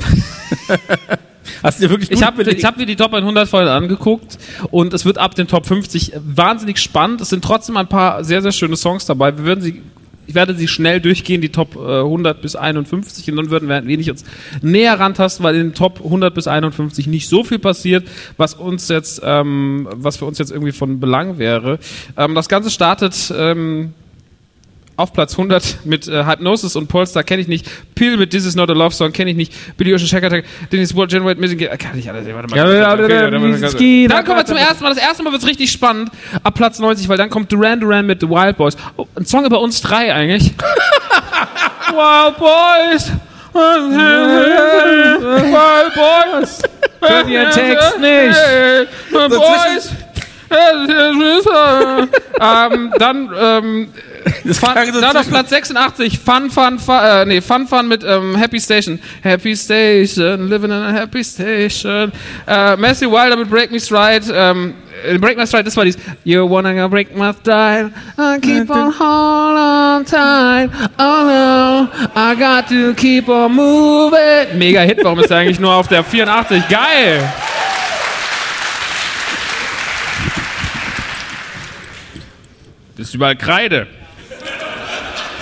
hast du dir wirklich ich habe hab mir die Top 100 vorhin angeguckt und es wird ab den Top 50 wahnsinnig spannend. Es sind trotzdem ein paar sehr, sehr schöne Songs dabei. Wir würden sie ich werde sie schnell durchgehen, die Top äh, 100 bis 51, und dann würden wir ein wenig uns näher rantasten, weil in den Top 100 bis 51 nicht so viel passiert, was uns jetzt, ähm, was für uns jetzt irgendwie von Belang wäre. Ähm, das Ganze startet ähm, auf Platz 100 mit äh, Hypnosis und Polestar kenne ich nicht. Peel mit This Is Not a Love Song kenne ich nicht. Billy Ocean Shack Attack, Dennis World Generate Music, äh, kann ich alles. Warte mal. Ja, Okay, ja, dann- dann kommen wir zum ersten Mal. Das erste Mal wird es richtig spannend. Ab Platz 90, weil dann kommt Duran Duran mit The Wild Boys. Oh, ein Song über uns drei eigentlich. Wild Boys. Wild Boys. Können Ihren Text nicht. Boys. ähm, dann ähm, Klang so dann auf Platz 86 Fun Fun Fun äh, nee Fun Fun mit ähm, Happy Station. Happy Station living in a Happy Station. Äh, Messi Wilder mit Break Me Stride. Ähm, äh, Break My Stride das war dies. You wanna go break my stride I keep on hold on tight Oh no. I got to keep on moving. Mega Hit warum ist der eigentlich nur auf der 84 geil! Das ist überall Kreide.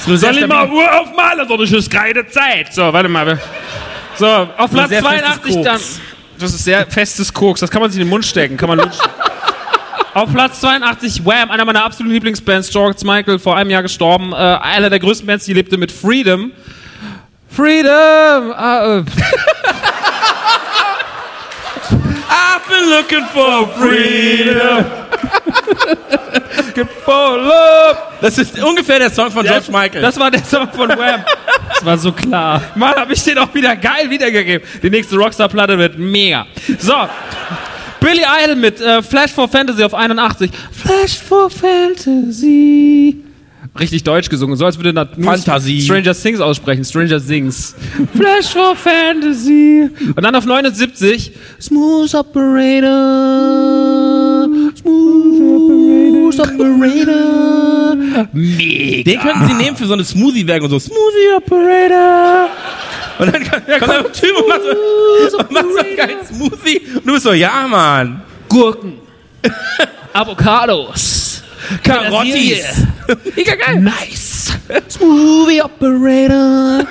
Soll ich mal Uhr aufmalen, sonst ist Kreide Zeit. So, warte mal. So, auf Platz sehr festes 82 Koks. dann. Das ist sehr festes Koks, das kann man sich in den Mund stecken, kann man lutschen. Auf Platz 82 Wham, einer meiner absoluten Lieblingsbands, George Michael, vor einem Jahr gestorben. Äh, einer der größten Bands, die lebte mit Freedom. Freedom! Äh, I've been looking for freedom. Das ist ungefähr der Song von George Michael. Das war der Song von Wham. Das war so klar. Mann, hab ich den auch wieder geil wiedergegeben. Die nächste Rockstar-Platte wird mega. So. Billy Idol mit äh, Flash for Fantasy auf 81. Flash for Fantasy. Richtig deutsch gesungen, so als würde nur Fantasie. Stranger Things aussprechen. Stranger Things. Flash for Fantasy. Und dann auf 79. Smooth Operator. Smooth Operator. Mega. Den könnten sie nehmen für so eine Smoothie-Werbung, so Smoothie Operator. Und dann kommt kommt einfach ein Typ und macht so, und macht so einen geilen Smoothie. Und du bist so, ja, Mann. Gurken. Avocados. Karottis. Mega geil. Nice. Smoothie Operator.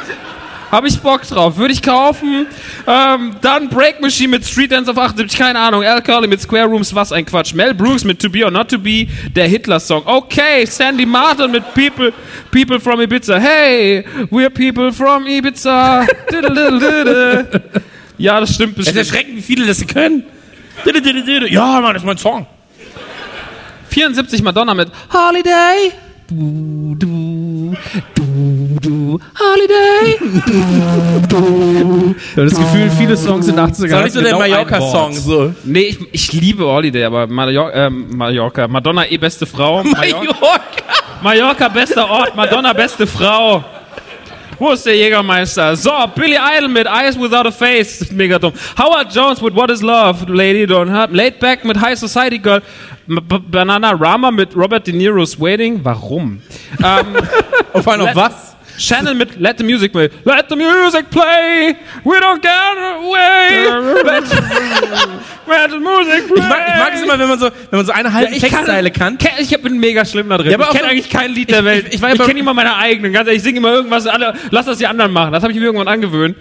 Habe ich Bock drauf, würde ich kaufen. Ähm, dann Break Machine mit Street Dance auf 78, keine Ahnung. Al Curly mit Square Rooms, was ein Quatsch. Mel Brooks mit To Be or Not To Be, der Hitler-Song. Okay, Sandy Martin mit People, People from Ibiza. Hey, we're people from Ibiza. Ja, das stimmt Es ist bestimmt. erschreckend, wie viele das können. Ja, Mann, das ist mein Song. 74 Madonna mit Holiday. Du, du, du, du, Holiday. Ich habe das Gefühl, viele Songs in den 80er Das ist nicht so der genau ein Mallorca-Song. So. Nee, ich, ich liebe Holiday, aber Mallorca, ähm, Mallorca, Madonna eh beste Frau. Mallorca, Mallorca. Mallorca bester Ort, Madonna beste Frau. Wo ist der Jägermeister? So, Billy Idol mit Eyes Without a Face. Mega dumm. Howard Jones mit What is Love? Lady Don't Hurt. Laid Back mit High Society Girl. Banana Rama mit Robert De Niro's Waiting. Warum? ähm, Auf einmal auf was? Shannon mit Let the Music Play. Let the Music Play. We don't get away. Let, let the Music Play. Ich mag, ich mag es immer, wenn man so, wenn man so eine halbe ich kann- Textzeile kann. Ke- Ich bin mega schlimm da drin. Ja, ich kenne eigentlich kein Lied der Ich- Welt. ich- ich ja bei- kenne immer meine eigenen. Ganz ehrlich, ich singe immer irgendwas. Alle, lass das die anderen machen. Das habe ich mir irgendwann angewöhnt.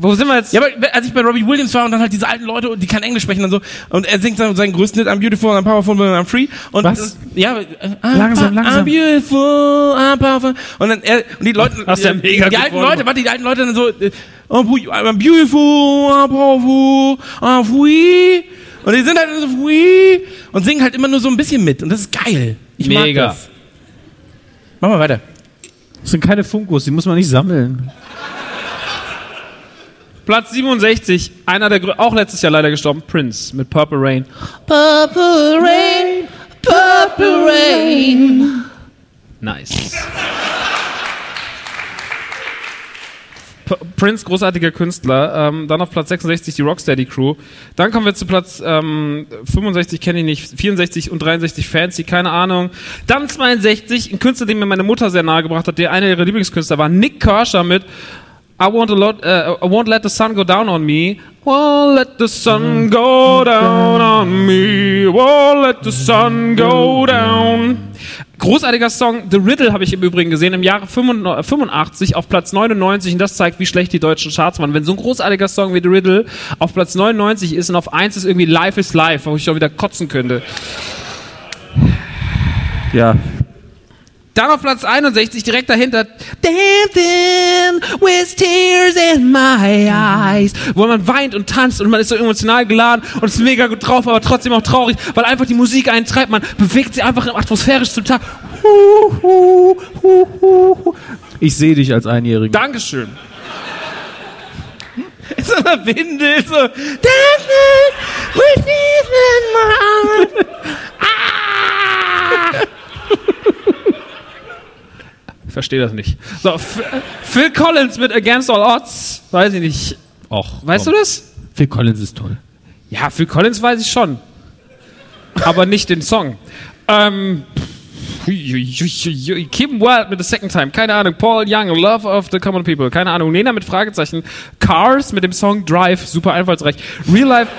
Wo sind wir jetzt? Ja, aber als ich bei Robbie Williams war und dann halt diese alten Leute, die kein Englisch sprechen und so, und er singt dann seinen größten Hit, I'm beautiful, I'm powerful, I'm free. Und Was? Ja, äh, I'm, Langsam, I'm langsam. beautiful, I'm powerful. Und dann er, und die Leute, Hast ja die, mega die alten. Leute, warte, die alten Leute dann so, äh, oh, I'm beautiful, I'm powerful, I'm free. Und die sind halt so free und singen halt immer nur so ein bisschen mit. Und das ist geil. Ich Mega. mag das. Mach mal weiter. Das sind keine Funkos, die muss man nicht sammeln. Platz 67. Einer der, auch letztes Jahr leider gestorben. Prince mit Purple Rain. Purple rain, purple rain. Nice. Prince, großartiger Künstler. Ähm, dann auf Platz 66 die Rocksteady Crew. Dann kommen wir zu Platz ähm, 65, kenne ich nicht. 64 und 63 Fancy, keine Ahnung. Dann 62, ein Künstler, den mir meine Mutter sehr nahe gebracht hat, der einer ihrer Lieblingskünstler war. Nick Kershaw mit I won't, lot, uh, I won't let the sun go down on me. Won't let the sun go down on me. Won't let the sun go down. Großartiger Song. The Riddle habe ich im Übrigen gesehen im Jahre 85 auf Platz 99 und das zeigt, wie schlecht die deutschen Charts waren. Wenn so ein großartiger Song wie The Riddle auf Platz 99 ist und auf 1 ist irgendwie Life is Life, wo ich schon wieder kotzen könnte. Ja. Dann auf Platz 61, direkt dahinter, Dancing with Tears in My Eyes, wo man weint und tanzt und man ist so emotional geladen und ist mega gut drauf, aber trotzdem auch traurig, weil einfach die Musik einen treibt, man bewegt sie einfach atmosphärisch zum Tag. Ich sehe dich als Einjährigen. Dankeschön. Ist aber Windel, so. Dancing with tears in my eyes. Ich verstehe das nicht. So, Phil Collins mit Against All Odds, weiß ich nicht. Och, Weißt du das? Phil Collins ist toll. Ja, Phil Collins weiß ich schon. Aber nicht den Song. Ähm. Kim Wilde mit The Second Time, keine Ahnung. Paul Young, Love of the Common People, keine Ahnung. Nena mit Fragezeichen. Cars mit dem Song Drive, super einfallsreich. Real Life.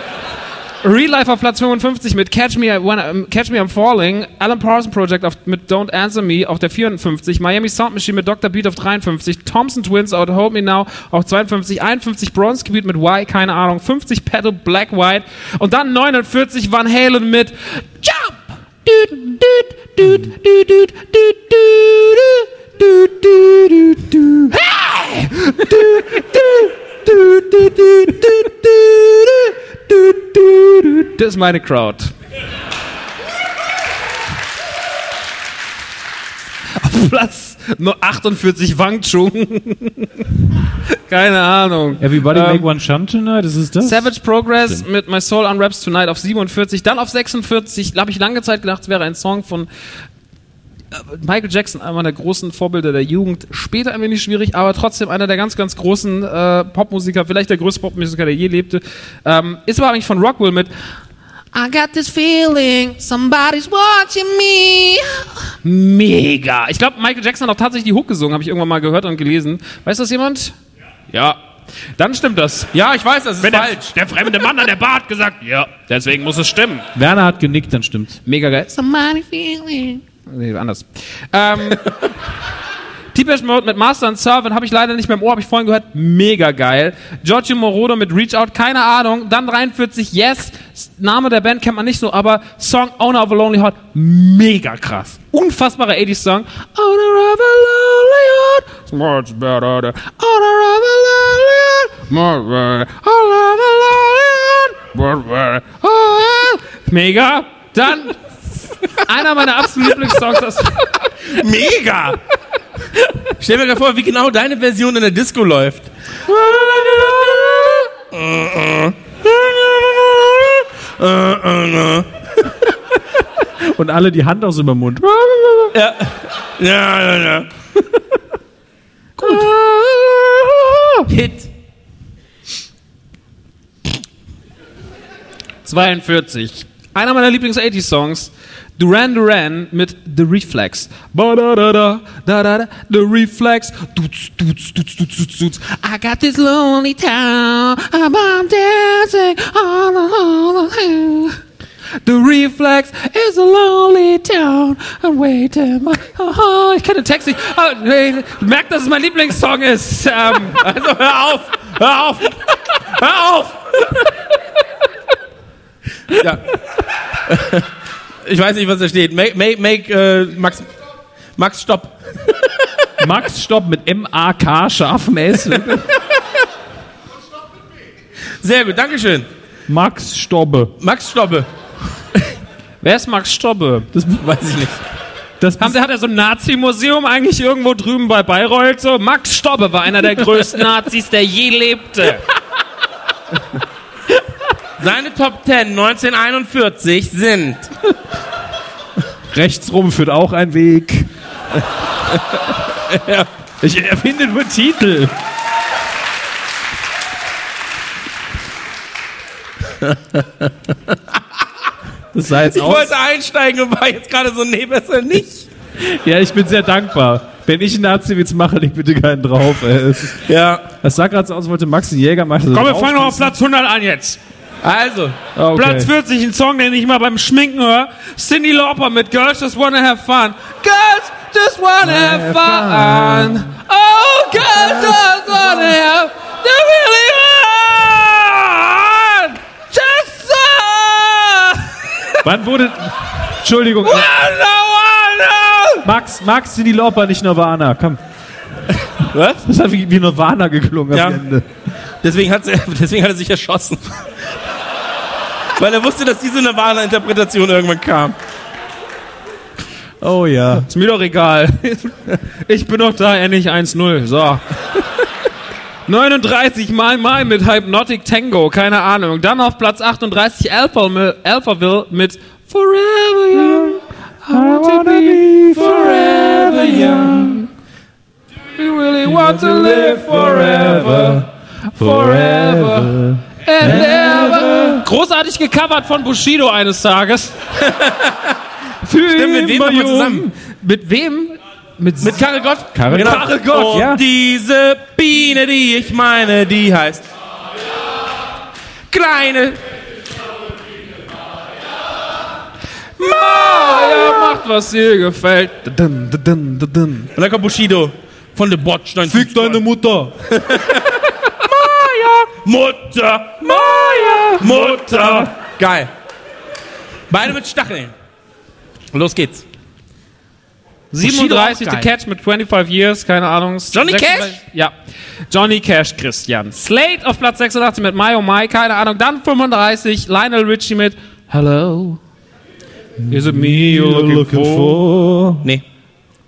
Real Life auf Platz 55 mit Catch Me, When, Catch Me I'm Falling, Alan Parsons Project auf, mit Don't Answer Me auf der 54, Miami Sound Machine mit Dr. Beat auf 53, Thompson Twins Out Hold Me Now auf 52, 51 Bronze Gebiet mit Y, keine Ahnung, 50 Pedal Black White und dann 49 Van Halen mit Jump! Hey! Das ist meine Crowd. Auf Platz nur 48 Wang Chung. Keine Ahnung. Everybody ähm, make one jump tonight, ist das? Savage Progress Stimmt. mit My Soul Unwraps Tonight auf 47, dann auf 46. Da habe ich lange Zeit gedacht, es wäre ein Song von Michael Jackson, einer der großen Vorbilder der Jugend. Später ein wenig schwierig, aber trotzdem einer der ganz, ganz großen äh, Popmusiker, vielleicht der größte Popmusiker, der je lebte. Ähm, ist aber eigentlich von Rockwell mit I got this feeling somebody's watching me. Mega. Ich glaube, Michael Jackson hat auch tatsächlich die Hook gesungen, habe ich irgendwann mal gehört und gelesen. Weiß das jemand? Ja. Dann stimmt das. Ja, ich weiß, das ist Wenn der, falsch. der fremde Mann an der Bar hat gesagt, ja, deswegen muss es stimmen. Werner hat genickt, dann stimmt's. Mega geil. Somebody feeling. Nee, anders. Ähm, Deepesh Mode mit Master and Servant habe ich leider nicht mehr im Ohr, habe ich vorhin gehört. Mega geil. Giorgio Moroder mit Reach Out, keine Ahnung. Dann 43, Yes. Name der Band kennt man nicht so, aber Song Owner of a Lonely Heart, mega krass. Unfassbarer 80s Song. Owner of a Lonely Heart, much better. than Owner of a Lonely Heart, much better. Owner of a Lonely Heart, much better. Mega. Dann einer meiner absoluten Lieblingssongs aus Mega! Stell mir gerade vor, wie genau deine Version in der Disco läuft. Und alle die Hand aus über den Mund. Ja, ja, ja. Hit. 42. einer meiner Lieblings-80s-Songs. Duran Duran mit The Reflex. The Reflex. I got this lonely town. I'm dancing all alone. The Reflex is a lonely town. I'm waiting. Ich kann den Text nicht. Nee, merkt, dass es mein Lieblingssong ist. Ähm, also hör auf. Hör auf. Hör auf. Ja. Ich weiß nicht, was da steht. Make, make, make äh, Max, Max, stopp. Max Stopp mit M-A-K, scharfem S. Sehr gut, Dankeschön. Max Stobbe. Max Stoppe. Wer ist Max Stobbe? Das weiß ich nicht. Das Haben, hat er so ein Nazi-Museum eigentlich irgendwo drüben bei Bayreuth? So? Max Stobbe war einer der größten Nazis, der je lebte. Seine Top 10 1941 sind Rechtsrum führt auch ein Weg. Ich erfinde nur Titel. Das sah jetzt Ich aus. wollte einsteigen und war jetzt gerade so, nee, besser nicht. Ja, ich bin sehr dankbar. Wenn ich einen Nazi-Witz mache, leg bitte keinen drauf. Ey. Ja, Das sah gerade so aus, als wollte Max den Jägermeister. so Komm, wir fangen noch auf. Platz 100 an jetzt. Also, Ah, okay. Platz 40, ein Song, den ich mal beim Schminken höre. Cindy Lauper mit Girls Just Wanna Have Fun. Girls Just Wanna Have Fun. Oh, Girls Just Wanna Have They really want. Just so. Wann wurde. Entschuldigung. Wanna, wanna. Max, Max, die Lauper, nicht Nirvana. Komm. was? Das hat wie, wie Nirvana geklungen Ja. am Ende. Deswegen hat, deswegen hat er sich erschossen. Weil er wusste, dass diese Nirvana-Interpretation irgendwann kam. Oh ja. Ist mir doch egal. Ich bin doch da, endlich 1-0. So. 39 Mal Mal mit Hypnotic Tango, keine Ahnung. Dann auf Platz 38 Alphaville, Alphaville mit Forever Young. I want to be forever young. You really want to live forever, forever and ever. Großartig gecovert von Bushido eines Tages. Stimmt, mit wem nochmal zusammen? Mit wem? Mit, Mit Karel Gott? Karel genau. Gott. Karel Gott. Und ja. diese Biene, die ich meine, die heißt Kleine. Maya macht, was ihr gefällt. Dun, dun, dun. Und dann kommt Bushido von The Botch. Fick Mutter. Mutter. Maya. Mutter. Geil. Beide mit Stacheln. Los geht's. 37 auch The geil. Catch mit 25 Years, keine Ahnung. Johnny 36 Cash? Ja. Johnny Cash, Christian. Slate auf Platz 86 mit My Oh My, keine Ahnung. Dann 35 Lionel Richie mit Hello. Is it me you're looking, for? Nee.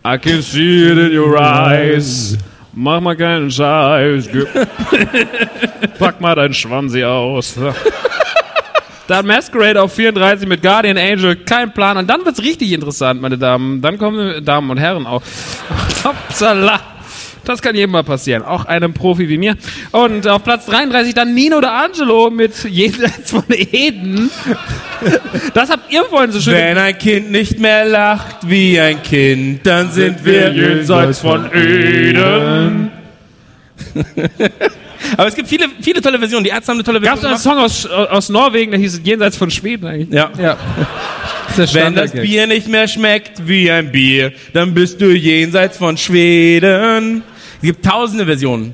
I can see it in your eyes. Mach mal keinen Scheiß. Pack mal deinen Schwanzi aus. Dann Masquerade auf 34 mit Guardian Angel, kein Plan. Und dann wird's richtig interessant, meine Damen. Dann kommen Damen und Herren auch. Upsala. Das kann jedem mal passieren, auch einem Profi wie mir. Und auf Platz 33 dann Nino de Angelo mit Jenseits von Eden. Das habt ihr vorhin so schön Wenn ein Kind nicht mehr lacht wie ein Kind, dann sind wir jenseits von Eden. Aber es gibt viele, viele tolle Versionen. Die Ärzte haben eine tolle Gab es Version. einen Song aus, aus Norwegen, der hieß Jenseits von Schweden eigentlich? ja. Ja. Das Wenn das. Bier nicht mehr schmeckt wie ein Bier, dann bist du jenseits von Schweden. Es gibt tausende Versionen.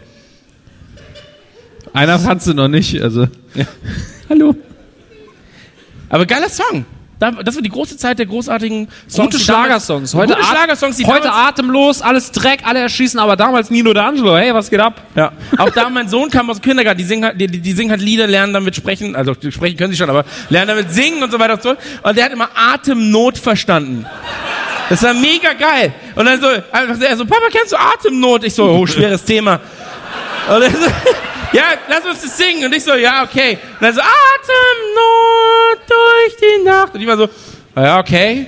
Einer fandst du noch nicht, also. Hallo. Aber geiler Song. Da- Das war die große Zeit der großartigen Songs. Gute Schlagersongs. Heute, Gute Schlagersongs, die heute atemlos, alles Dreck, alle erschießen, aber damals Nino D'Angelo. Hey, was geht ab? ja. Auch da mein Sohn kam aus dem Kindergarten, die singen, halt- die, die singen halt Lieder, lernen damit sprechen, also sprechen können sie schon, aber lernen damit singen und so weiter und so. Und der hat immer Atemnot verstanden. Das war mega geil. Und dann so, einfach er so, Papa, kennst du Atemnot? Ich so, oh, schweres Thema. Und er so, ja, lass uns das singen. Und ich so, ja, okay. Und dann so, Atemnot durch die Nacht. Und ich war so, ja, okay.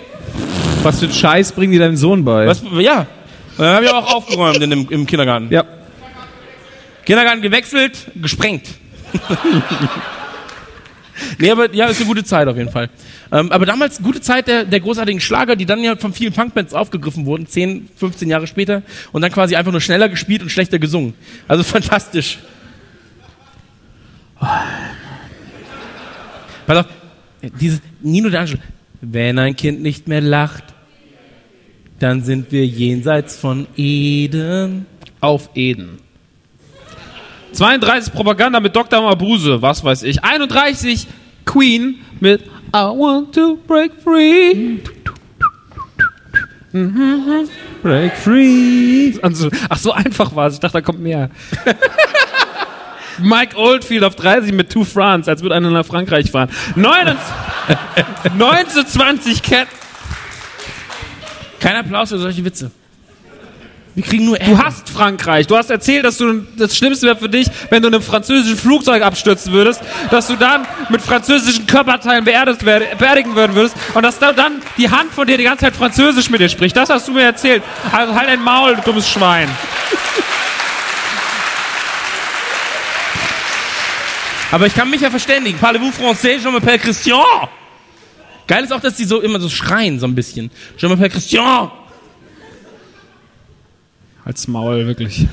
Was für ein Scheiß bringen die deinem Sohn bei? Was, ja. Und dann habe ich auch aufgeräumt in dem, im Kindergarten. Ja. Kindergarten gewechselt, gesprengt. Nee, aber ja, ist eine gute Zeit auf jeden Fall. Ähm, aber damals gute Zeit der, der großartigen Schlager, die dann ja von vielen Punkbands aufgegriffen wurden, 10, 15 Jahre später, und dann quasi einfach nur schneller gespielt und schlechter gesungen. Also fantastisch. Pass auf, dieses Nino D'Angelo. Wenn ein Kind nicht mehr lacht, dann sind wir jenseits von Eden. Auf Eden. 32 Propaganda mit Dr. Mabuse, was weiß ich. 31 Queen mit I want to break free. Break free. Also, ach, so einfach war es. Ich dachte, da kommt mehr. Mike Oldfield auf 30 mit Two France, als würde einer nach Frankreich fahren. 1920 Cat. Kein Applaus für solche Witze. Wir kriegen nur Du Ärger. hast Frankreich. Du hast erzählt, dass du das Schlimmste wäre für dich, wenn du in einem französischen Flugzeug abstürzen würdest, dass du dann mit französischen Körperteilen beerdigt wer- beerdigen würden würdest und dass da dann die Hand von dir die ganze Zeit Französisch mit dir spricht. Das hast du mir erzählt. Also halt ein Maul, du dummes Schwein. Aber ich kann mich ja verständigen. Parlez-vous français, je m'appelle Christian. Geil ist auch, dass die so immer so schreien, so ein bisschen. Je m'appelle Christian. Als Maul, wirklich.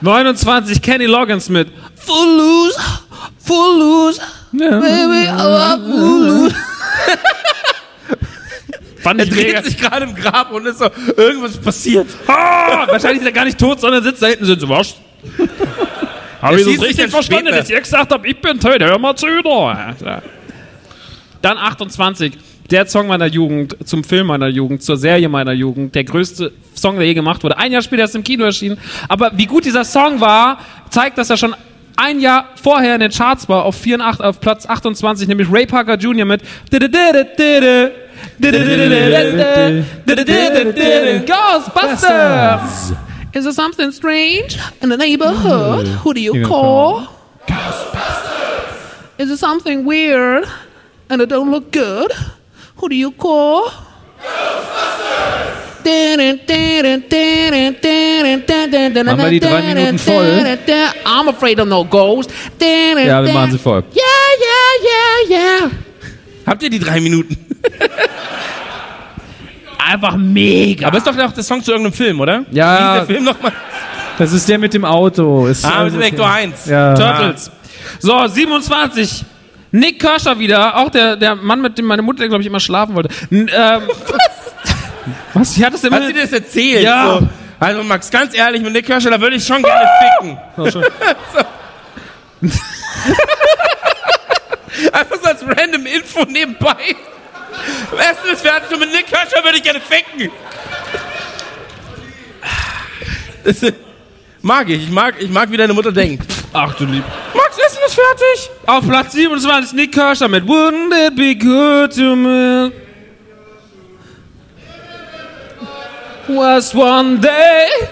29 Kenny Loggins mit Full Loser, Full Loser, Baby, aber Full Loser. Fand Er ich mega. dreht sich gerade im Grab und ist so, irgendwas ist passiert. Ah, wahrscheinlich ist er gar nicht tot, sondern sitzt da hinten und sind so, was? Hab ich das richtig verstanden, dass ich gesagt habe, ich bin tot, hör mal zu, da. Dann 28, der Song meiner Jugend, zum Film meiner Jugend, zur Serie meiner Jugend, der größte Song, der je gemacht wurde. Ein Jahr später ist er im Kino erschienen. Aber wie gut dieser Song war, zeigt, dass er schon ein Jahr vorher in den Charts war, auf, 84, auf Platz 28, nämlich Ray Parker Jr. mit Ghostbusters! Is there something strange in the neighborhood? Who do you call? Ghostbusters. Is there something weird and it don't look good? Who do you call? Machen wir die drei Minuten voll? I'm afraid of no ghost. Ja, wir machen sie voll. Yeah, yeah, yeah, yeah. Habt ihr die drei Minuten? Einfach mega. Aber ist doch auch der Song zu irgendeinem Film, oder? Wie Ja. ist der Film nochmal? Das ist der mit dem Auto. Ist Ah, mit dem Vector 1. Ja. Turtles. So, 27. Nick Kirscher wieder, auch der, der Mann, mit dem meine Mutter, glaube ich, immer schlafen wollte. N ähm, Was? Was? Hatte es immer. Hat sie dir das erzählt? Ja. So. Also Max, ganz ehrlich, mit Nick Kirscher, da würde ich schon gerne ficken. Einfach so als random Info nebenbei. Essen ist fertig und mit Nick Kirscher würde ich gerne ficken. Das mag ich. Ich mag, ich mag, wie deine Mutter denkt. Ach du lieb. Max, Essen ist fertig. Auf Platz 27 Nick Kirscher mit Wouldn't it be good to me? Was one day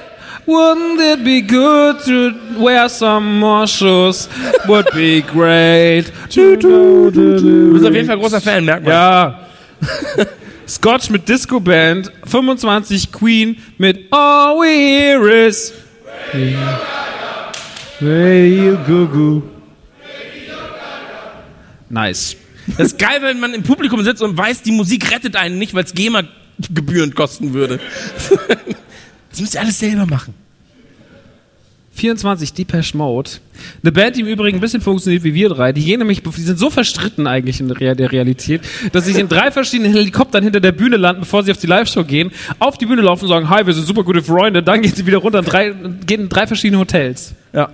Wouldn't it be good to wear some more shoes? Would be great. Du bist auf jeden Fall großer Fan, merkt man. Ja. Scotch mit Disco Band, 25 Queen mit All We Hear Is. Radio Gugu. Nice. Das ist geil, wenn man im Publikum sitzt und weiß, die Musik rettet einen nicht, weil es GEMA-Gebühren kosten würde. Das müsst ihr alles selber machen. 24 Depeche Mode. Eine Band, die im Übrigen ein bisschen funktioniert wie wir drei. Die gehen nämlich, die sind so verstritten eigentlich in der Realität, dass sie in drei verschiedenen Helikoptern hinter der Bühne landen, bevor sie auf die Live-Show gehen, auf die Bühne laufen und sagen, hi, wir sind super gute Freunde, dann gehen sie wieder runter und drei, gehen in drei verschiedene Hotels. Ja.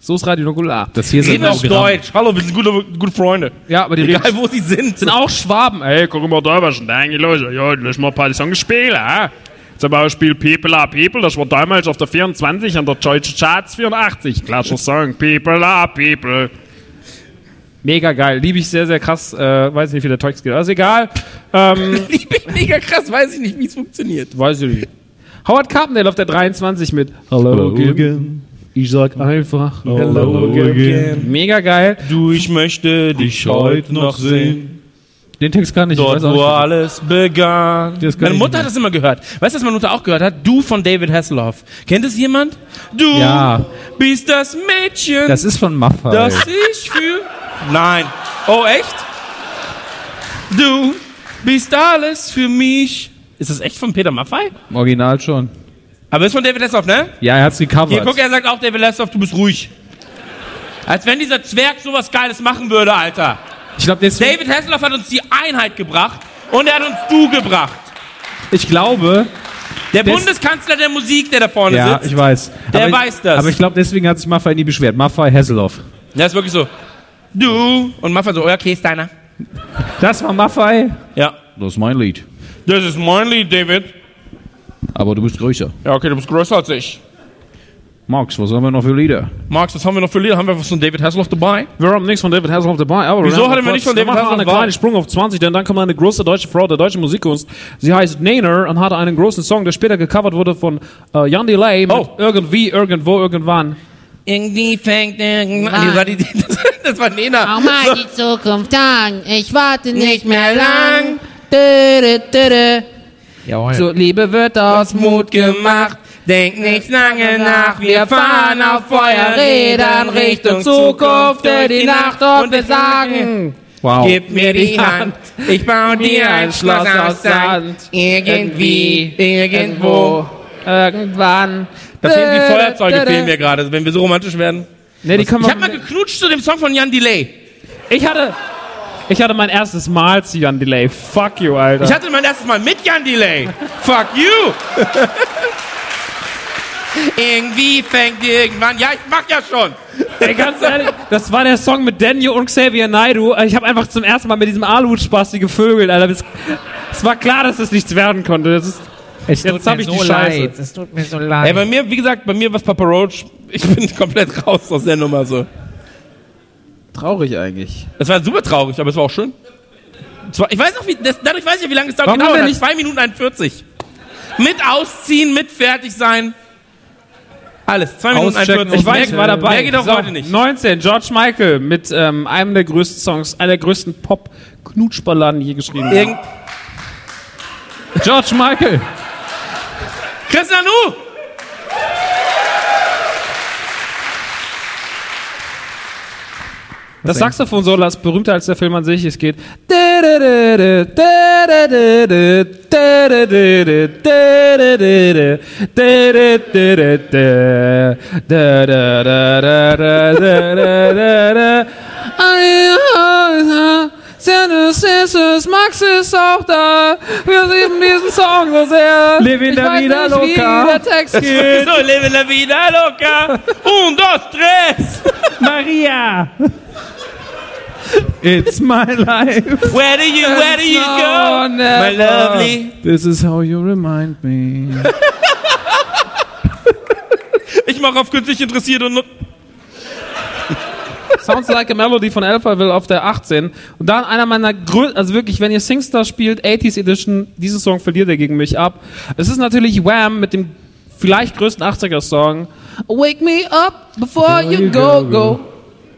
So ist Radio Nukular. Das hier Reden sind auf Deutsch. Hallo, wir sind gute, gute Freunde. Ja, aber die Egal, reden, wo sie sind. sind auch Schwaben. Ey, guck mal da, was da eigentlich los? Ja, lass mal ein paar Songs spielen, hä? Zum Beispiel People are People, das war damals auf der 24 an der Deutsche Charts 84. Klasse Song, People are People. Mega geil, liebe ich sehr, sehr krass. Äh, weiß nicht, wie der Text geht, aber ist egal. Ähm, Lieb ich mega krass, weiß ich nicht, wie es funktioniert. weiß ich nicht. Howard Carpendale auf der 23 mit Hello, again. Ich sag einfach Hello, again. Mega geil. Du, ich möchte dich heute noch sehen. Den Text kann ich. ich Dort, weiß auch wo nicht. alles begann. Meine ich Mutter nicht. hat das immer gehört. Weißt du, was meine Mutter auch gehört hat? Du von David Hasselhoff. Kennt es jemand? Du Ja. bist das Mädchen, Das ist von Maffei. das ich für... Nein. Oh, echt? Du bist alles für mich. Ist das echt von Peter Maffay? Im Original schon. Aber ist von David Hasselhoff, ne? Ja, er hat's gecovert. Hier, guck, er sagt auch, David Hasselhoff, du bist ruhig. Als wenn dieser Zwerg sowas Geiles machen würde, Alter. ich glaube, deswegen, David Hasselhoff hat uns die Einheit gebracht und er hat uns du gebracht. ich glaube, Der Des- Bundeskanzler der Musik, der da vorne ja, sitzt. ich weiß. Der aber weiß ich, das. Aber ich glaube, deswegen hat sich Maffei nie beschwert. Maffei Hasselhoff. Ja, ist wirklich so. Du. Und Maffa so, oh, okay, ist deiner. Das war Maffei. Ja. Das ist mein Lied. Das ist mein Lied, David. Aber du bist größer. Ja, okay, du bist größer als ich. Max, was haben wir noch für Lieder? Max, was haben wir noch für Lieder? Haben wir was von David Hasselhoff dabei? Wir haben nichts von David Hasselhoff dabei. Aber Wieso hatten wir kurz- nicht von wir David Hasselhoff einen dabei? kleinen Sprung auf 20, denn dann kam eine große deutsche Frau der deutschen Musikkunst. Sie heißt Nainer und hatte einen großen Song, der später gecovert wurde von äh, Jan Delay mit Oh. Irgendwie, Irgendwo, Irgendwann. Irgendwie fängt irgendwann. Das war, die, das, war Nena. Schau mal die Zukunft an, ich warte nicht mehr lang. Dö, dö, dö, dö. So, Liebe wird aus Mut gemacht. Denk nicht lange nach, wir fahren auf Feuerrädern Richtung Zukunft durch die Nacht und wir sagen, Wow. gib mir die Hand, ich baue dir ein Schloss aus Sand, irgendwie, irgendwo. Irgendwann. Da fehlen die Feuerzeuge, fehlen mir gerade, wenn wir so romantisch werden. Nee, die können Ich wir, hab mal geknutscht zu dem Song von Jan Delay. ich hatte, ich hatte mein erstes Mal zu Jan Delay. Fuck you, Alter. Ich hatte mein erstes Mal mit Jan Delay. Fuck you. Irgendwie fängt irgendwann. Ja, ich mach ja schon. Ey, ganz ehrlich, das war der Song mit Daniel und Xavier Naidoo. Ich habe einfach zum ersten Mal mit diesem Aluhut-Spasti gevögelt, Alter. Es, es war klar, dass es nichts werden konnte. Das ist, jetzt habe ich die Scheiße. Es tut mir so leid. Ey, bei mir, wie gesagt, bei mir war Papa Roach. Ich bin komplett raus aus der Nummer so. Traurig eigentlich. Das war super traurig, aber es war auch schön. Es Ich weiß auch, wie, das, dadurch weiß ich, wie lange es dauert. Warum Genau, haben wir nicht- 2 Minuten 41. Mit ausziehen, mit fertig sein. Alles. 2 Minuten Auschecken 41. Ich weiß, ich war dabei. Mehr geht auch So, heute nicht. 19, George Michael mit ähm, einem der größten Songs, einer der größten Pop-Knutschballaden je geschrieben. Irgend George Michael. Christian U! Das Saxophon-Solo ist berühmter als der Film an sich. Es geht. Max ist auch da. Wir lieben diesen Song so sehr. Living la vida nicht, wie loca. der Text geht. So, lebe la vida loca. Un, dos, tres. Maria! It's my life. Where do you, where do you go? No, My lovely. This is how you remind me. Ich mache auf künstlich interessiert und Sounds Like a Melody von Alphaville auf der 18. Und dann einer meiner größten, also wirklich, wenn ihr Singstar spielt, 80s Edition, diesen Song verliert er gegen mich ab. Es ist natürlich Wham mit dem vielleicht größten 80er-Song. Wake me up before you go, go.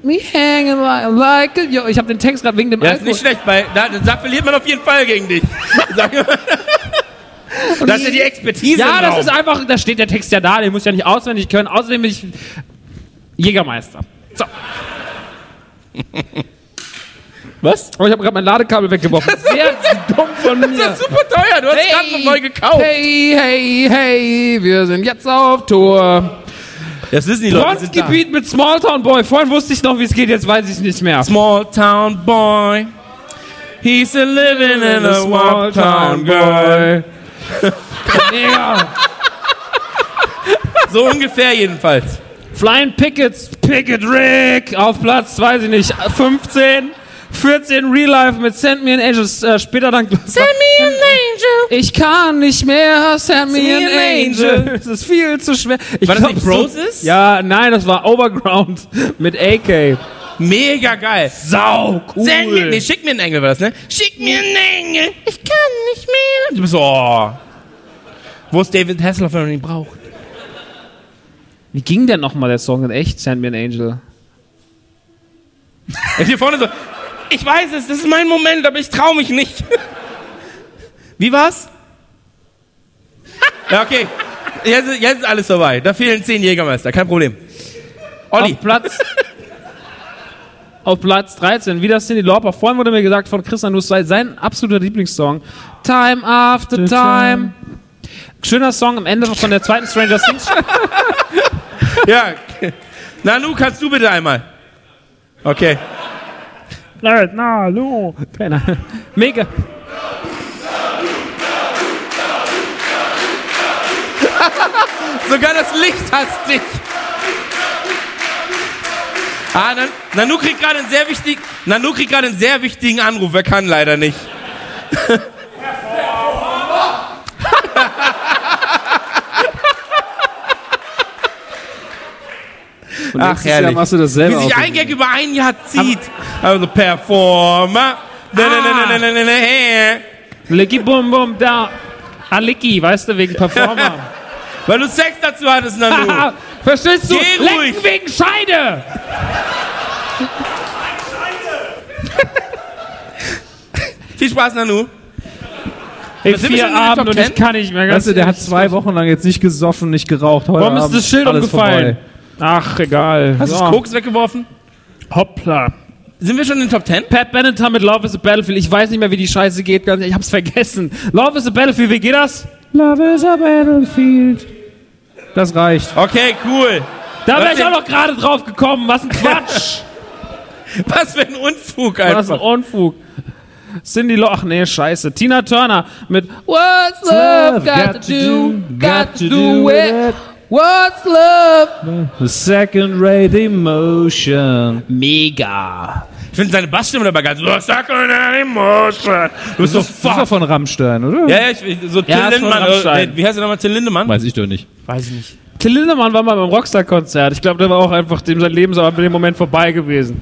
Me hanging like, a yo. Ich habe den Text gerade wegen dem Ja, ist nicht schlecht, weil da, da verliert man auf jeden Fall gegen dich. Sag mal. Das ist ja die Expertise. Ja, im das Raum. ist einfach, da steht der Text ja da, den muss ich ja nicht auswendig können. Außerdem bin ich Jägermeister. So. Was? Oh, ich habe gerade mein Ladekabel weggeworfen. Sehr dumm von mir. Das ist super teuer. Du hast gerade noch neu gekauft. Hey, hey, hey, wir sind jetzt auf Tour. Das wissen die Leute. Frontgebiet mit Smalltown Boy. Vorhin wusste ich noch, wie es geht, jetzt weiß ich es nicht mehr. Small town boy. He's a living in a small town girl. Mega. So ungefähr jedenfalls. Flying Pickets, Picket Rick auf Platz, weiß ich nicht, 15. 14 Real Life mit Send Me an Angel. Äh, später dann. Send Me an Angel. Ich kann nicht mehr. Send Me an Angel. Es ist viel zu schwer. Ich War das glaub, nicht so- Broses? Ja, nein, das war Overground mit AK. Mega geil. Sau cool. Send mir, nee, schick mir einen Engel, war das, ne? Schick mir einen Engel. Ich kann nicht mehr. Du bist so, oh. Wo ist David Hasselhoff, wenn man ihn braucht? Wie ging denn nochmal der Song in echt? Send Me an Angel. Er ist hier vorne so, ich weiß es, das ist mein Moment, aber ich traue mich nicht. Wie war's? Ja, okay. Jetzt, ist- jetzt ist alles vorbei. Da fehlen zehn Jägermeister, kein Problem. Olli, Auf Platz. auf Platz 13. Wieder Cindy Lauper. Vorhin wurde mir gesagt von Chris Nus sei sein absoluter Lieblingssong. Time after time. Schöner Song am Ende von der zweiten Stranger Things. Ja. Nanu, kannst du bitte einmal? Okay. Nein, na, no. Keine Ahnung. Mega. Sogar das Licht hasst dich. Ah, Nan Nanu kriegt gerade einen sehr wichtigen, Nanu kriegt gerade einen sehr wichtigen Anruf. Er kann leider nicht. Und Ach, nächstes Jahr herrlich. machst du das Wie selber. sich auf- ein Gag über ein Jahr zieht. Also Performer. Na, hä. Licky Bum Bum da. Ah, Licky, weißt du, wegen Performer. Weil du Sex dazu hattest, Nanu. Verstehst du? Geh Lecken ruhig. wegen Scheide! Viel Spaß, Nanu. Sind wir vier Abend und ich 10? kann nicht mehr. ganz Weißt du, der hat zwei Wochen lang jetzt nicht gesoffen, nicht geraucht. Heute Warum ist Abend das Schild umgefallen? vorbei. Ach, egal. Hast du So. das Koks weggeworfen? Hoppla. Sind wir schon in den Top 10? Pat Benatar mit Love is a Battlefield. Ich weiß nicht mehr, wie die Scheiße geht. Ich hab's vergessen. Love is a Battlefield, wie geht das? Love is a battlefield. Das reicht. Okay, cool. Da wäre ich auch noch gerade drauf gekommen. Was ein Quatsch. Was für ein Unfug Was ein einfach. Unfug. Cindy Lo Ach nee, scheiße. Tina Turner mit What's love got to do? Got to do with What's love? The second rate emotion. Mega. Ich finde seine Bassstimme dabei ganz. Du sag eine Emotion. Du bist so Das ist doch fuck. von Rammstein, oder? Ja, ja, ich, so Till Ja, Lindemann. Rammstein. äh, Wie heißt er nochmal? Till Lindemann? Weiß ich doch nicht. Weiß ich nicht. Till Lindemann war mal beim Rockstar-Konzert. Ich glaube, der war auch einfach dem sein Leben so ab dem Moment vorbei gewesen.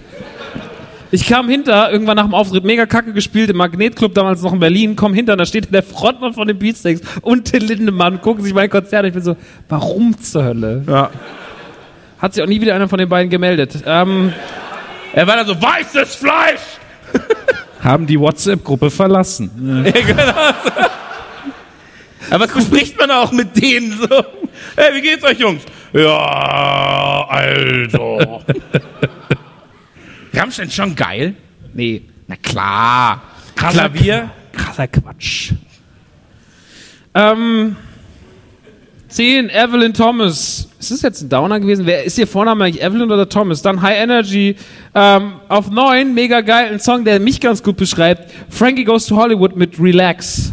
Ich kam hinter, irgendwann nach dem Auftritt, mega kacke gespielt im Magnetclub, damals noch in Berlin, komm hinter, und da steht der Frontmann von den Beatsteaks und Till Lindemann, gucken sich mein Konzert an. Ich bin so, warum zur Hölle? Ja. Hat sich auch nie wieder einer von den beiden gemeldet. Ähm, Er war da so, weißes Fleisch. Haben die WhatsApp-Gruppe verlassen. Ja, genau. Aber was bespricht man auch mit denen so? Hey, wie geht's euch, Jungs? Ja, also. Rammstein schon geil? nee, Na klar. Klavier? krasser Quatsch. Ähm, 10, Evelyn Thomas. Ist das jetzt ein Downer gewesen? Wer ist ihr Vorname eigentlich Evelyn oder Thomas? Dann High Energy. Ähm, auf 9, mega geil, ein Song, der mich ganz gut beschreibt. Frankie Goes to Hollywood mit Relax.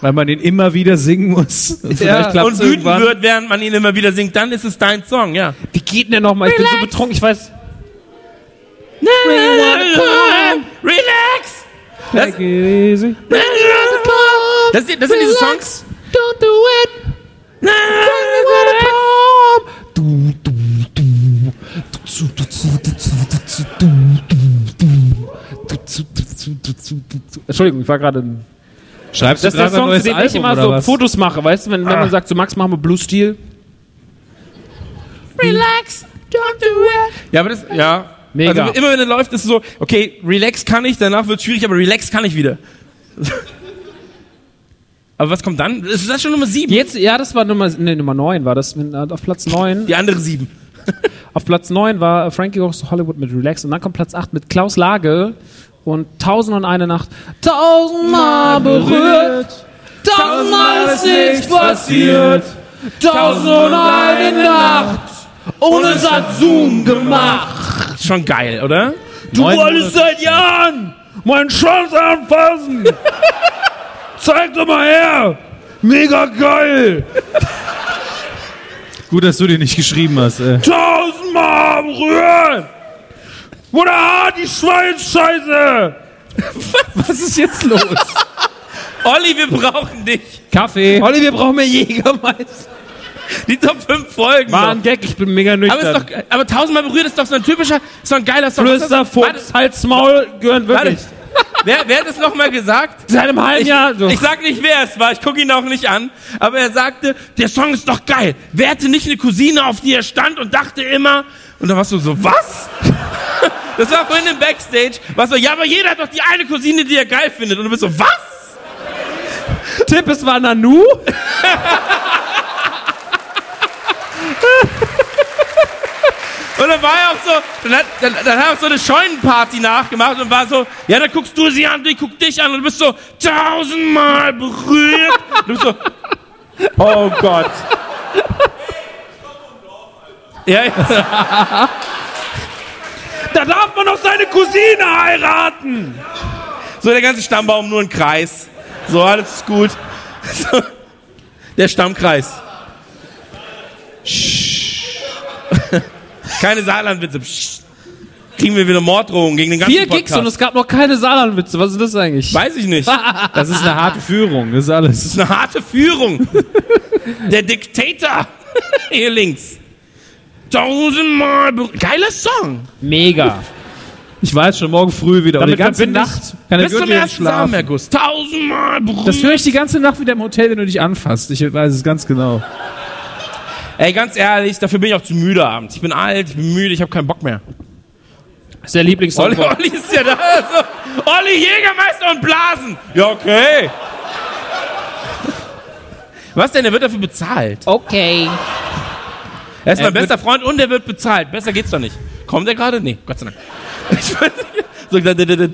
Weil man den immer wieder singen muss. Und klappt's Und wütend irgendwann. wird, während man ihn immer wieder singt, dann ist es dein Song, ja. Wie geht denn der nochmal? Ich bin so betrunken, ich weiß. Relax! Das, das, sind- das sind diese Songs. Don't do it. Entschuldigung, ich war gerade. ein- Schreibst Das du ist der gerade ein neues dem ich Album immer oder so was? Fotos mache, weißt du, wenn, wenn man sagt, so Max, machen wir Blue Steel. Relax. Don't do it. Ja, aber das, ja. Mega. Also immer wenn er läuft, ist es so, okay, relax kann ich, danach wird es schwierig, aber relax kann ich wieder. aber was kommt dann? Ist das schon Nummer sieben? Jetzt, ja, das war Nummer, nee, Nummer 9 war das, äh, auf Platz 9. Die andere sieben. Auf Platz 9 war Frankie Goes to Hollywood mit Relax und dann kommt Platz 8 mit Klaus Lage und Tausend und eine Nacht. Tausendmal berührt, tausendmal ist nichts passiert, tausend und eine Nacht und es hat Zoom gemacht. Schon geil, oder? Du wolltest seit Jahren meinen Schwanz anfassen. Zeig doch mal her. Mega geil. Gut, dass du den nicht geschrieben hast. Äh. Tausendmal berühren. Oder hart die Schweinsscheiße. Was ist jetzt los? Olli, wir brauchen dich. Kaffee. Olli, wir brauchen mehr Jägermeister. Die Top 5 Folgen. War ein Gag, ich bin mega aber, nüchtern. ist doch, aber tausendmal berührt ist doch so ein typischer, so ein geiler Song. Das? Fuchs, Hals, Maul gehören wirklich. warte. Wer, wer hat das nochmal gesagt? Seit einem halben Ich, Jahr. So. ich sag nicht, wer es war, ich gucke ihn auch nicht an, aber er sagte, der Song ist doch geil. Wer hatte nicht eine Cousine, auf die er stand und dachte immer, und dann warst du so, was? Das war vorhin im Backstage, warst so, ja, aber jeder hat doch die eine Cousine, die er geil findet. Und du bist so, was? Tipp, es war Nanu. Und dann war er auch so, dann hat, dann, dann hat er auch so eine Scheunenparty nachgemacht und war so, ja, dann guckst du sie an, ich guck dich an und du bist so tausendmal berührt. Und du bist so, oh Gott. Ja, ja. Da darf man doch seine Cousine heiraten! So der ganze Stammbaum nur ein Kreis. So, alles ist gut. So, der Stammkreis. Keine Saarlandwitze. Kriegen wir wieder Morddrohungen gegen den ganzen Vier Podcast. Gigs und es gab noch keine Saarlandwitze. Was ist das eigentlich? Weiß ich nicht. Das ist eine harte Führung, das ist alles. Das ist eine harte Führung. Der Diktator. Hier links. Tausendmal. Geiler Song. Mega. Ich weiß schon morgen früh wieder. Damit und die ganze Nacht kann Bis zum ersten schlafen. Samenerguss. Tausendmal berührt. Das höre ich die ganze Nacht wieder im Hotel, wenn du dich anfasst. Ich weiß es ganz genau. Ey, ganz ehrlich, dafür bin ich auch zu müde abends. Ich bin alt, ich bin müde, ich habe keinen Bock mehr. Das ist der Lieblingssong. Olli, Olli ist ja da. Olli Jägermeister und Blasen. Ja, okay. Was denn? Der wird dafür bezahlt. Okay. Er ist mein Er bester Freund und er wird bezahlt. Besser geht's doch nicht. Kommt er gerade? Nee, Gott sei Dank. Ich weiß nicht. So, da, da, da, da.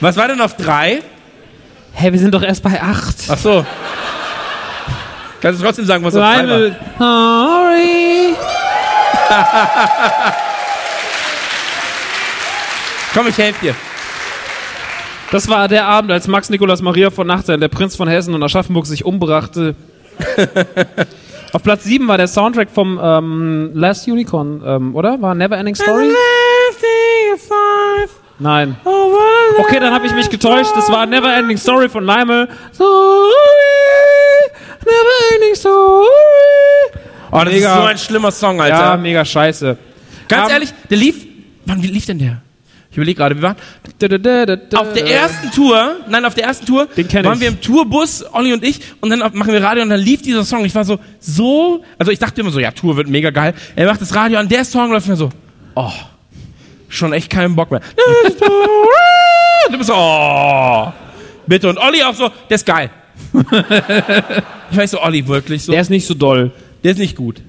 Was war denn auf drei? Hä, wir sind doch erst bei acht. Ach so. Kannst du trotzdem sagen, was auf drei war? Sorry. Komm, ich helfe dir. Das war der Abend, als Max Nikolaus Maria von Nachtein, der Prinz von Hessen und Aschaffenburg, sich umbrachte. Auf Platz 7 war der Soundtrack vom ähm, Last Unicorn, ähm, oder? War Never Ending Story? Nein. Okay, dann habe ich mich getäuscht. Das war Never Ending Story von Leimel. Sorry, Never Ending Story. Oh, das Mega. ist so ein schlimmer Song, Alter. Ja, mega scheiße. Ganz Ähm, ehrlich, der lief. Wann lief denn der? Ich überlege gerade, wir waren auf der ersten Tour, nein, auf der ersten Tour waren wir im Tourbus, Olli und ich, und dann machen wir Radio und dann lief dieser Song. Ich war so, so, also ich dachte immer so, ja, Tour wird mega geil. Er macht das Radio an, der Song läuft mir so, oh, schon echt keinen Bock mehr. Du bist so, oh, bitte. Und Olli auch so, der ist geil. ich weiß so, Olli, wirklich so, Der ist nicht so doll. der ist nicht gut.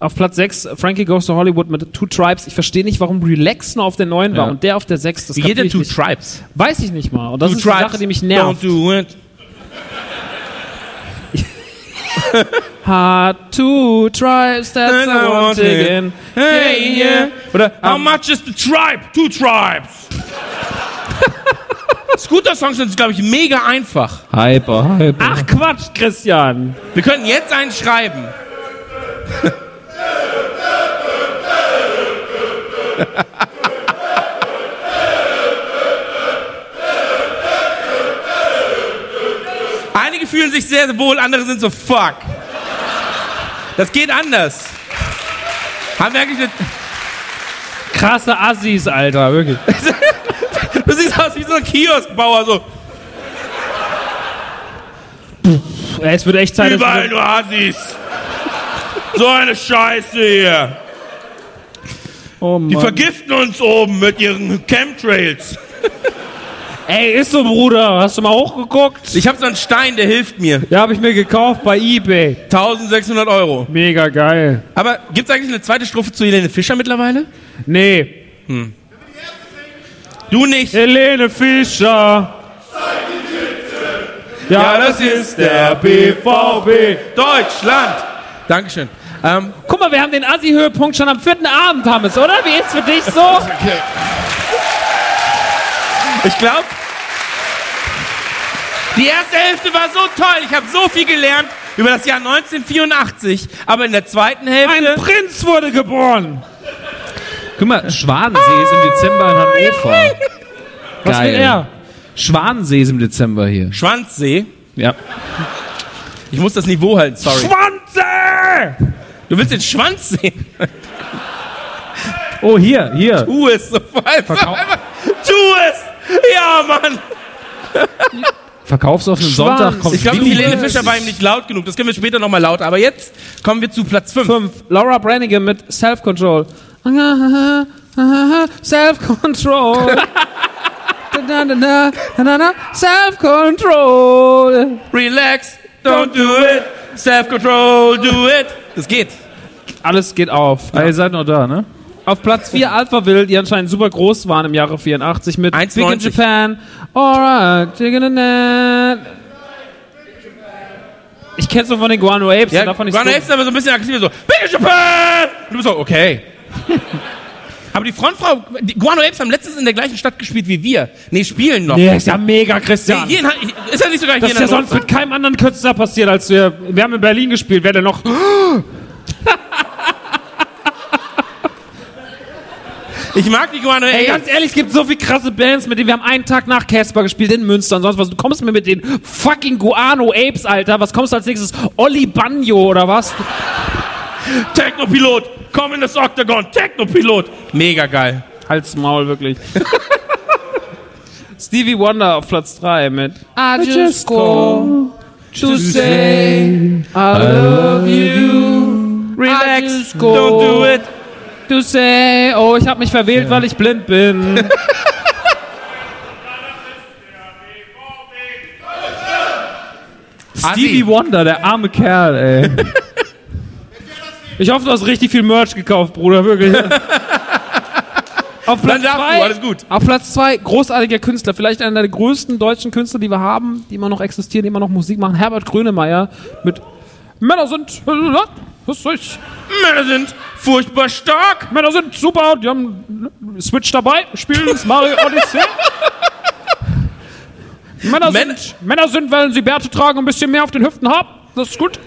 Auf Platz 6, Frankie Goes to Hollywood mit Two Tribes. Ich verstehe nicht, warum Relax nur auf der 9 war Ja. und der auf der 6. Das ich Two nicht. Tribes? Weiß ich nicht mal. Und das Two ist die Sache, die mich nervt. Don't do it. Hard two tribes, that's And I want again. Hey, yeah. Oder How ähm, much is the tribe? Two tribes. Scooter-Songs sind, glaube ich, mega einfach. Hyper, hyper. Ach Quatsch, Christian. Wir könnten jetzt einen schreiben. Einige fühlen sich sehr wohl, andere sind so fuck. Das geht anders. Haben wir eigentlich eine, Krasse Assis, Alter, wirklich. Du siehst aus wie so ein Kioskbauer, so Ey, es wird echt Zeit, überall nur Assis. So eine Scheiße hier. Oh Die Mann. vergiften uns oben mit ihren Chemtrails. Ey, ist so, Bruder. Hast du mal hochgeguckt? Ich habe so einen Stein, der hilft mir. Ja, habe ich mir gekauft bei Ebay. 1600 Euro. Mega geil. Aber gibt's eigentlich eine zweite Strophe zu Helene Fischer mittlerweile? Nee. Du nicht. Helene Fischer. Ja, das ist der BVB. Deutschland. Dankeschön. Ähm, Guck mal, wir haben den Assi-Höhepunkt schon am vierten Abend, Hammes, oder? Wie ist für dich so? ich glaube, die erste Hälfte war so toll. Ich habe so viel gelernt über das Jahr 1984. Aber in der zweiten Ein Hälfte... Prinz wurde geboren. Guck mal, Schwanensee ist im Dezember in Hannover. Was will er? Schwanensee ist im Dezember hier. Schwanzsee. Ja. Ich muss das Niveau halten, sorry. Schwanze! Du willst den Schwanz sehen? Oh, hier, hier. Tu es sofort. Tu es! Ja, Mann! Verkaufsoffenen. Sonntag kommt Ich glaube. Helene Fischer war ihm nicht laut genug. Das können wir später nochmal lauter. Aber jetzt kommen wir zu Platz 5. 5. Laura Branigan mit Self-Control. Self-Control. Self-Control. Relax, don't do it. Self-Control, do it. Das geht. Alles geht auf. Ah, ihr seid noch da, ne? Auf Platz 4 Alphaville, die anscheinend super groß waren im Jahre 84 mit Big in 1,90. Japan. Alright, chicken and that. Ich kenn's nur von den Guano Apes. Ja, Guano Apes sind aber so ein bisschen aggressiver, so, Big in Japan! Und du bist so, okay. aber die Frontfrau, die Guano Apes haben letztens in der gleichen Stadt gespielt wie wir. Nee, spielen noch. Nee, ist ja mega, Nee, Christian. in, Ha- ist ja nicht sogar das hier ist ja sonst mit keinem anderen Künstler passiert, als wir. Wir haben in Berlin gespielt. Wer denn noch? Ich mag die Guano Ey, Apes. ganz ehrlich, es gibt so viele krasse Bands, mit denen wir haben einen Tag nach Casper gespielt in Münster und sonst was. Du kommst mir mit den fucking Guano Apes, Alter. Was kommst du als nächstes? Olli Banjo oder was? Technopilot, komm in das Octagon, Technopilot. Mega geil. Halt's Maul, wirklich. Stevie Wonder auf Platz 3 mit I just go To Say I Love You. Relax, just go. don't do it. To Say, oh, ich habe mich verwählt, weil ich blind bin. Stevie Wonder, der arme Kerl, ey. Ich hoffe, du hast richtig viel Merch gekauft, Bruder, wirklich. Auf Dann Platz darfst du, zwei, alles gut. auf Platz zwei, großartiger Künstler, vielleicht einer der größten deutschen Künstler, die wir haben, die immer noch existieren, die immer noch Musik machen, Herbert Grönemeyer mit Männer sind, was soll ich? Männer sind furchtbar stark. Männer sind super, die haben Switch dabei, spielen das Mario Odyssey. Männer, Männer- sind, Männer sind, wenn sie Bärte tragen, ein bisschen mehr auf den Hüften haben. Das ist gut.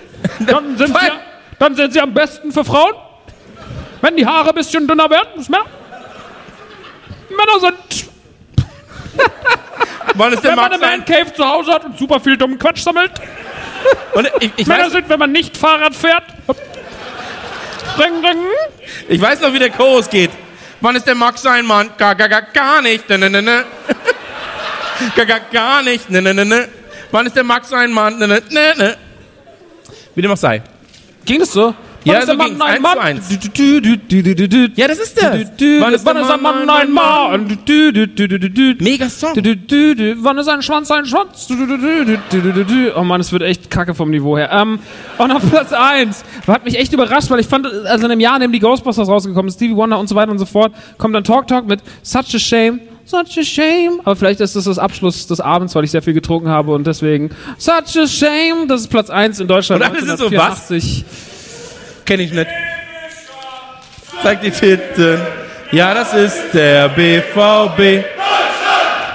Dann sind, sie. Dann sind sie am besten für Frauen. Wenn die Haare ein bisschen dünner werden, ist Männer. Männer sind, Wann ist der wenn man eine ein? Man Cave zu Hause hat und super viel dummen Quatsch sammelt. Ich, ich, Männer weiß, sind, wenn man nicht Fahrrad fährt. Ring, ring. ich weiß noch, wie der Chorus geht. Wann ist der Max ein Mann? Gar, gar, gar, gar nicht. Ne, ne, ne, ne. gar, gar, gar nicht. Ne, ne, ne, ne. Wann ist der Max ein Mann? Ne, ne, ne, ne. Wie dem auch sei. Ging das so? Wann ja, so Mann, nein, Mann. Eins. Ja, das ist das. Wann ist, ein Mann, nein, Mann? Mega Song. Wann ist ein Schwanz, ein Schwanz? Oh Mann, es wird echt kacke vom Niveau her. Ähm, und auf Platz 1 hat mich echt überrascht, weil ich fand, also in einem Jahr, in dem die Ghostbusters rausgekommen sind, Stevie Wonder und so weiter und so fort, kommt dann Talk Talk mit Such a Shame. Such a shame. Aber vielleicht ist das das Abschluss des Abends, weil ich sehr viel getrunken habe und deswegen Such a shame. Das ist Platz 1 in Deutschland. Und alle sind so, was? 1984. Kenn ich nicht. Zeig die Titten. Ja, das ist der BVB.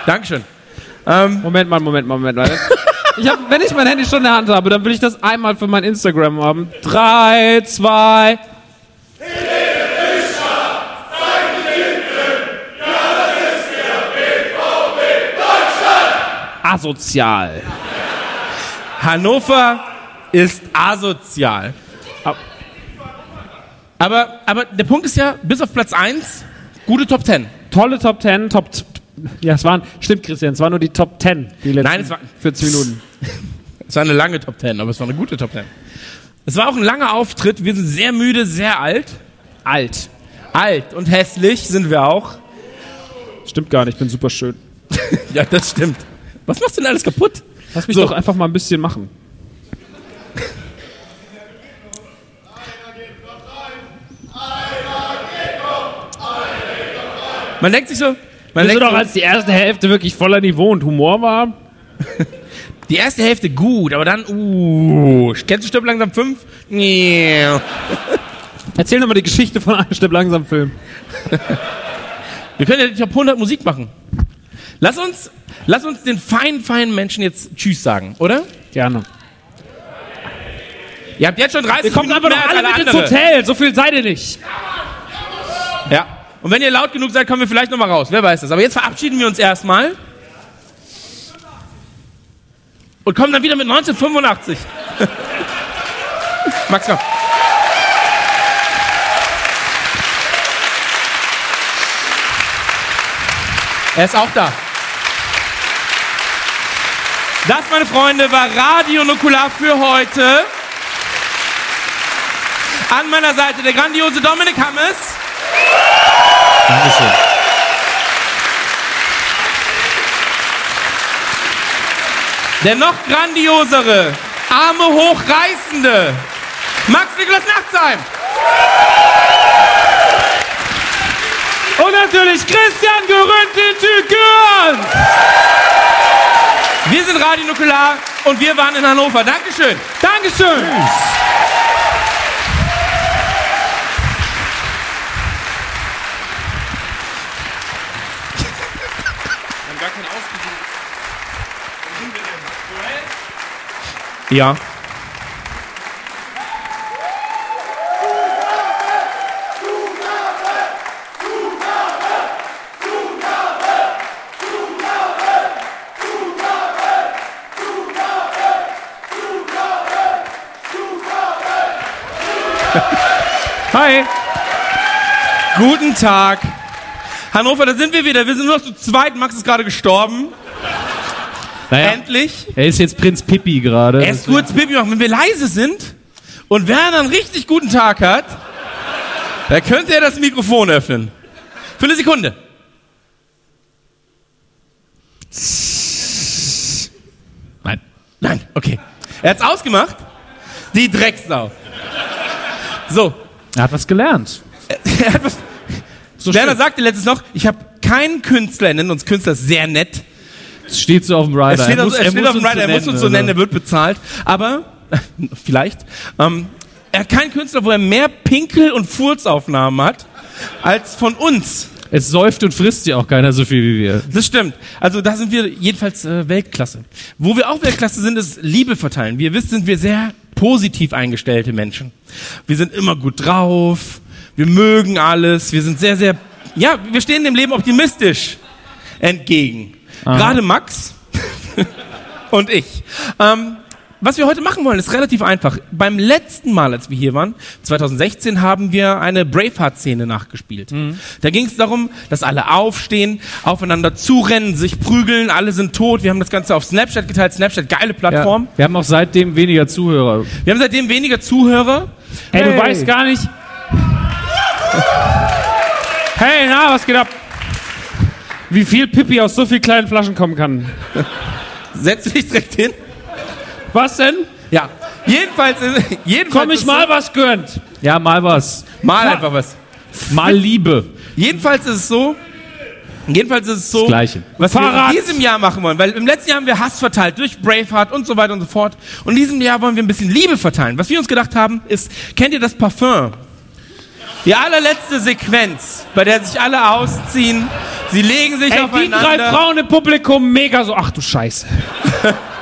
Dankeschön. Moment mal, Moment mal, Moment mal. Ich hab, wenn ich mein Handy schon in der Hand habe, dann will ich das einmal für mein Instagram haben. Drei, zwei. Asozial. Hannover ist asozial. Aber, aber der Punkt ist ja, bis auf Platz 1, gute Top 10. Tolle Top 10, Top. Ja, es waren, stimmt, Christian, es waren nur die Top 10, die letzten Nein, es war- 40 Minuten. Es war eine lange Top 10, aber es war eine gute Top 10. Es war auch ein langer Auftritt. Wir sind sehr müde, sehr alt. Alt. Alt und hässlich sind wir auch. Stimmt gar nicht, ich bin super schön. Ja, das stimmt. Was machst du denn alles kaputt? Lass mich So. doch einfach mal ein bisschen machen. Man denkt sich so, man denkt doch, so, als die erste Hälfte wirklich voller Niveau und Humor war? die erste Hälfte gut, aber dann, uh, kennst du Stirb langsam 5? Nee. Erzähl doch mal die Geschichte von einem Stück langsam Film. Wir können ja die Top 100 Musik machen. Lass uns, lass uns den feinen, feinen Menschen jetzt Tschüss sagen, oder? Gerne. Ihr habt jetzt schon 30 Ihr kommt Minuten doch als alle mit ins. Hotel, so viel seid ihr nicht. Ja. Und wenn ihr laut genug seid, kommen wir vielleicht noch mal raus. Wer weiß das. Aber jetzt verabschieden wir uns erstmal. Und kommen dann wieder mit 1985. Max, komm. Er ist auch da. Das, meine Freunde, war Radio Nukular für heute. An meiner Seite der grandiose Dominik Hammes. Dankeschön. Der noch grandiosere Arme hochreißende. Max Niklas Nachtsheim. Und natürlich Christian Gerünte-Tükürn. Wir sind Radio Nukular und wir waren in Hannover. Dankeschön. Dankeschön. Ja. Hi. Guten Tag. Hannover, da sind wir wieder. Wir sind nur noch zu zweit. Max ist gerade gestorben. Naja, Endlich. er ist jetzt Prinz Pippi gerade. Erst kurz Pipi machen. Wenn wir leise sind und Werner einen richtig guten Tag hat, dann könnte er das Mikrofon öffnen. Für eine Sekunde. Nein. Nein, okay. Er hat's ausgemacht. Die Drecksau. So. Er hat was gelernt. Er hat was Werner sagte letztens noch, ich habe keinen Künstler, er nennt uns Künstler sehr nett. Es steht so auf dem Rider. Es steht, er auf, muss, er steht auf dem uns Rider, er muss uns so also. nennen, er wird bezahlt. Aber, vielleicht, ähm, er hat keinen Künstler, wo er mehr Pinkel- und Furzaufnahmen hat, als von uns. Es säuft und frisst ja auch keiner so viel wie wir. Das stimmt. Also da sind wir jedenfalls äh, Weltklasse. Wo wir auch Weltklasse sind, ist Liebe verteilen. Wie ihr wisst, sind wir sehr positiv eingestellte Menschen. Wir sind immer gut drauf, wir mögen alles, wir sind sehr, sehr, ja, wir stehen dem Leben optimistisch entgegen. Gerade Max und ich. Ähm, was wir heute machen wollen, ist relativ einfach. Beim letzten Mal, als wir hier waren, 2016, haben wir eine Braveheart-Szene nachgespielt. Da ging es darum, dass alle aufstehen, aufeinander zurennen, sich prügeln, alle sind tot. Wir haben das Ganze auf Snapchat geteilt. Snapchat, geile Plattform. Ja. Wir haben auch seitdem weniger Zuhörer. Wir haben seitdem weniger Zuhörer. Hey, du Hey. weißt gar nicht. Hey, na, was geht ab? Wie viel Pipi aus so viel kleinen Flaschen kommen kann. Setz dich direkt hin. Was denn? Ja. Jedenfalls, ist- jedenfalls Komm ich ist mal was gönnt. Ja, mal was. So, mal einfach was. Mal Liebe. Jedenfalls ist es so, jedenfalls ist es so, Das Gleiche. was Fahrrad. wir in diesem Jahr machen wollen, weil im letzten Jahr haben wir Hass verteilt durch Braveheart und so weiter und so fort. Und in diesem Jahr wollen wir ein bisschen Liebe verteilen. Was wir uns gedacht haben, ist, kennt ihr das Parfum? Die allerletzte Sequenz, bei der sich alle ausziehen, sie legen sich Ey, die aufeinander. drei Frauen im Publikum mega so. Ach du Scheiße.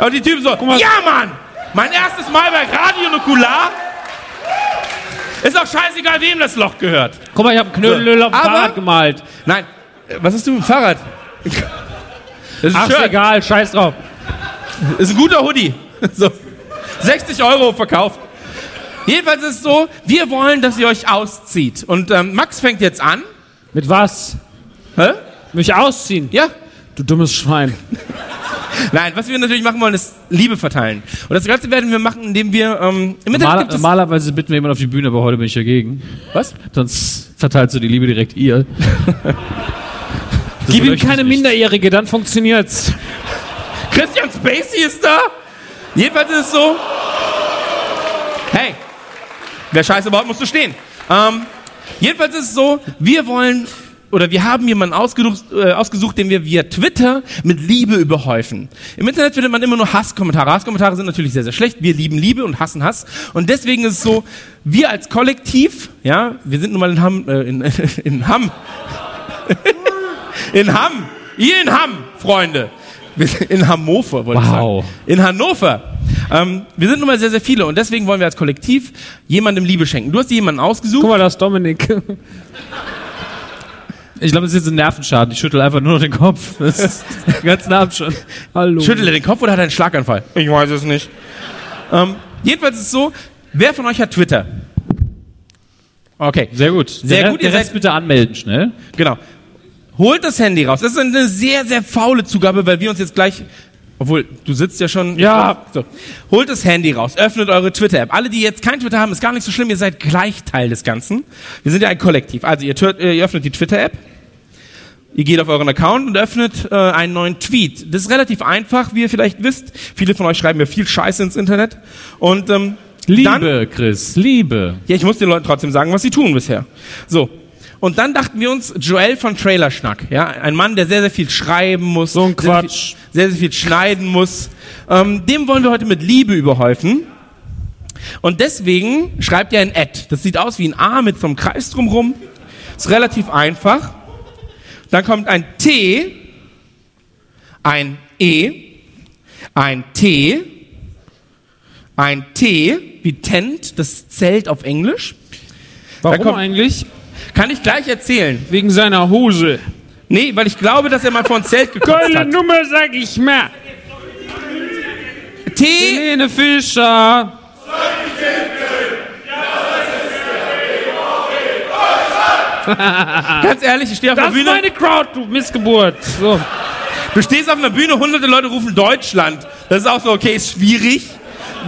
Und die Typen so, mal. ja Mann, mein erstes Mal bei Radio Nukular. Ist auch scheißegal, wem das Loch gehört. Guck mal, ich hab einen Knödel auf dem Aber- Fahrrad gemalt. Nein, äh, was hast du mit dem Fahrrad? Das ist Ach, ist egal, scheiß drauf. Ist ein guter Hoodie. So. 60 Euro verkauft. Jedenfalls ist es so, wir wollen, dass ihr euch auszieht. Und ähm, Max fängt jetzt an. Mit was? Hä? Mich ausziehen. Ja? Du dummes Schwein. Nein, was wir natürlich machen wollen, ist Liebe verteilen. Und das Ganze werden wir machen, indem wir ähm, im Internet normalerweise bitten wir jemanden auf die Bühne, aber heute bin ich dagegen. Was? Sonst verteilst du die Liebe direkt ihr. Gib ihm keine nicht. Minderjährige, dann funktioniert's. Christian Spacey ist da? Jedenfalls ist es so... Hey, wer Scheiße baut, musst du stehen. Ähm, jedenfalls ist es so, wir wollen oder wir haben jemanden ausgesucht, äh, ausgesucht, den wir via Twitter mit Liebe überhäufen. Im Internet findet man immer nur Hasskommentare. Hasskommentare sind natürlich sehr, sehr schlecht. Wir lieben Liebe und hassen Hass. Und deswegen ist es so, wir als Kollektiv, ja, wir sind nun mal in Hamm, äh, in, in Hamm, in Hamm, ihr in Hamm, Freunde. In Hannover, wollte Wow. ich sagen. In Hannover. Ähm, wir sind nun mal sehr, sehr viele und deswegen wollen wir als Kollektiv jemandem Liebe schenken. Du hast dir jemanden ausgesucht. Guck mal, da ist Dominik. Ich glaube, das ist jetzt ein Nervenschaden. Ich schüttel einfach nur noch den Kopf. Das ist den ganzen Abend schon. Hallo. Schüttelt er den Kopf oder hat er einen Schlaganfall? Ich weiß es nicht. Ähm, jedenfalls ist es so, wer von euch hat Twitter? Okay, Sehr gut. Sehr der, gut, ihr seid- bitte anmelden, schnell. genau. Holt das Handy raus. Das ist eine sehr, sehr faule Zugabe, weil wir uns jetzt gleich, obwohl du sitzt ja schon. Ja. So. Holt das Handy raus, öffnet eure Twitter-App. Alle, die jetzt kein Twitter haben, ist gar nicht so schlimm. Ihr seid gleich Teil des Ganzen. Wir sind ja ein Kollektiv. Also ihr, ihr öffnet die Twitter-App Ihr geht auf euren Account und öffnet äh, einen neuen Tweet. Das ist relativ einfach, wie ihr vielleicht wisst. Viele von euch schreiben mir viel Scheiße ins Internet. Und ähm, Liebe, dann, Chris, Liebe. ja, ich muss den Leuten trotzdem sagen, was sie tun bisher. So. Und dann dachten wir uns, Joel von Trailerschnack, ja, ein Mann, der sehr, sehr viel schreiben muss. So ein sehr, sehr Quatsch. viel, sehr, sehr viel schneiden muss. Ähm, dem wollen wir heute mit Liebe überhäufen. Und deswegen schreibt er ein Ad. Das sieht aus wie ein A mit so einem Kreis drumrum. Ist relativ einfach. Dann kommt ein T, ein E, ein T, ein T wie Tent, das Zelt auf Englisch. Warum kommt- eigentlich? Kann ich gleich erzählen. Wegen seiner Hose. Nee, weil ich glaube, dass er mal vor ein Zelt gekotzt Geile hat. Nummer, sag ich mal. T, Helene Fischer. ganz ehrlich, ich stehe auf Das der ist Bühne. meine Crowd, du Missgeburt. So. Du stehst auf einer Bühne, hunderte Leute rufen Deutschland. Das ist auch so, okay, ist schwierig.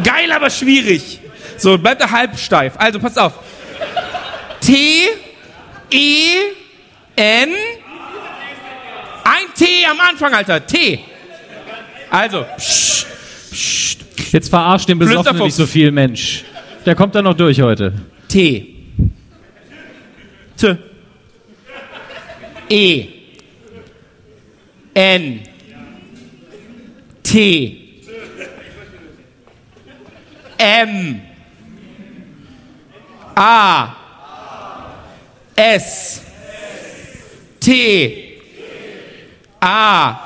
Geil, aber schwierig. So, bleibt er halb steif. Also, passt auf. T, E, N. Ein T am Anfang, Alter. T. Also, psch, psch, Jetzt verarscht den Besoffenen nicht so viel, Mensch. Der kommt dann noch durch heute. T. T. E. N. T. M. A. S. T. A.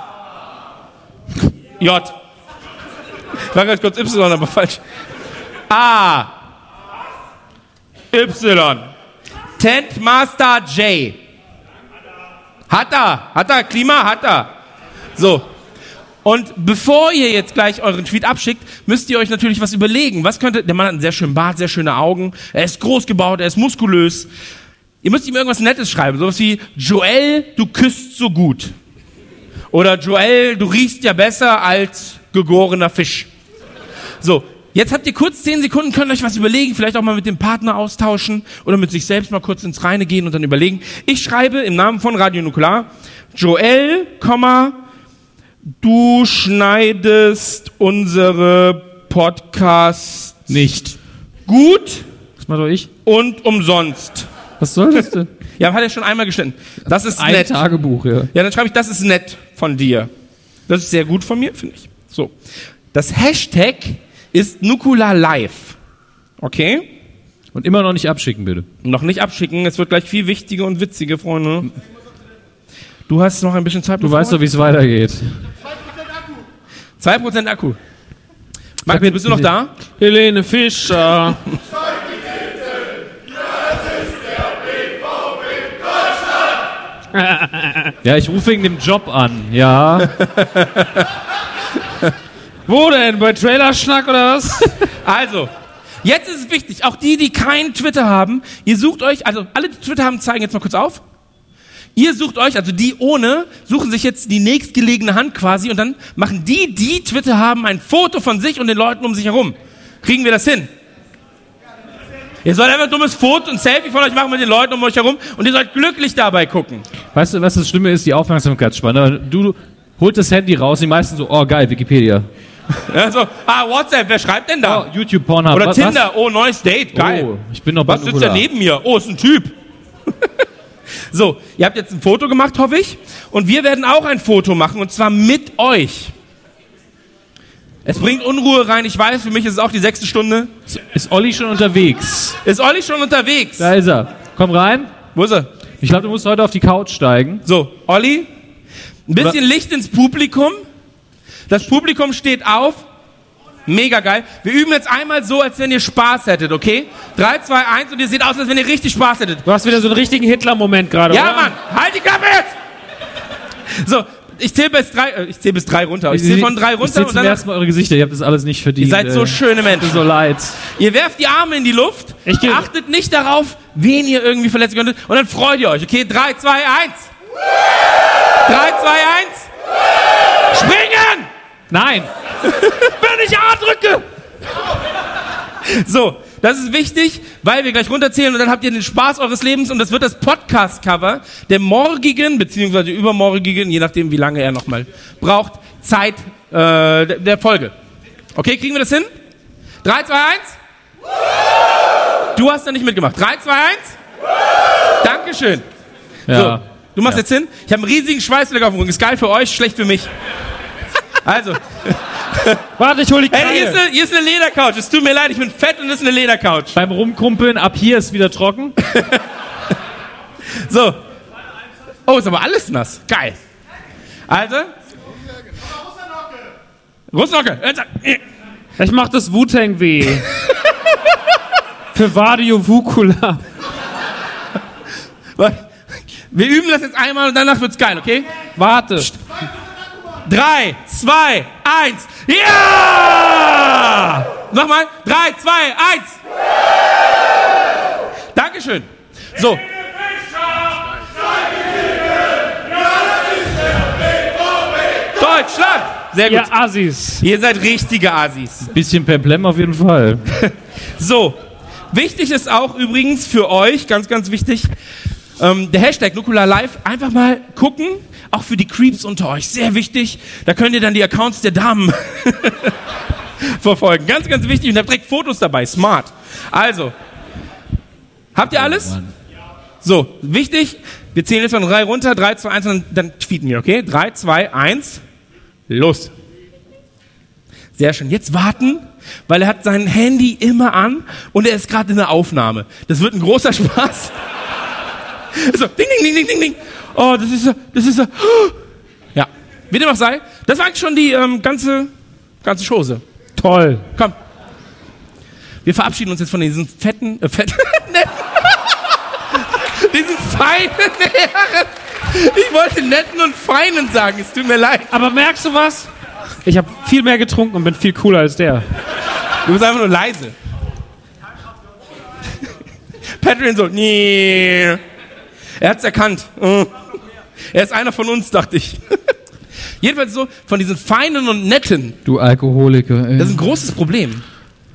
J. Ich war ganz kurz Y, aber falsch. A. Y. Tent Master J. Hat er, hat er, Klima hat er. So. Und bevor ihr jetzt gleich euren Tweet abschickt, müsst ihr euch natürlich was überlegen. Was könnte, der Mann hat einen sehr schönen Bart, sehr schöne Augen, er ist groß gebaut, er ist muskulös. Ihr müsst ihm irgendwas Nettes schreiben, sowas wie, Joel, du küsst so gut. Oder Joel, du riechst ja besser als gegorener Fisch. So, jetzt habt ihr kurz zehn Sekunden, könnt euch was überlegen, vielleicht auch mal mit dem Partner austauschen oder mit sich selbst mal kurz ins Reine gehen und dann überlegen. Ich schreibe im Namen von Radio Nukular, Joel, du schneidest unsere Podcasts Nicht. gut Das mach doch ich. und umsonst. Was soll das denn? Ja, hat er schon einmal geschnitten. Das ist Ein nett. Tagebuch, ja. Ja, dann schreibe ich, das ist nett von dir. Das ist sehr gut von mir, finde ich. So. Das Hashtag ist Nukula Live. Okay? Und immer noch nicht abschicken, bitte. Noch nicht abschicken, es wird gleich viel wichtiger und witziger, Freunde. Du hast noch ein bisschen Zeit. Du weißt doch, wie es weitergeht. 2% Akku. Max, bist du noch da? Helene Fischer. Ja, ich rufe wegen dem Job an, ja. Wo denn? Bei Trailerschnack oder was? Also, jetzt ist es wichtig, auch die, die keinen Twitter haben, ihr sucht euch, also alle, die Twitter haben, zeigen jetzt mal kurz auf. Ihr sucht euch, also die ohne, suchen sich jetzt die nächstgelegene Hand quasi und dann machen die, die Twitter haben, ein Foto von sich und den Leuten um sich herum. Kriegen wir das hin? Ihr sollt einfach ein dummes Foto, ein Selfie von euch machen mit den Leuten um euch herum und ihr sollt glücklich dabei gucken. Weißt du, was das Schlimme ist? Die Aufmerksamkeitsspanne. Du holt das Handy raus, die meisten so, oh geil, Wikipedia. Ja, so, ah, WhatsApp, wer schreibt denn da? Oh, YouTube, Pornhub. Oder was, Tinder, oh, neues Date, geil. Oh, ich bin noch bei Was sitzt da neben mir? Oh, ist ein Typ. so, ihr habt jetzt ein Foto gemacht, hoffe ich. Und wir werden auch ein Foto machen, und zwar mit euch. Es bringt Unruhe rein, ich weiß, für mich ist es auch die sechste Stunde. Ist Olli schon unterwegs? Ist Olli schon unterwegs? Da ist er. Komm rein. Wo ist er? Ich glaube, du musst heute auf die Couch steigen. So, Olli, ein bisschen Licht ins Publikum. Das Publikum steht auf. Mega geil. Wir üben jetzt einmal so, als wenn ihr Spaß hättet, okay? 3, 2, 1 und ihr seht aus, als wenn ihr richtig Spaß hättet. Du hast wieder so einen richtigen Hitler-Moment gerade, Ja, oder? Mann, halt die Klappe jetzt! So, ich zähle bis drei, äh, ich zähle bis drei runter. Ich zähle von drei Ich runter sehe und dann. ersten Mal eure Gesichter. Ihr habt das alles nicht verdient. Ihr seid so schöne Menschen. so leid. Ihr werft die Arme in die Luft, Ich achtet nicht darauf, wen ihr irgendwie verletzen könntet und dann freut ihr euch. Okay, 3, 2, 1. 3, 2, 1. Springen! Nein. Wenn ich A drücke! So, Das ist wichtig, weil wir gleich runterzählen und dann habt ihr den Spaß eures Lebens und das wird das Podcast-Cover der morgigen, beziehungsweise übermorgigen, je nachdem wie lange er nochmal braucht, Zeit äh, der- Folge. Okay, kriegen wir das hin? 3, 2, 1. Du hast da nicht mitgemacht. 3, 2, 1. Dankeschön. Ja. So, du machst jetzt hin. Ich habe einen riesigen Schweißfleck auf dem Rücken. Ist geil für euch, schlecht für mich. Also, Warte, ich hol die hey, hier ist, Kreide. eine, hier ist eine Ledercouch. Es tut mir leid, ich bin fett und das ist eine Ledercouch. Beim Rumkumpeln, ab hier ist wieder trocken. So. Oh, ist aber alles nass. Geil. Also. Russnocke. Ich mach das Wu-Tang weh. Für Vadio Vukula. Wir üben das jetzt einmal und danach wird's geil, okay? Warte. Drei, zwei, eins. Ja! Nochmal. Drei, zwei, eins. Dankeschön. So. Deutschland. Sehr gut. Ihr Assis. Ihr seid richtige Asis. Bisschen Pemplem auf jeden Fall. So, wichtig ist auch übrigens für euch, ganz, ganz wichtig, ähm, der Hashtag Nukular Live, einfach mal gucken, auch für die Creeps unter euch, sehr wichtig. Da könnt ihr dann die Accounts der Damen verfolgen. Ganz, ganz wichtig. Und habt direkt Fotos dabei, smart. Also, habt ihr alles? So, wichtig, wir zählen jetzt von drei runter, drei, zwei, eins und dann tweeten wir, okay? Drei, zwei, eins, los. Sehr schön. Jetzt warten, weil er hat sein Handy immer an und er ist gerade in der Aufnahme. Das wird ein großer Spaß. So, ding, ding, ding, ding, ding, ding. Oh, das ist er, das ist er. Ja, wie dem auch sei. Das war eigentlich schon die ähm, ganze, ganze Chose. Toll. Komm. Wir verabschieden uns jetzt von diesen fetten, äh, fetten, diesen feinen Herren. Ich wollte netten und feinen sagen, es tut mir leid. Aber merkst du was? Ich habe viel mehr getrunken und bin viel cooler als der. Du bist einfach nur leise. Patreon so, nee. Er hat's erkannt. Mm. Er ist einer von uns, dachte ich. Jedenfalls so, von diesen feinen und netten. Du Alkoholiker. Ey. Das ist ein großes Problem.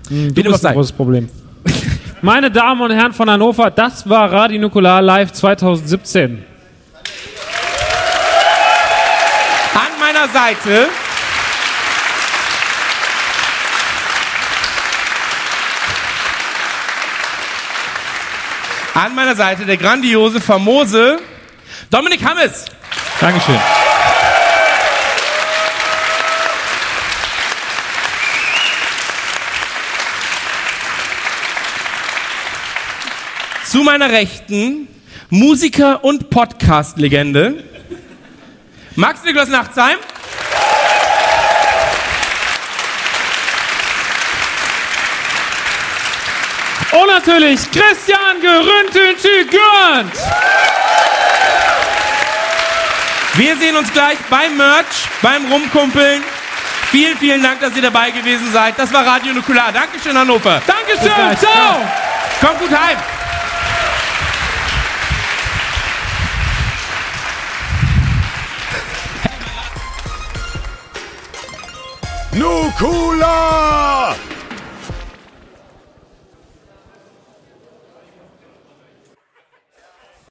Du dem auch bist ein großes Problem. Meine Damen und Herren von Hannover, das war Radio Nukular Live 2017. An meiner Seite An meiner Seite der grandiose, famose Dominik Hammes. Dankeschön. Zu meiner Rechten Musiker und Podcast-Legende Max Niklas Nachtsheim. Und natürlich Christian Gerüntüntü-Görnt. Wir sehen uns gleich beim Merch, beim Rumkumpeln. Vielen, vielen Dank, dass ihr dabei gewesen seid. Das war Radio Nukular. Dankeschön, Hannover. Dankeschön. Ciao. Kommt gut heim. Nukula!